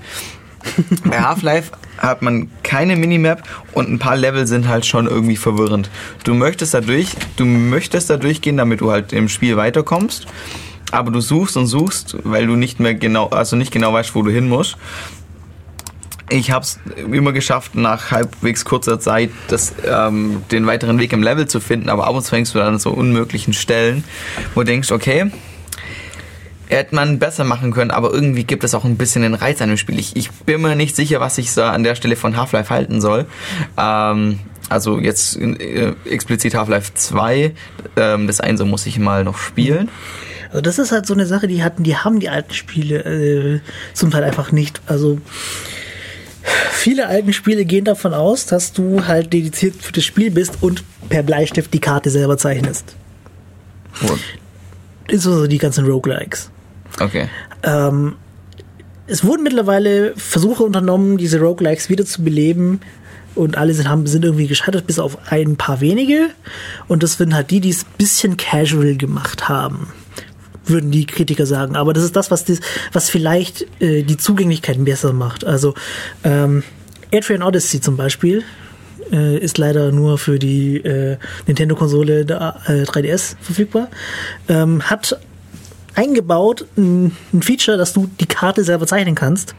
Bei Half-Life hat man keine Minimap und ein paar Level sind halt schon irgendwie verwirrend. Du möchtest da durch, du möchtest da durchgehen, damit du halt im Spiel weiterkommst, aber du suchst und suchst, weil du nicht mehr genau, also nicht genau weißt, wo du hin musst. Ich habe es immer geschafft, nach halbwegs kurzer Zeit das, ähm, den weiteren Weg im Level zu finden, aber ab und zu fängst du dann an so unmöglichen Stellen, wo du denkst, okay, hätte man besser machen können, aber irgendwie gibt es auch ein bisschen den Reiz an dem Spiel. Ich, ich bin mir nicht sicher, was ich da an der Stelle von Half-Life halten soll. Ähm, also jetzt äh, explizit Half-Life 2, ähm, das eine muss ich mal noch spielen. Also das ist halt so eine Sache, die hatten, die haben die alten Spiele äh, zum Teil einfach nicht. Also viele alten Spiele gehen davon aus, dass du halt dediziert für das Spiel bist und per Bleistift die Karte selber zeichnest. Und, Insbesondere die ganzen Roguelikes. okay. Ähm, es wurden mittlerweile Versuche unternommen, diese Roguelikes wieder zu beleben. Und alle sind, haben, sind irgendwie gescheitert, bis auf ein paar wenige. Und das sind halt die, die es ein bisschen casual gemacht haben. Würden die Kritiker sagen. Aber das ist das, was, das, was vielleicht äh, die Zugänglichkeit besser macht. Also ähm, Adrian Odyssey zum Beispiel äh, ist leider nur für die äh, Nintendo-Konsole äh, 3DS verfügbar. Ähm, hat eingebaut ein, ein Feature, dass du die Karte selber zeichnen kannst,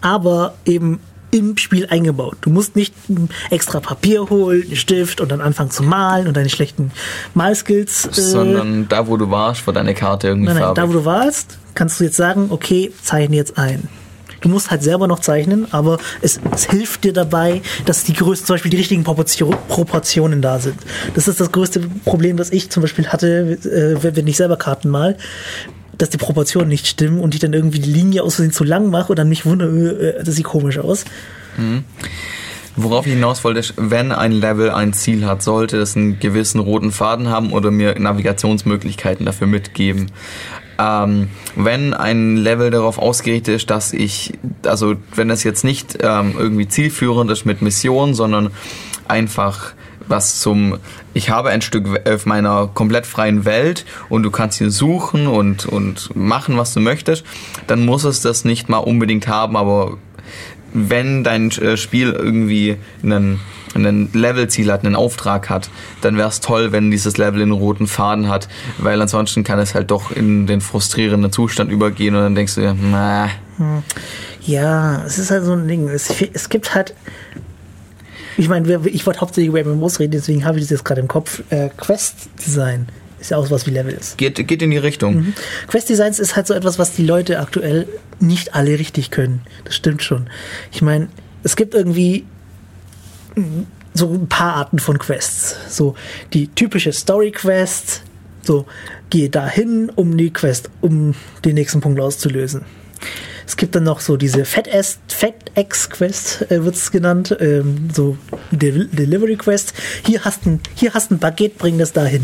aber eben im Spiel eingebaut. Du musst nicht extra Papier holen, einen Stift und dann anfangen zu malen und deine schlechten Malskills. Äh, Sondern da, wo du warst, war deine Karte irgendwie nein, nein, farbig. da wo du warst, kannst du jetzt sagen, okay, zeichne jetzt ein. Du musst halt selber noch zeichnen, aber es, es hilft dir dabei, dass die größten, zum Beispiel die richtigen Proportion, Proportionen da sind. Das ist das größte Problem, das ich zum Beispiel hatte, äh, wenn ich selber Karten mal, dass die Proportionen nicht stimmen und ich dann irgendwie die Linie aus Versehen zu lang mache und dann mich wundere, äh, das sieht komisch aus. Worauf ich hinaus wollte, wenn ein Level ein Ziel hat, sollte es einen gewissen roten Faden haben oder mir Navigationsmöglichkeiten dafür mitgeben. Ähm, wenn ein Level darauf ausgerichtet ist, dass ich, also wenn es jetzt nicht ähm, irgendwie zielführend ist mit Mission, sondern einfach was zum, ich habe ein Stück auf meiner komplett freien Welt und du kannst hier suchen und, und machen, was du möchtest, dann muss es das nicht mal unbedingt haben, aber wenn dein äh, Spiel irgendwie einen, einen Levelziel hat, einen Auftrag hat, dann wäre es toll, wenn dieses Level einen roten Faden hat, weil ansonsten kann es halt doch in den frustrierenden Zustand übergehen und dann denkst du dir, na, Ja, es ist halt so ein Ding. Es, es gibt halt. Ich meine, ich wollte hauptsächlich über MMOs reden, deswegen habe ich das jetzt gerade im Kopf. Äh, Quest-Design ist ja auch was wie Levels. geht, geht in die Richtung. Quest-Designs ist halt so etwas, was die Leute aktuell nicht alle richtig können. Das stimmt schon. Ich meine, es gibt irgendwie mm, so ein paar Arten von Quests. So die typische Story-Quest, so gehe dahin, um die Quest, um den nächsten Punkt auszulösen. Es gibt dann noch so diese FedEx FedEx Quest, äh, wird es genannt, ähm, so Del Delivery Quest. Hier hast ein, hier hast ein Baguette, bring das dahin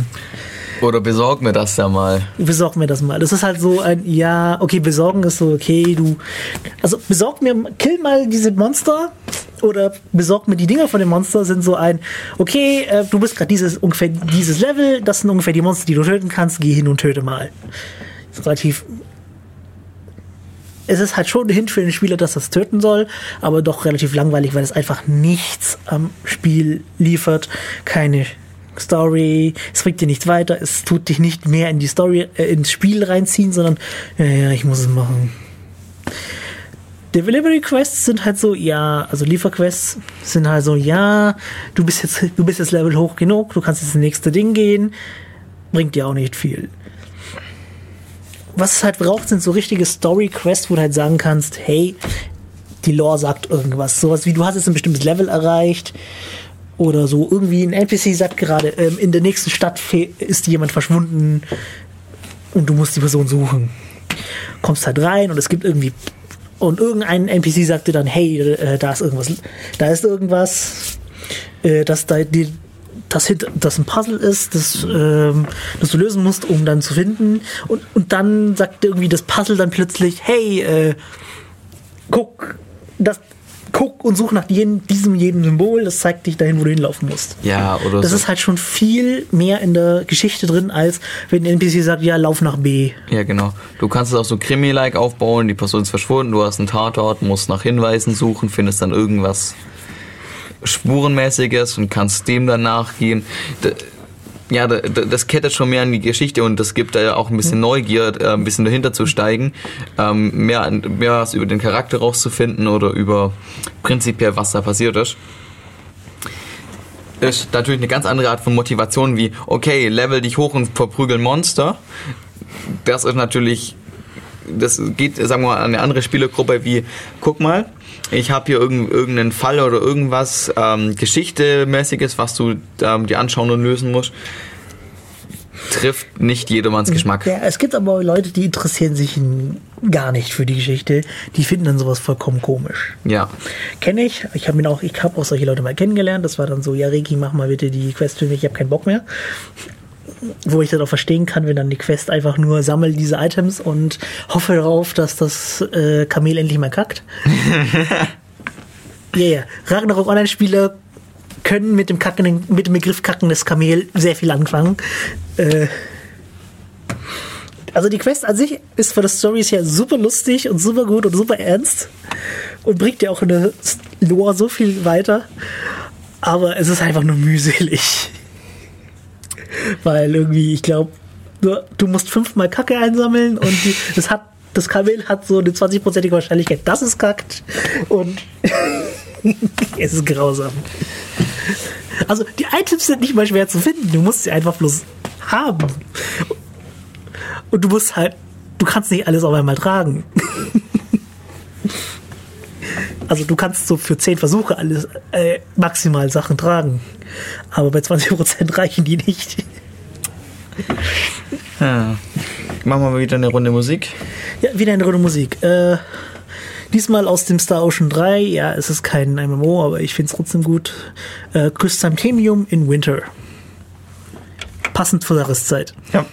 Oder besorg mir das ja mal. besorg mir das mal. Das ist halt so ein, ja, okay, besorgen ist so, okay, du, also besorg mir, kill mal diese Monster oder besorg mir die Dinger von den Monster sind so ein, okay, äh, du bist gerade dieses, ungefähr dieses Level, das sind ungefähr die Monster, die du töten kannst, geh hin und töte mal. ist relativ, es ist halt schon ein Hint für den Spieler, dass das töten soll, aber doch relativ langweilig, weil es einfach nichts am Spiel liefert. Keine Story, es bringt dir nichts weiter, es tut dich nicht mehr in die Story, äh, ins Spiel reinziehen, sondern, ja, ja, ich muss es machen. Delivery Quests sind halt so, ja, also Lieferquests sind halt so, ja, du bist jetzt, du bist jetzt Level hoch genug, du kannst jetzt ins nächste Ding gehen, bringt dir auch nicht viel was es halt braucht, sind so richtige Story-Quests, wo du halt sagen kannst, hey, die Lore sagt irgendwas. Sowas wie, du hast jetzt ein bestimmtes Level erreicht oder so. Irgendwie ein NPC sagt gerade, ähm, in der nächsten Stadt ist jemand verschwunden und du musst die Person suchen. Kommst halt rein und es gibt irgendwie und irgendein NPC sagt dir dann, hey, äh, da ist irgendwas, da ist irgendwas, äh, das da die, das, hint- das ein Puzzle ist, das, ähm, das du lösen musst, um dann zu finden. Und, und dann sagt irgendwie das Puzzle dann plötzlich, hey, äh, guck, das, guck und such nach jedem, diesem jedem Symbol, das zeigt dich dahin, wo du hinlaufen musst. Ja, oder Das so. ist halt schon viel mehr in der Geschichte drin, als wenn ein NPC sagt, ja, lauf nach B. Ja, genau. Du kannst es auch so Krimi-like aufbauen, die Person ist verschwunden, du hast einen Tatort, musst nach Hinweisen suchen, findest dann irgendwas Spurenmäßiges und kannst dem dann nachgehen. Ja, da- da- das kettet schon mehr in die Geschichte und das gibt da ja auch ein bisschen Neugier, äh, ein bisschen dahinter zu steigen, ähm, mehr, an- mehr was über den Charakter rauszufinden oder über prinzipiell, was da passiert ist ist natürlich eine ganz andere Art von Motivation wie, okay, level dich hoch und verprügel Monster. Das ist natürlich das geht, sagen wir mal, an eine andere Spielergruppe wie, guck mal, ich habe hier irgend, irgendeinen Fall oder irgendwas ähm, Geschichtemäßiges, was du ähm, dir anschauen und lösen musst. Trifft nicht jedermanns Geschmack. Ja, es gibt aber Leute, die interessieren sich gar nicht für die Geschichte. Die finden dann sowas vollkommen komisch. Ja. Kenne ich. Ich habe auch, ich habe auch solche Leute mal kennengelernt. Das war dann so, ja, Reki, mach mal bitte die Quest für mich, ich habe keinen Bock mehr. Wo ich dann auch verstehen kann, wenn dann die Quest einfach nur sammel diese Items und hoffe darauf, dass das äh, Kamel endlich mal kackt. Ja, ja. Ragnarok Online-Spieler können mit dem, Kacken, mit dem Begriff kackendes Kamel sehr viel anfangen. Äh, also die Quest an sich ist von der Story her super lustig und super gut und super ernst und bringt dir auch in der Lore so viel weiter. Aber es ist einfach nur mühselig. Weil irgendwie, ich glaube, du musst fünfmal Kacke einsammeln und die, das hat das Kamel hat so eine 20-prozentige Wahrscheinlichkeit, dass es kackt. Und es ist grausam. Also die Items sind nicht mal schwer zu finden. Du musst sie einfach bloß haben. Und du musst halt, du kannst nicht alles auf einmal tragen. Also du kannst so für 10 Versuche alles äh, maximal Sachen tragen. Aber bei 20% reichen die nicht. ja. Machen wir mal wieder eine Runde Musik. Ja, wieder eine Runde Musik. Äh, diesmal aus dem Star Ocean 3. Ja, es ist kein MMO, aber ich finde es trotzdem gut. Äh, Chrysanthemium in Winter. Passend zur Jahreszeit. Ja.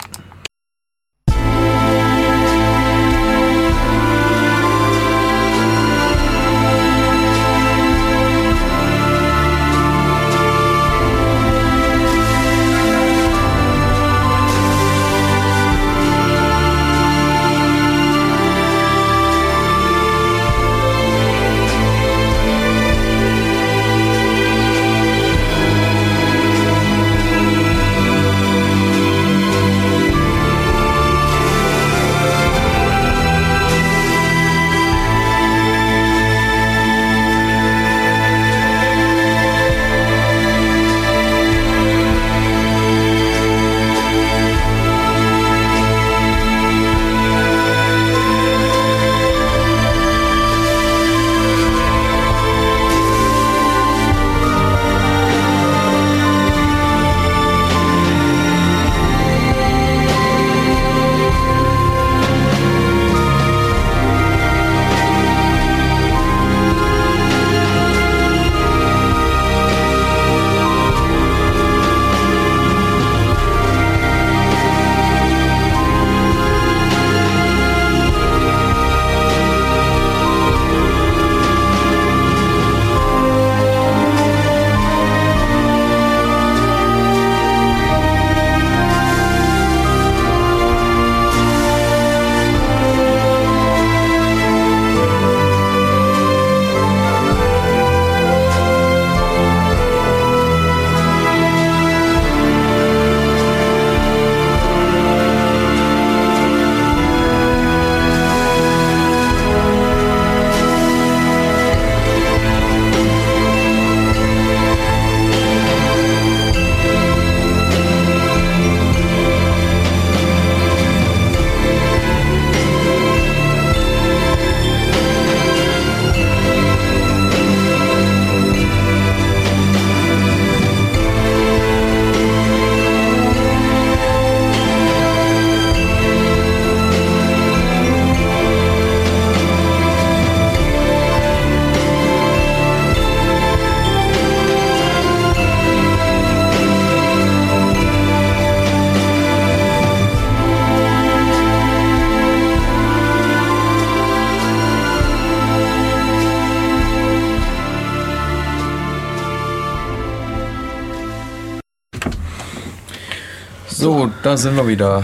Da sind wir wieder.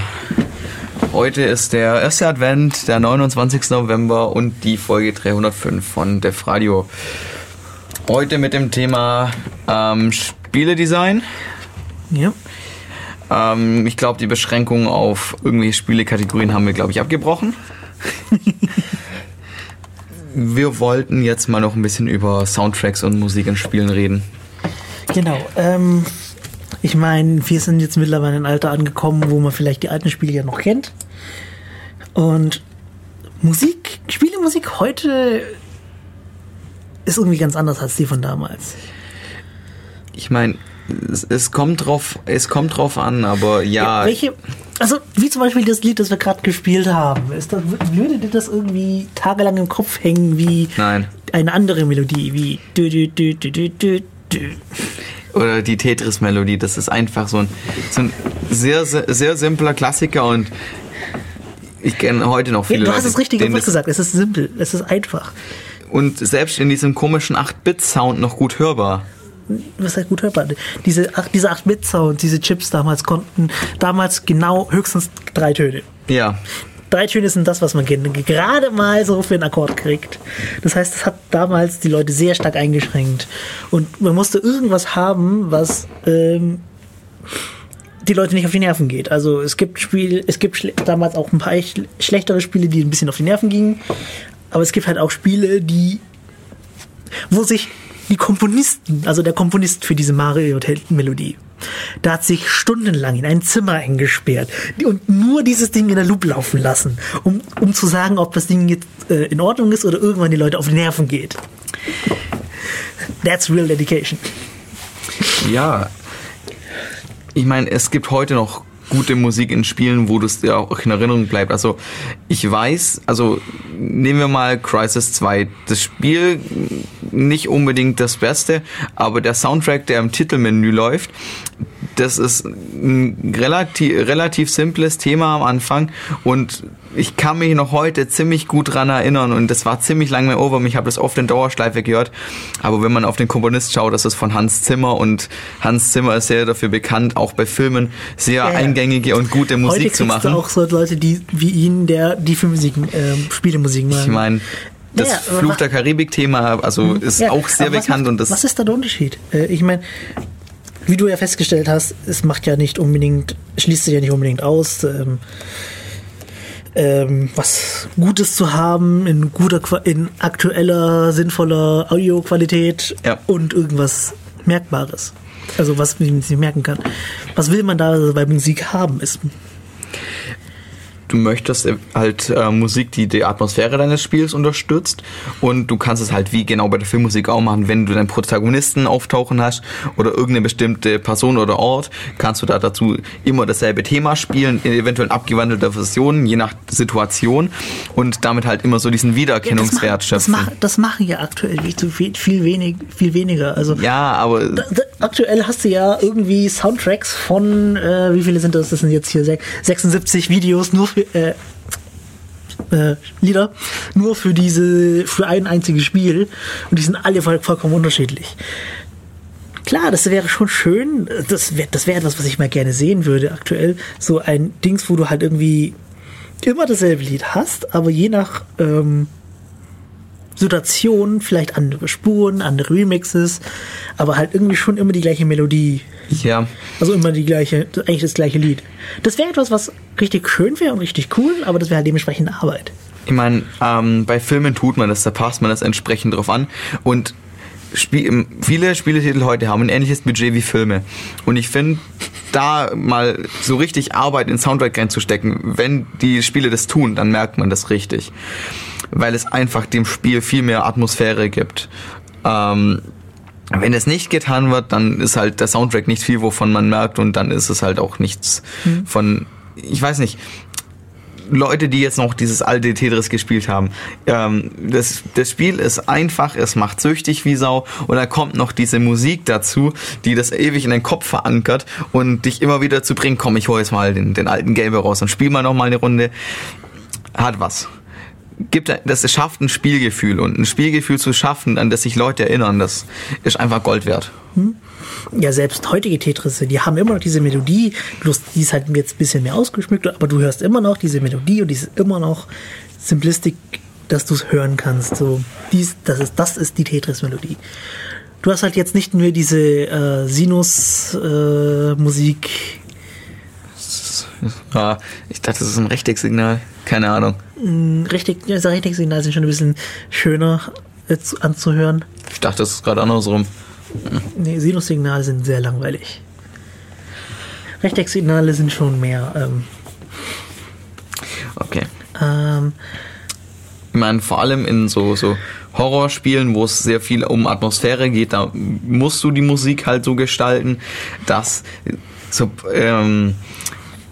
Heute ist der erste Advent, der 29. November und die Folge 305 von Def Radio. Heute mit dem Thema ähm, Spieledesign. Ja. Ähm, ich glaube, die Beschränkung auf irgendwelche Spielekategorien haben wir, glaube ich, abgebrochen. wir wollten jetzt mal noch ein bisschen über Soundtracks und Musik in Spielen reden. Genau. Ähm, ich meine, wir sind jetzt mittlerweile in ein Alter angekommen, wo man vielleicht die alten Spiele ja noch kennt. Und Musik, Spielemusik heute ist irgendwie ganz anders als die von damals. Ich meine, es, es kommt drauf, es kommt drauf an, aber ja, Welche, also wie zum Beispiel das Lied, das wir gerade gespielt haben, ist das, würde dir das irgendwie tagelang im Kopf hängen wie Nein. eine andere Melodie, wie dü, dü, dü, dü, dü, dü. Oder die Tetris-Melodie, das ist einfach so ein, so ein sehr, sehr, sehr simpler Klassiker und ich kenne heute noch Ja, viele du hast Leute, es richtig das- gesagt, es ist simpel, es ist einfach. und selbst in diesem komischen 8-Bit-Sound noch gut hörbar. Was heißt gut hörbar? Diese, diese 8-Bit-Sound, diese Chips damals konnten damals genau höchstens drei Töne. Ja, Drei Töne sind das, was man gerade mal so für einen Akkord kriegt. Das heißt, das hat damals die Leute sehr stark eingeschränkt. Und man musste irgendwas haben, was ähm, die Leute nicht auf die Nerven geht. Also es gibt Spiele, es gibt damals auch ein paar echt schlechtere Spiele, die ein bisschen auf die Nerven gingen. Aber es gibt halt auch Spiele, die wo sich die Komponisten, also der Komponist für diese Mario-Melodie, da hat sich stundenlang in ein Zimmer eingesperrt und nur dieses Ding in der Loop laufen lassen, um, um zu sagen, ob das Ding jetzt äh, in Ordnung ist oder irgendwann die Leute auf die Nerven geht. That's real dedication. ja. Ich meine, es gibt heute noch gute Musik in Spielen, wo das dir auch in Erinnerung bleibt. Also ich weiß, also nehmen wir mal Crisis 2. Das Spiel nicht unbedingt das Beste, aber der Soundtrack, der im Titelmenü läuft, das ist ein relativ, relativ simples Thema am Anfang und ich kann mich noch heute ziemlich gut dran erinnern und das war ziemlich lange mehr over. Ich habe das oft in Dauerschleife gehört. Aber wenn man auf den Komponist schaut, das ist von Hans Zimmer und Hans Zimmer ist sehr dafür bekannt, auch bei Filmen sehr Ja, eingängige und gute Heute Musik kriegst zu machen. du auch so Leute, die wie ihn, der die Filmmusik, ähm, Spielemusik machen. Ich meine, das Naja, Fluch der Karibik-Thema, also ist Ja, auch sehr bekannt macht, und das Was ist da der Unterschied? Äh, ich meine, wie du ja festgestellt hast, es macht ja nicht unbedingt, schließt sich ja nicht unbedingt aus, ähm, ähm, was Gutes zu haben in guter, in aktueller, sinnvoller Audioqualität Ja. und irgendwas Merkbares. Also was man sich merken kann. Was will man da bei Musik haben? Ist du möchtest halt äh, Musik, die die Atmosphäre deines Spiels unterstützt und du kannst es halt wie genau bei der Filmmusik auch machen, wenn du deinen Protagonisten auftauchen hast oder irgendeine bestimmte Person oder Ort, kannst du da dazu immer dasselbe Thema spielen, in eventuell abgewandelter Version, je nach Situation und damit halt immer so diesen Wiedererkennungswert das, schöpfen. machen, das, machen, ja aktuell viel, viel, viel, wenig, viel weniger. Also ja, aber Da- da- Aktuell hast du ja irgendwie Soundtracks von, äh, wie viele sind das? Das sind jetzt hier sech- 76 Videos nur für, äh, äh, Lieder, nur für diese, für ein einziges Spiel. Und die sind alle voll, vollkommen unterschiedlich. Klar, das wäre schon schön. Das wäre das wär etwas, was ich mal gerne sehen würde aktuell. So ein Dings, wo du halt irgendwie immer dasselbe Lied hast, aber je nach ähm, Situation vielleicht andere Spuren, andere Remixes, aber halt irgendwie schon immer die gleiche Melodie. ja, Also immer die gleiche, eigentlich das gleiche Lied. Das wäre etwas, was richtig schön wäre und richtig cool, aber das wäre halt dementsprechend Arbeit. Ich meine, ähm, bei Filmen tut man das, da passt man das entsprechend drauf an. Und Spie ähm, viele Spieletitel heute haben ein ähnliches Budget wie Filme. Und ich finde, da mal so richtig Arbeit in Soundtrack reinzustecken, wenn die Spiele das tun, dann merkt man das richtig. Weil es einfach dem Spiel viel mehr Atmosphäre gibt. Ähm, wenn es nicht getan wird, dann ist halt der Soundtrack nicht viel, wovon man merkt und dann ist es halt auch nichts von, ich weiß nicht, Leute, die jetzt noch dieses alte Tetris gespielt haben. Ähm, das, das Spiel ist einfach, es macht süchtig wie Sau und da kommt noch diese Musik dazu, die das ewig in den Kopf verankert und dich immer wieder zu bringen, komm, ich hole jetzt mal den, den alten Gelbe raus und spiel mal noch mal eine Runde. Hat was. Gibt, das schafft ein Spielgefühl und ein Spielgefühl zu schaffen, an das sich Leute erinnern, das ist einfach Gold wert. Ja, selbst heutige Tetris, die haben immer noch diese Melodie, bloß die ist halt jetzt ein bisschen mehr ausgeschmückt, aber du hörst immer noch diese Melodie und die ist immer noch Simplistik, dass du es hören kannst. So, dies, das ist, das ist die Tetris-Melodie. Du hast halt jetzt nicht nur diese äh, Sinus-Musik, Ja, ich dachte, das ist ein Rechtecksignal. Keine Ahnung. richtig, das Rechtecksignal sind schon ein bisschen schöner zu, anzuhören. Ich dachte, das ist gerade andersrum. Nee, Sinussignale sind sehr langweilig. Rechtecksignale sind schon mehr. Ähm, Okay. ähm, Ich meine, vor allem in so, so Horrorspielen, wo es sehr viel um Atmosphäre geht, da musst du die Musik halt so gestalten, dass, so, ähm,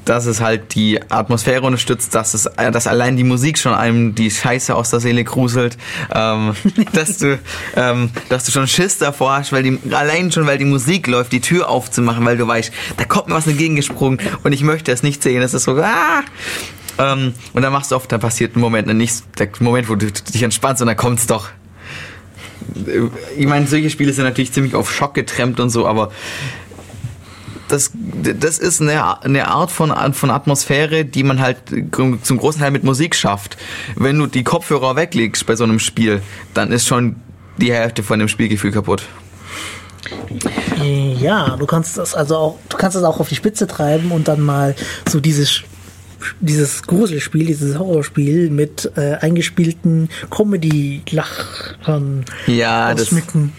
dass es halt die Atmosphäre unterstützt, dass es, äh, dass allein die Musik schon einem die Scheiße aus der Seele gruselt, ähm, dass du, ähm, dass du schon Schiss davor hast, weil die, allein schon, weil die Musik läuft, die Tür aufzumachen, weil du weißt, da kommt mir was entgegengesprungen und ich möchte es nicht sehen. Das ist so, ah! Ähm, und dann machst du oft, dann passiert ein Moment, nicht der Moment, wo du dich entspannst und dann kommt's doch. Ich meine, solche Spiele sind natürlich ziemlich auf Schock getrennt und so, aber das, das ist eine, eine Art von, von Atmosphäre, die man halt zum großen Teil mit Musik schafft. Wenn du die Kopfhörer weglegst bei so einem Spiel, dann ist schon die Hälfte von dem Spielgefühl kaputt. Ja, du kannst das also auch, du kannst das auch auf die Spitze treiben und dann mal so dieses dieses Gruselspiel, dieses Horrorspiel mit äh, eingespielten Comedy-Lachern Ja, das- ausschmücken.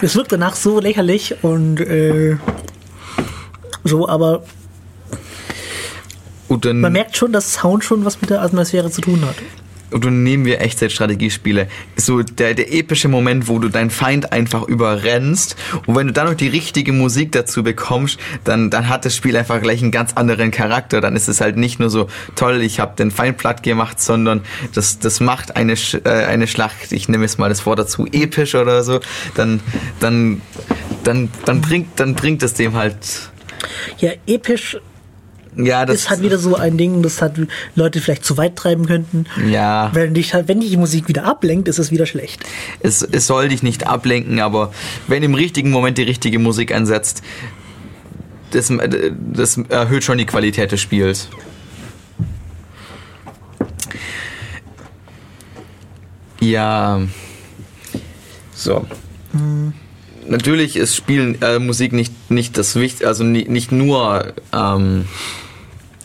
Es wirkt danach so lächerlich und äh, so, aber man merkt schon, dass Sound schon was mit der Atmosphäre zu tun hat. Dann nehmen wir Echtzeitstrategiespiele. So der, der epische Moment, wo du deinen Feind einfach überrennst. Und wenn du dann noch die richtige Musik dazu bekommst, dann, dann hat das Spiel einfach gleich einen ganz anderen Charakter. Dann ist es halt nicht nur so toll, ich habe den Feind platt gemacht, sondern das, das macht eine, äh, eine Schlacht, ich nehme jetzt mal das Wort dazu, episch oder so. Dann, dann, dann, dann bringt, dann bringt es dem halt, Ja, episch ja, das ist halt wieder so ein Ding, das hat Leute vielleicht zu weit treiben könnten. Ja. Wenn dich halt, wenn dich die Musik wieder ablenkt, ist es wieder schlecht. es, es soll dich nicht ablenken, aber wenn im richtigen Moment die richtige Musik einsetzt, das, das erhöht schon die Qualität des Spiels. Ja. So. Natürlich ist Spielen äh, Musik nicht nicht das wichtig, also nicht, nicht nur ähm,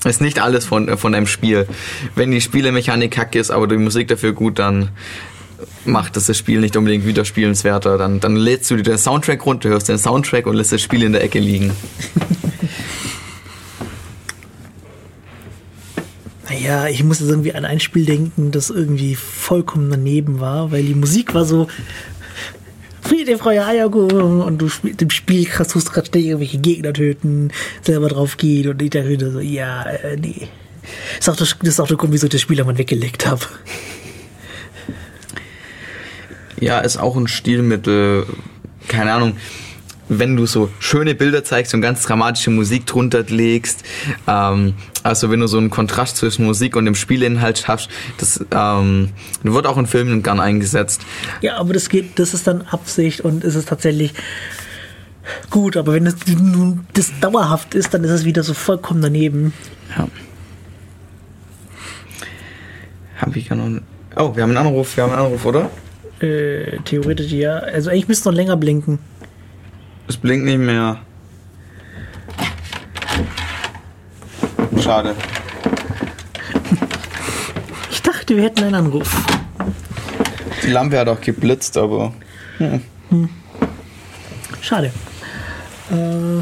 ist nicht alles von von einem Spiel. Wenn die Spielemechanik kacke ist, aber die Musik dafür gut, dann macht das das Spiel nicht unbedingt wieder spielenswerter. Dann, dann lädst du dir den Soundtrack runter, hörst den Soundtrack und lässt das Spiel in der Ecke liegen. Naja, ich muss jetzt irgendwie an ein Spiel denken, das irgendwie vollkommen daneben war, weil die Musik war so Friede, Freude, Eierkuchen und du spielst im Spiel tust gerade ständig irgendwelche Gegner töten, selber drauf geht und ich dachte so, ja, äh, nee. Das ist auch, das, das ist auch der Grund, wieso ich das Spiel einmal weggelegt habe. Ja, ist auch ein Stilmittel, keine Ahnung, wenn du so schöne Bilder zeigst und ganz dramatische Musik drunter legst, ähm, also wenn du so einen Kontrast zwischen Musik und dem Spielinhalt schaffst, das ähm, wird auch in Filmen gern eingesetzt. Ja, aber das geht, das ist dann Absicht und ist es tatsächlich gut, aber wenn das nun das dauerhaft ist, dann ist es wieder so vollkommen daneben. Ja. Hab ich ja noch. Oh, wir haben einen Anruf, wir haben einen Anruf, oder? Äh, theoretisch ja. Also eigentlich müsste noch länger blinken. Es blinkt nicht mehr. Schade. Ich dachte, wir hätten einen Anruf. Die Lampe hat auch geblitzt, aber. Schade. Äh,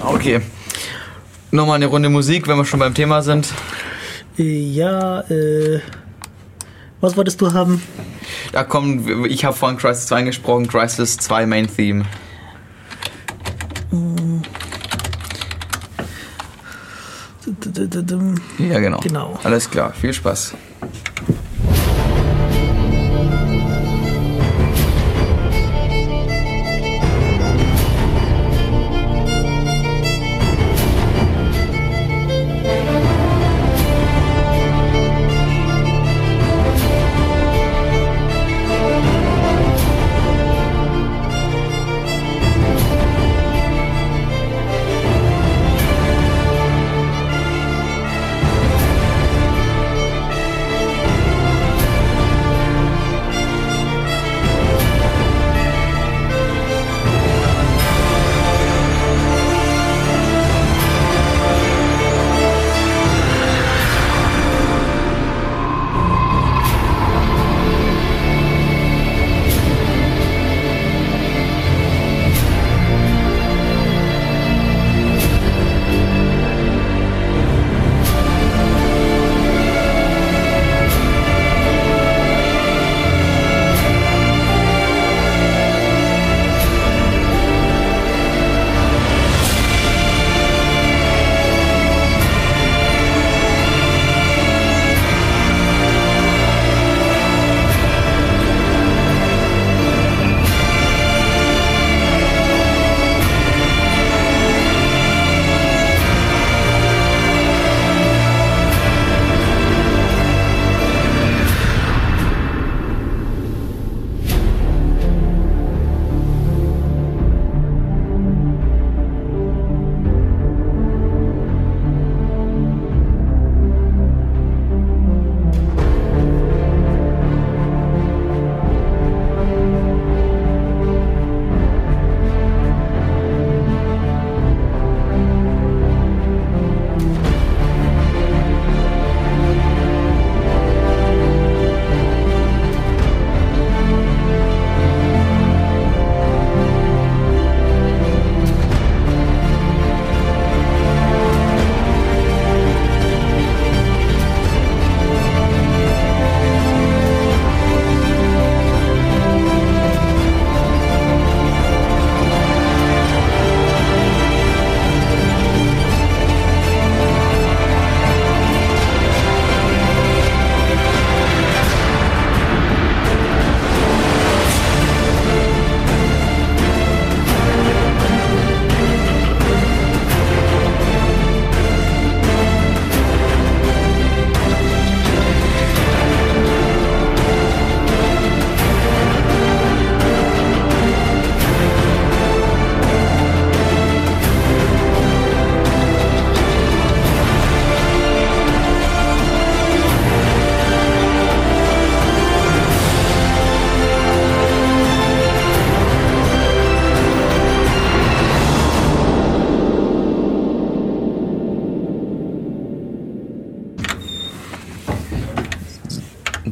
Okay. Nochmal eine Runde Musik, wenn wir schon beim Thema sind. ja, äh, was wolltest du haben? Ja, komm, ich habe vorhin Crisis 2 angesprochen, Crisis 2 Main Theme. Ja, genau. Genau. Alles klar, viel Spaß.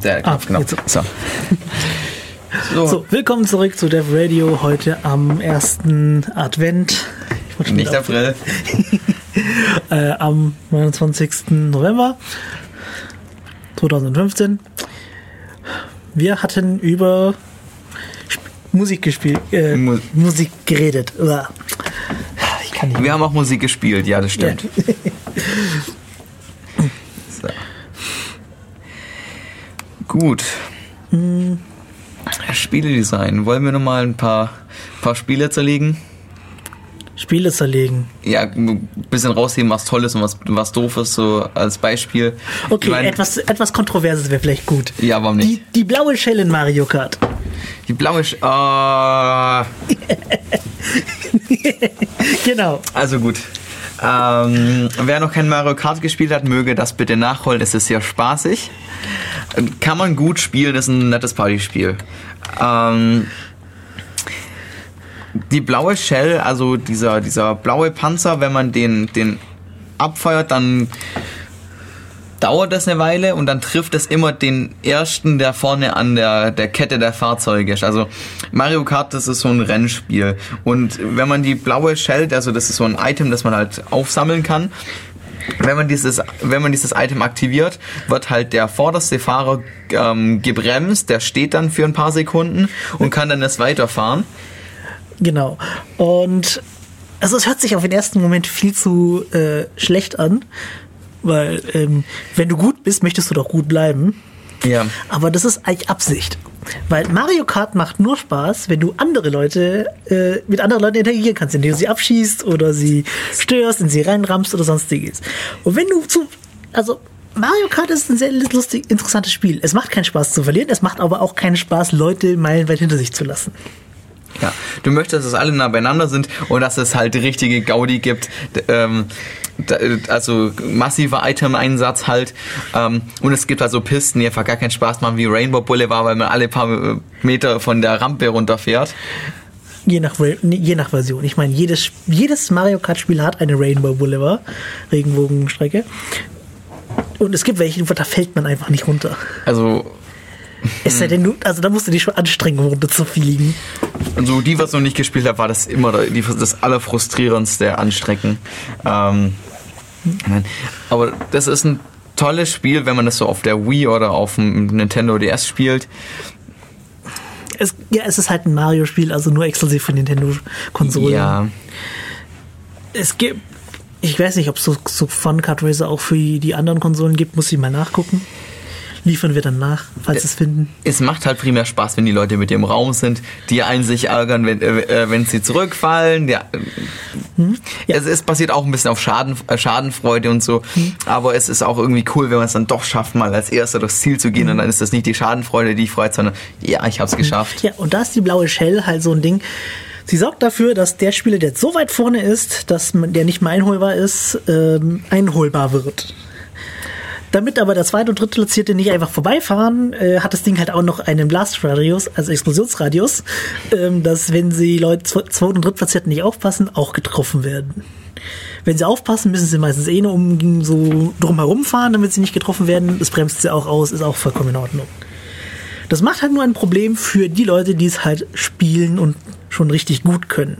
Der, Ah, genau. So. So, So, willkommen zurück zu Dev Radio heute am ersten Advent. Ich wollte schon nicht April. äh, am 29. November 2015. Wir hatten über Musik gespielt, äh, Mu- Musik geredet. Uah. Ich kann nicht. Wir haben auch Musik gespielt, ja, das stimmt. So. Gut. Spieledesign. Wollen wir nochmal ein paar, paar Spiele zerlegen? Spiele zerlegen. Ja, ein bisschen rausheben, was toll ist und was, was doof ist, so als Beispiel. Okay, Ich mein, etwas, etwas Kontroverses wäre vielleicht gut. Ja, warum nicht? Die, die blaue Shell in Mario Kart. Die blaue. Sch Ah, Genau. also gut. Ähm, wer noch kein Mario Kart gespielt hat, möge das bitte nachholen. Es ist sehr spaßig. Kann man gut spielen, ist ein nettes Partyspiel. Ähm, die blaue Shell, also dieser, dieser blaue Panzer, wenn man den, den abfeuert, dann dauert das eine Weile und dann trifft es immer den ersten, der vorne an der, der Kette der Fahrzeuge ist. Also Mario Kart, das ist so ein Rennspiel. Und wenn man die blaue Shell, also das ist so ein Item, das man halt aufsammeln kann, wenn man dieses, wenn man dieses Item aktiviert, wird halt der vorderste Fahrer ähm, gebremst, der steht dann für ein paar Sekunden und kann dann erst weiterfahren. Genau. Und also es hört sich auf den ersten Moment viel zu äh, schlecht an, weil ähm, wenn du gut bist, möchtest du doch gut bleiben. Ja. Aber das ist eigentlich Absicht. Weil Mario Kart macht nur Spaß, wenn du andere Leute äh, mit anderen Leuten interagieren kannst, indem du sie abschießt oder sie störst, in sie reinrammst oder sonstiges. Und wenn du zu. Also Mario Kart ist ein sehr lustig, interessantes Spiel. Es macht keinen Spaß zu verlieren, es macht aber auch keinen Spaß, Leute meilenweit hinter sich zu lassen. Ja, du möchtest, dass alle nah beieinander sind und dass es halt richtige Gaudi gibt, ähm, also massiver Item-Einsatz halt. Ähm, und es gibt also Pisten, die einfach gar keinen Spaß machen wie Rainbow Boulevard, weil man alle paar äh, Meter von der Rampe runterfährt. Je nach, je nach Version. Ich meine, jedes, jedes Mario Kart-Spiel hat eine Rainbow Boulevard, Regenbogenstrecke. Und es gibt welche, da fällt man einfach nicht runter. Also Es sei denn, also da musst du dich schon anstrengen, um runterzufliegen. so die Version, die ich gespielt habe, war das immer die, das allerfrustrierendste Anstrecken. Ähm, aber das ist ein tolles Spiel, wenn man das so auf der Wii oder auf dem Nintendo DS spielt. Es, ja, es ist halt ein Mario-Spiel, also nur exklusiv für Nintendo-Konsolen. Ja, Es gibt, ich weiß nicht, ob es so, so Fun Kart Racer auch für die anderen Konsolen gibt, muss ich mal nachgucken. Liefern wir dann nach, falls es finden. es macht halt primär Spaß, wenn die Leute mit dir im Raum sind, die einen sich ärgern, wenn, äh, äh, wenn sie zurückfallen. Ja, Ja. Es, es basiert auch ein bisschen auf Schaden, äh, Schadenfreude und so, aber es ist auch irgendwie cool, wenn man es dann doch schafft, mal als Erster durchs Ziel zu gehen und dann ist das nicht die Schadenfreude, die ich freut, sondern ja, ich hab's geschafft. Ja, und da ist die blaue Shell halt so ein Ding. Sie sorgt dafür, dass der Spieler, der so weit vorne ist, dass der nicht mehr einholbar ist, ähm, einholbar wird. Damit aber der zweite und dritte Platzierte nicht einfach vorbeifahren, äh, hat das Ding halt auch noch einen Blast-Radius, also Explosionsradius, ähm, dass wenn sie Leute zwe- zweiten und drittplatzierten nicht aufpassen, auch getroffen werden. Wenn sie aufpassen, müssen sie meistens eh nur um so drumherum fahren, damit sie nicht getroffen werden. Das bremst sie auch aus, ist auch vollkommen in Ordnung. Das macht halt nur ein Problem für die Leute, die es halt spielen und schon richtig gut können.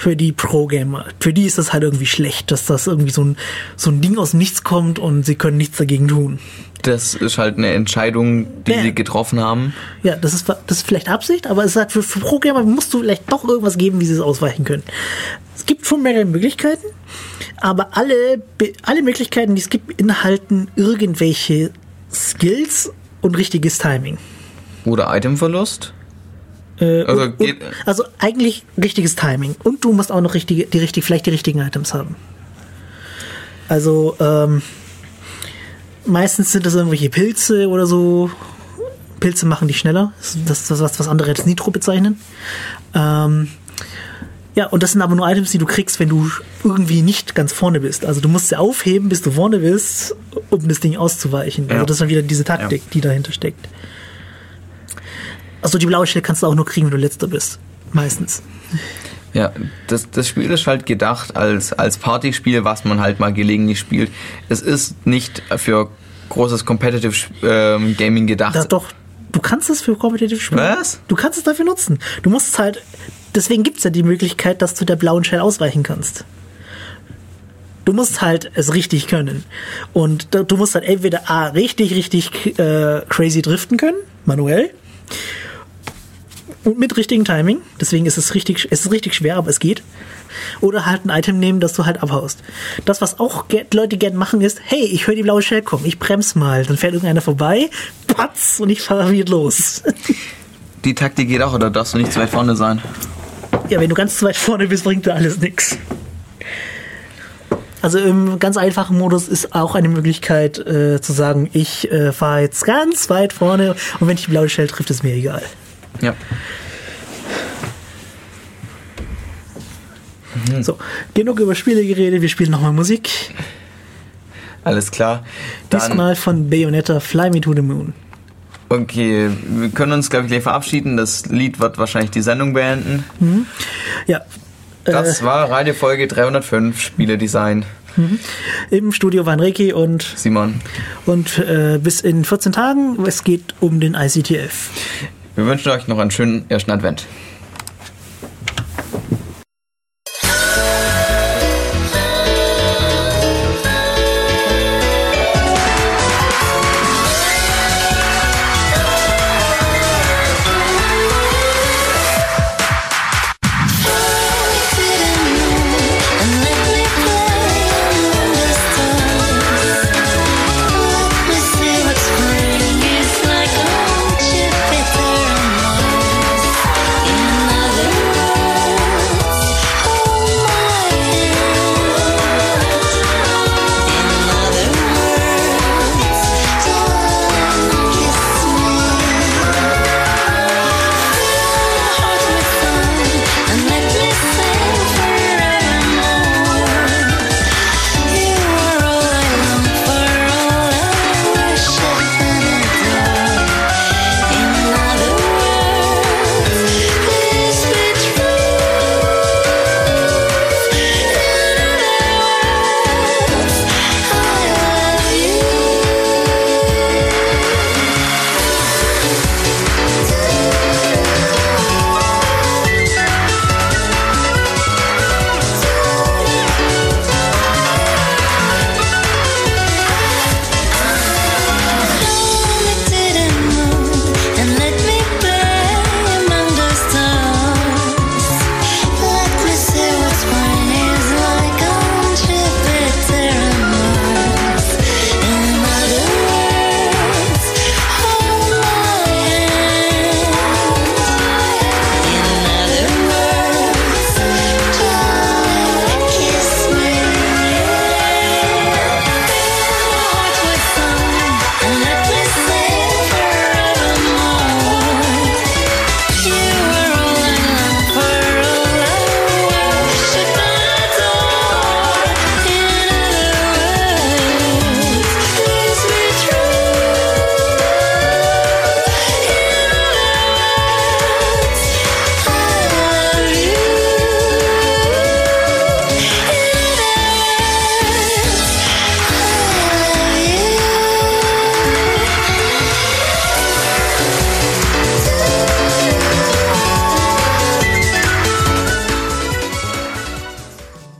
Für die Pro-Gamer. Für die ist das halt irgendwie schlecht, dass das irgendwie so ein, so ein Ding aus Nichts kommt und sie können nichts dagegen tun. Das ist halt eine Entscheidung, die Ja. sie getroffen haben. Ja, das ist, das ist vielleicht Absicht, aber es ist halt für, für Pro-Gamer musst du vielleicht doch irgendwas geben, wie sie es ausweichen können. Es gibt schon mehrere Möglichkeiten, aber alle, alle Möglichkeiten, die es gibt, beinhalten irgendwelche Skills und richtiges Timing. Oder Itemverlust. Äh, Also und, geht- und, also eigentlich richtiges Timing. Und du musst auch noch richtige, die richtig, vielleicht die richtigen Items haben. Also ähm, meistens sind das irgendwelche Pilze oder so. Pilze machen dich schneller. Das ist was, was andere jetzt Nitro bezeichnen. Ähm, ja, und das sind aber nur Items, die du kriegst, wenn du irgendwie nicht ganz vorne bist. Also du musst sie aufheben, bis du vorne bist, um das Ding auszuweichen. Ja. Also das ist dann wieder diese Taktik, die dahinter steckt. Also die blaue Stelle kannst du auch nur kriegen, wenn du letzter bist. Meistens. Ja, das, das Spiel ist halt gedacht als, als Partyspiel, was man halt mal gelegentlich spielt. Es ist nicht für großes Competitive ähm, Gaming gedacht. Da, doch, du kannst es für Competitive spielen. Was? Du kannst es dafür nutzen. Du musst halt, deswegen gibt es ja die Möglichkeit, dass du der blauen Shell ausweichen kannst. Du musst halt es richtig können. Und du musst halt entweder A, richtig, richtig äh, crazy driften können, manuell. Und mit richtigem Timing. Deswegen ist es richtig, es ist richtig schwer, aber es geht. Oder halt ein Item nehmen, das du halt abhaust. Das, was auch Leute gern machen, ist, hey, ich höre die blaue Shell kommen, ich bremse mal. Dann fährt irgendeiner vorbei, patz, und ich fahre wieder los. Die Taktik geht auch, oder darfst du nicht zu weit vorne sein? ja, wenn du ganz zu weit vorne bist, bringt dir alles nix. Also im ganz einfachen Modus ist auch eine Möglichkeit äh, zu sagen, ich äh, fahre jetzt ganz weit vorne und wenn ich die blaue Shell trifft, ist mir egal. Ja. So, genug über Spiele geredet, wir spielen nochmal Musik. Alles klar. Dann, Diesmal von Bayonetta Fly Me to the Moon. okay, wir können uns, glaube ich, gleich verabschieden. Das Lied wird wahrscheinlich die Sendung beenden. Ja. Das war Radiofolge 305, Spieledesign. Im Studio waren Reiki und, Simon, und äh, bis in 14 Tagen. Es geht um den ICTF. Wir wünschen euch noch einen schönen ersten Advent.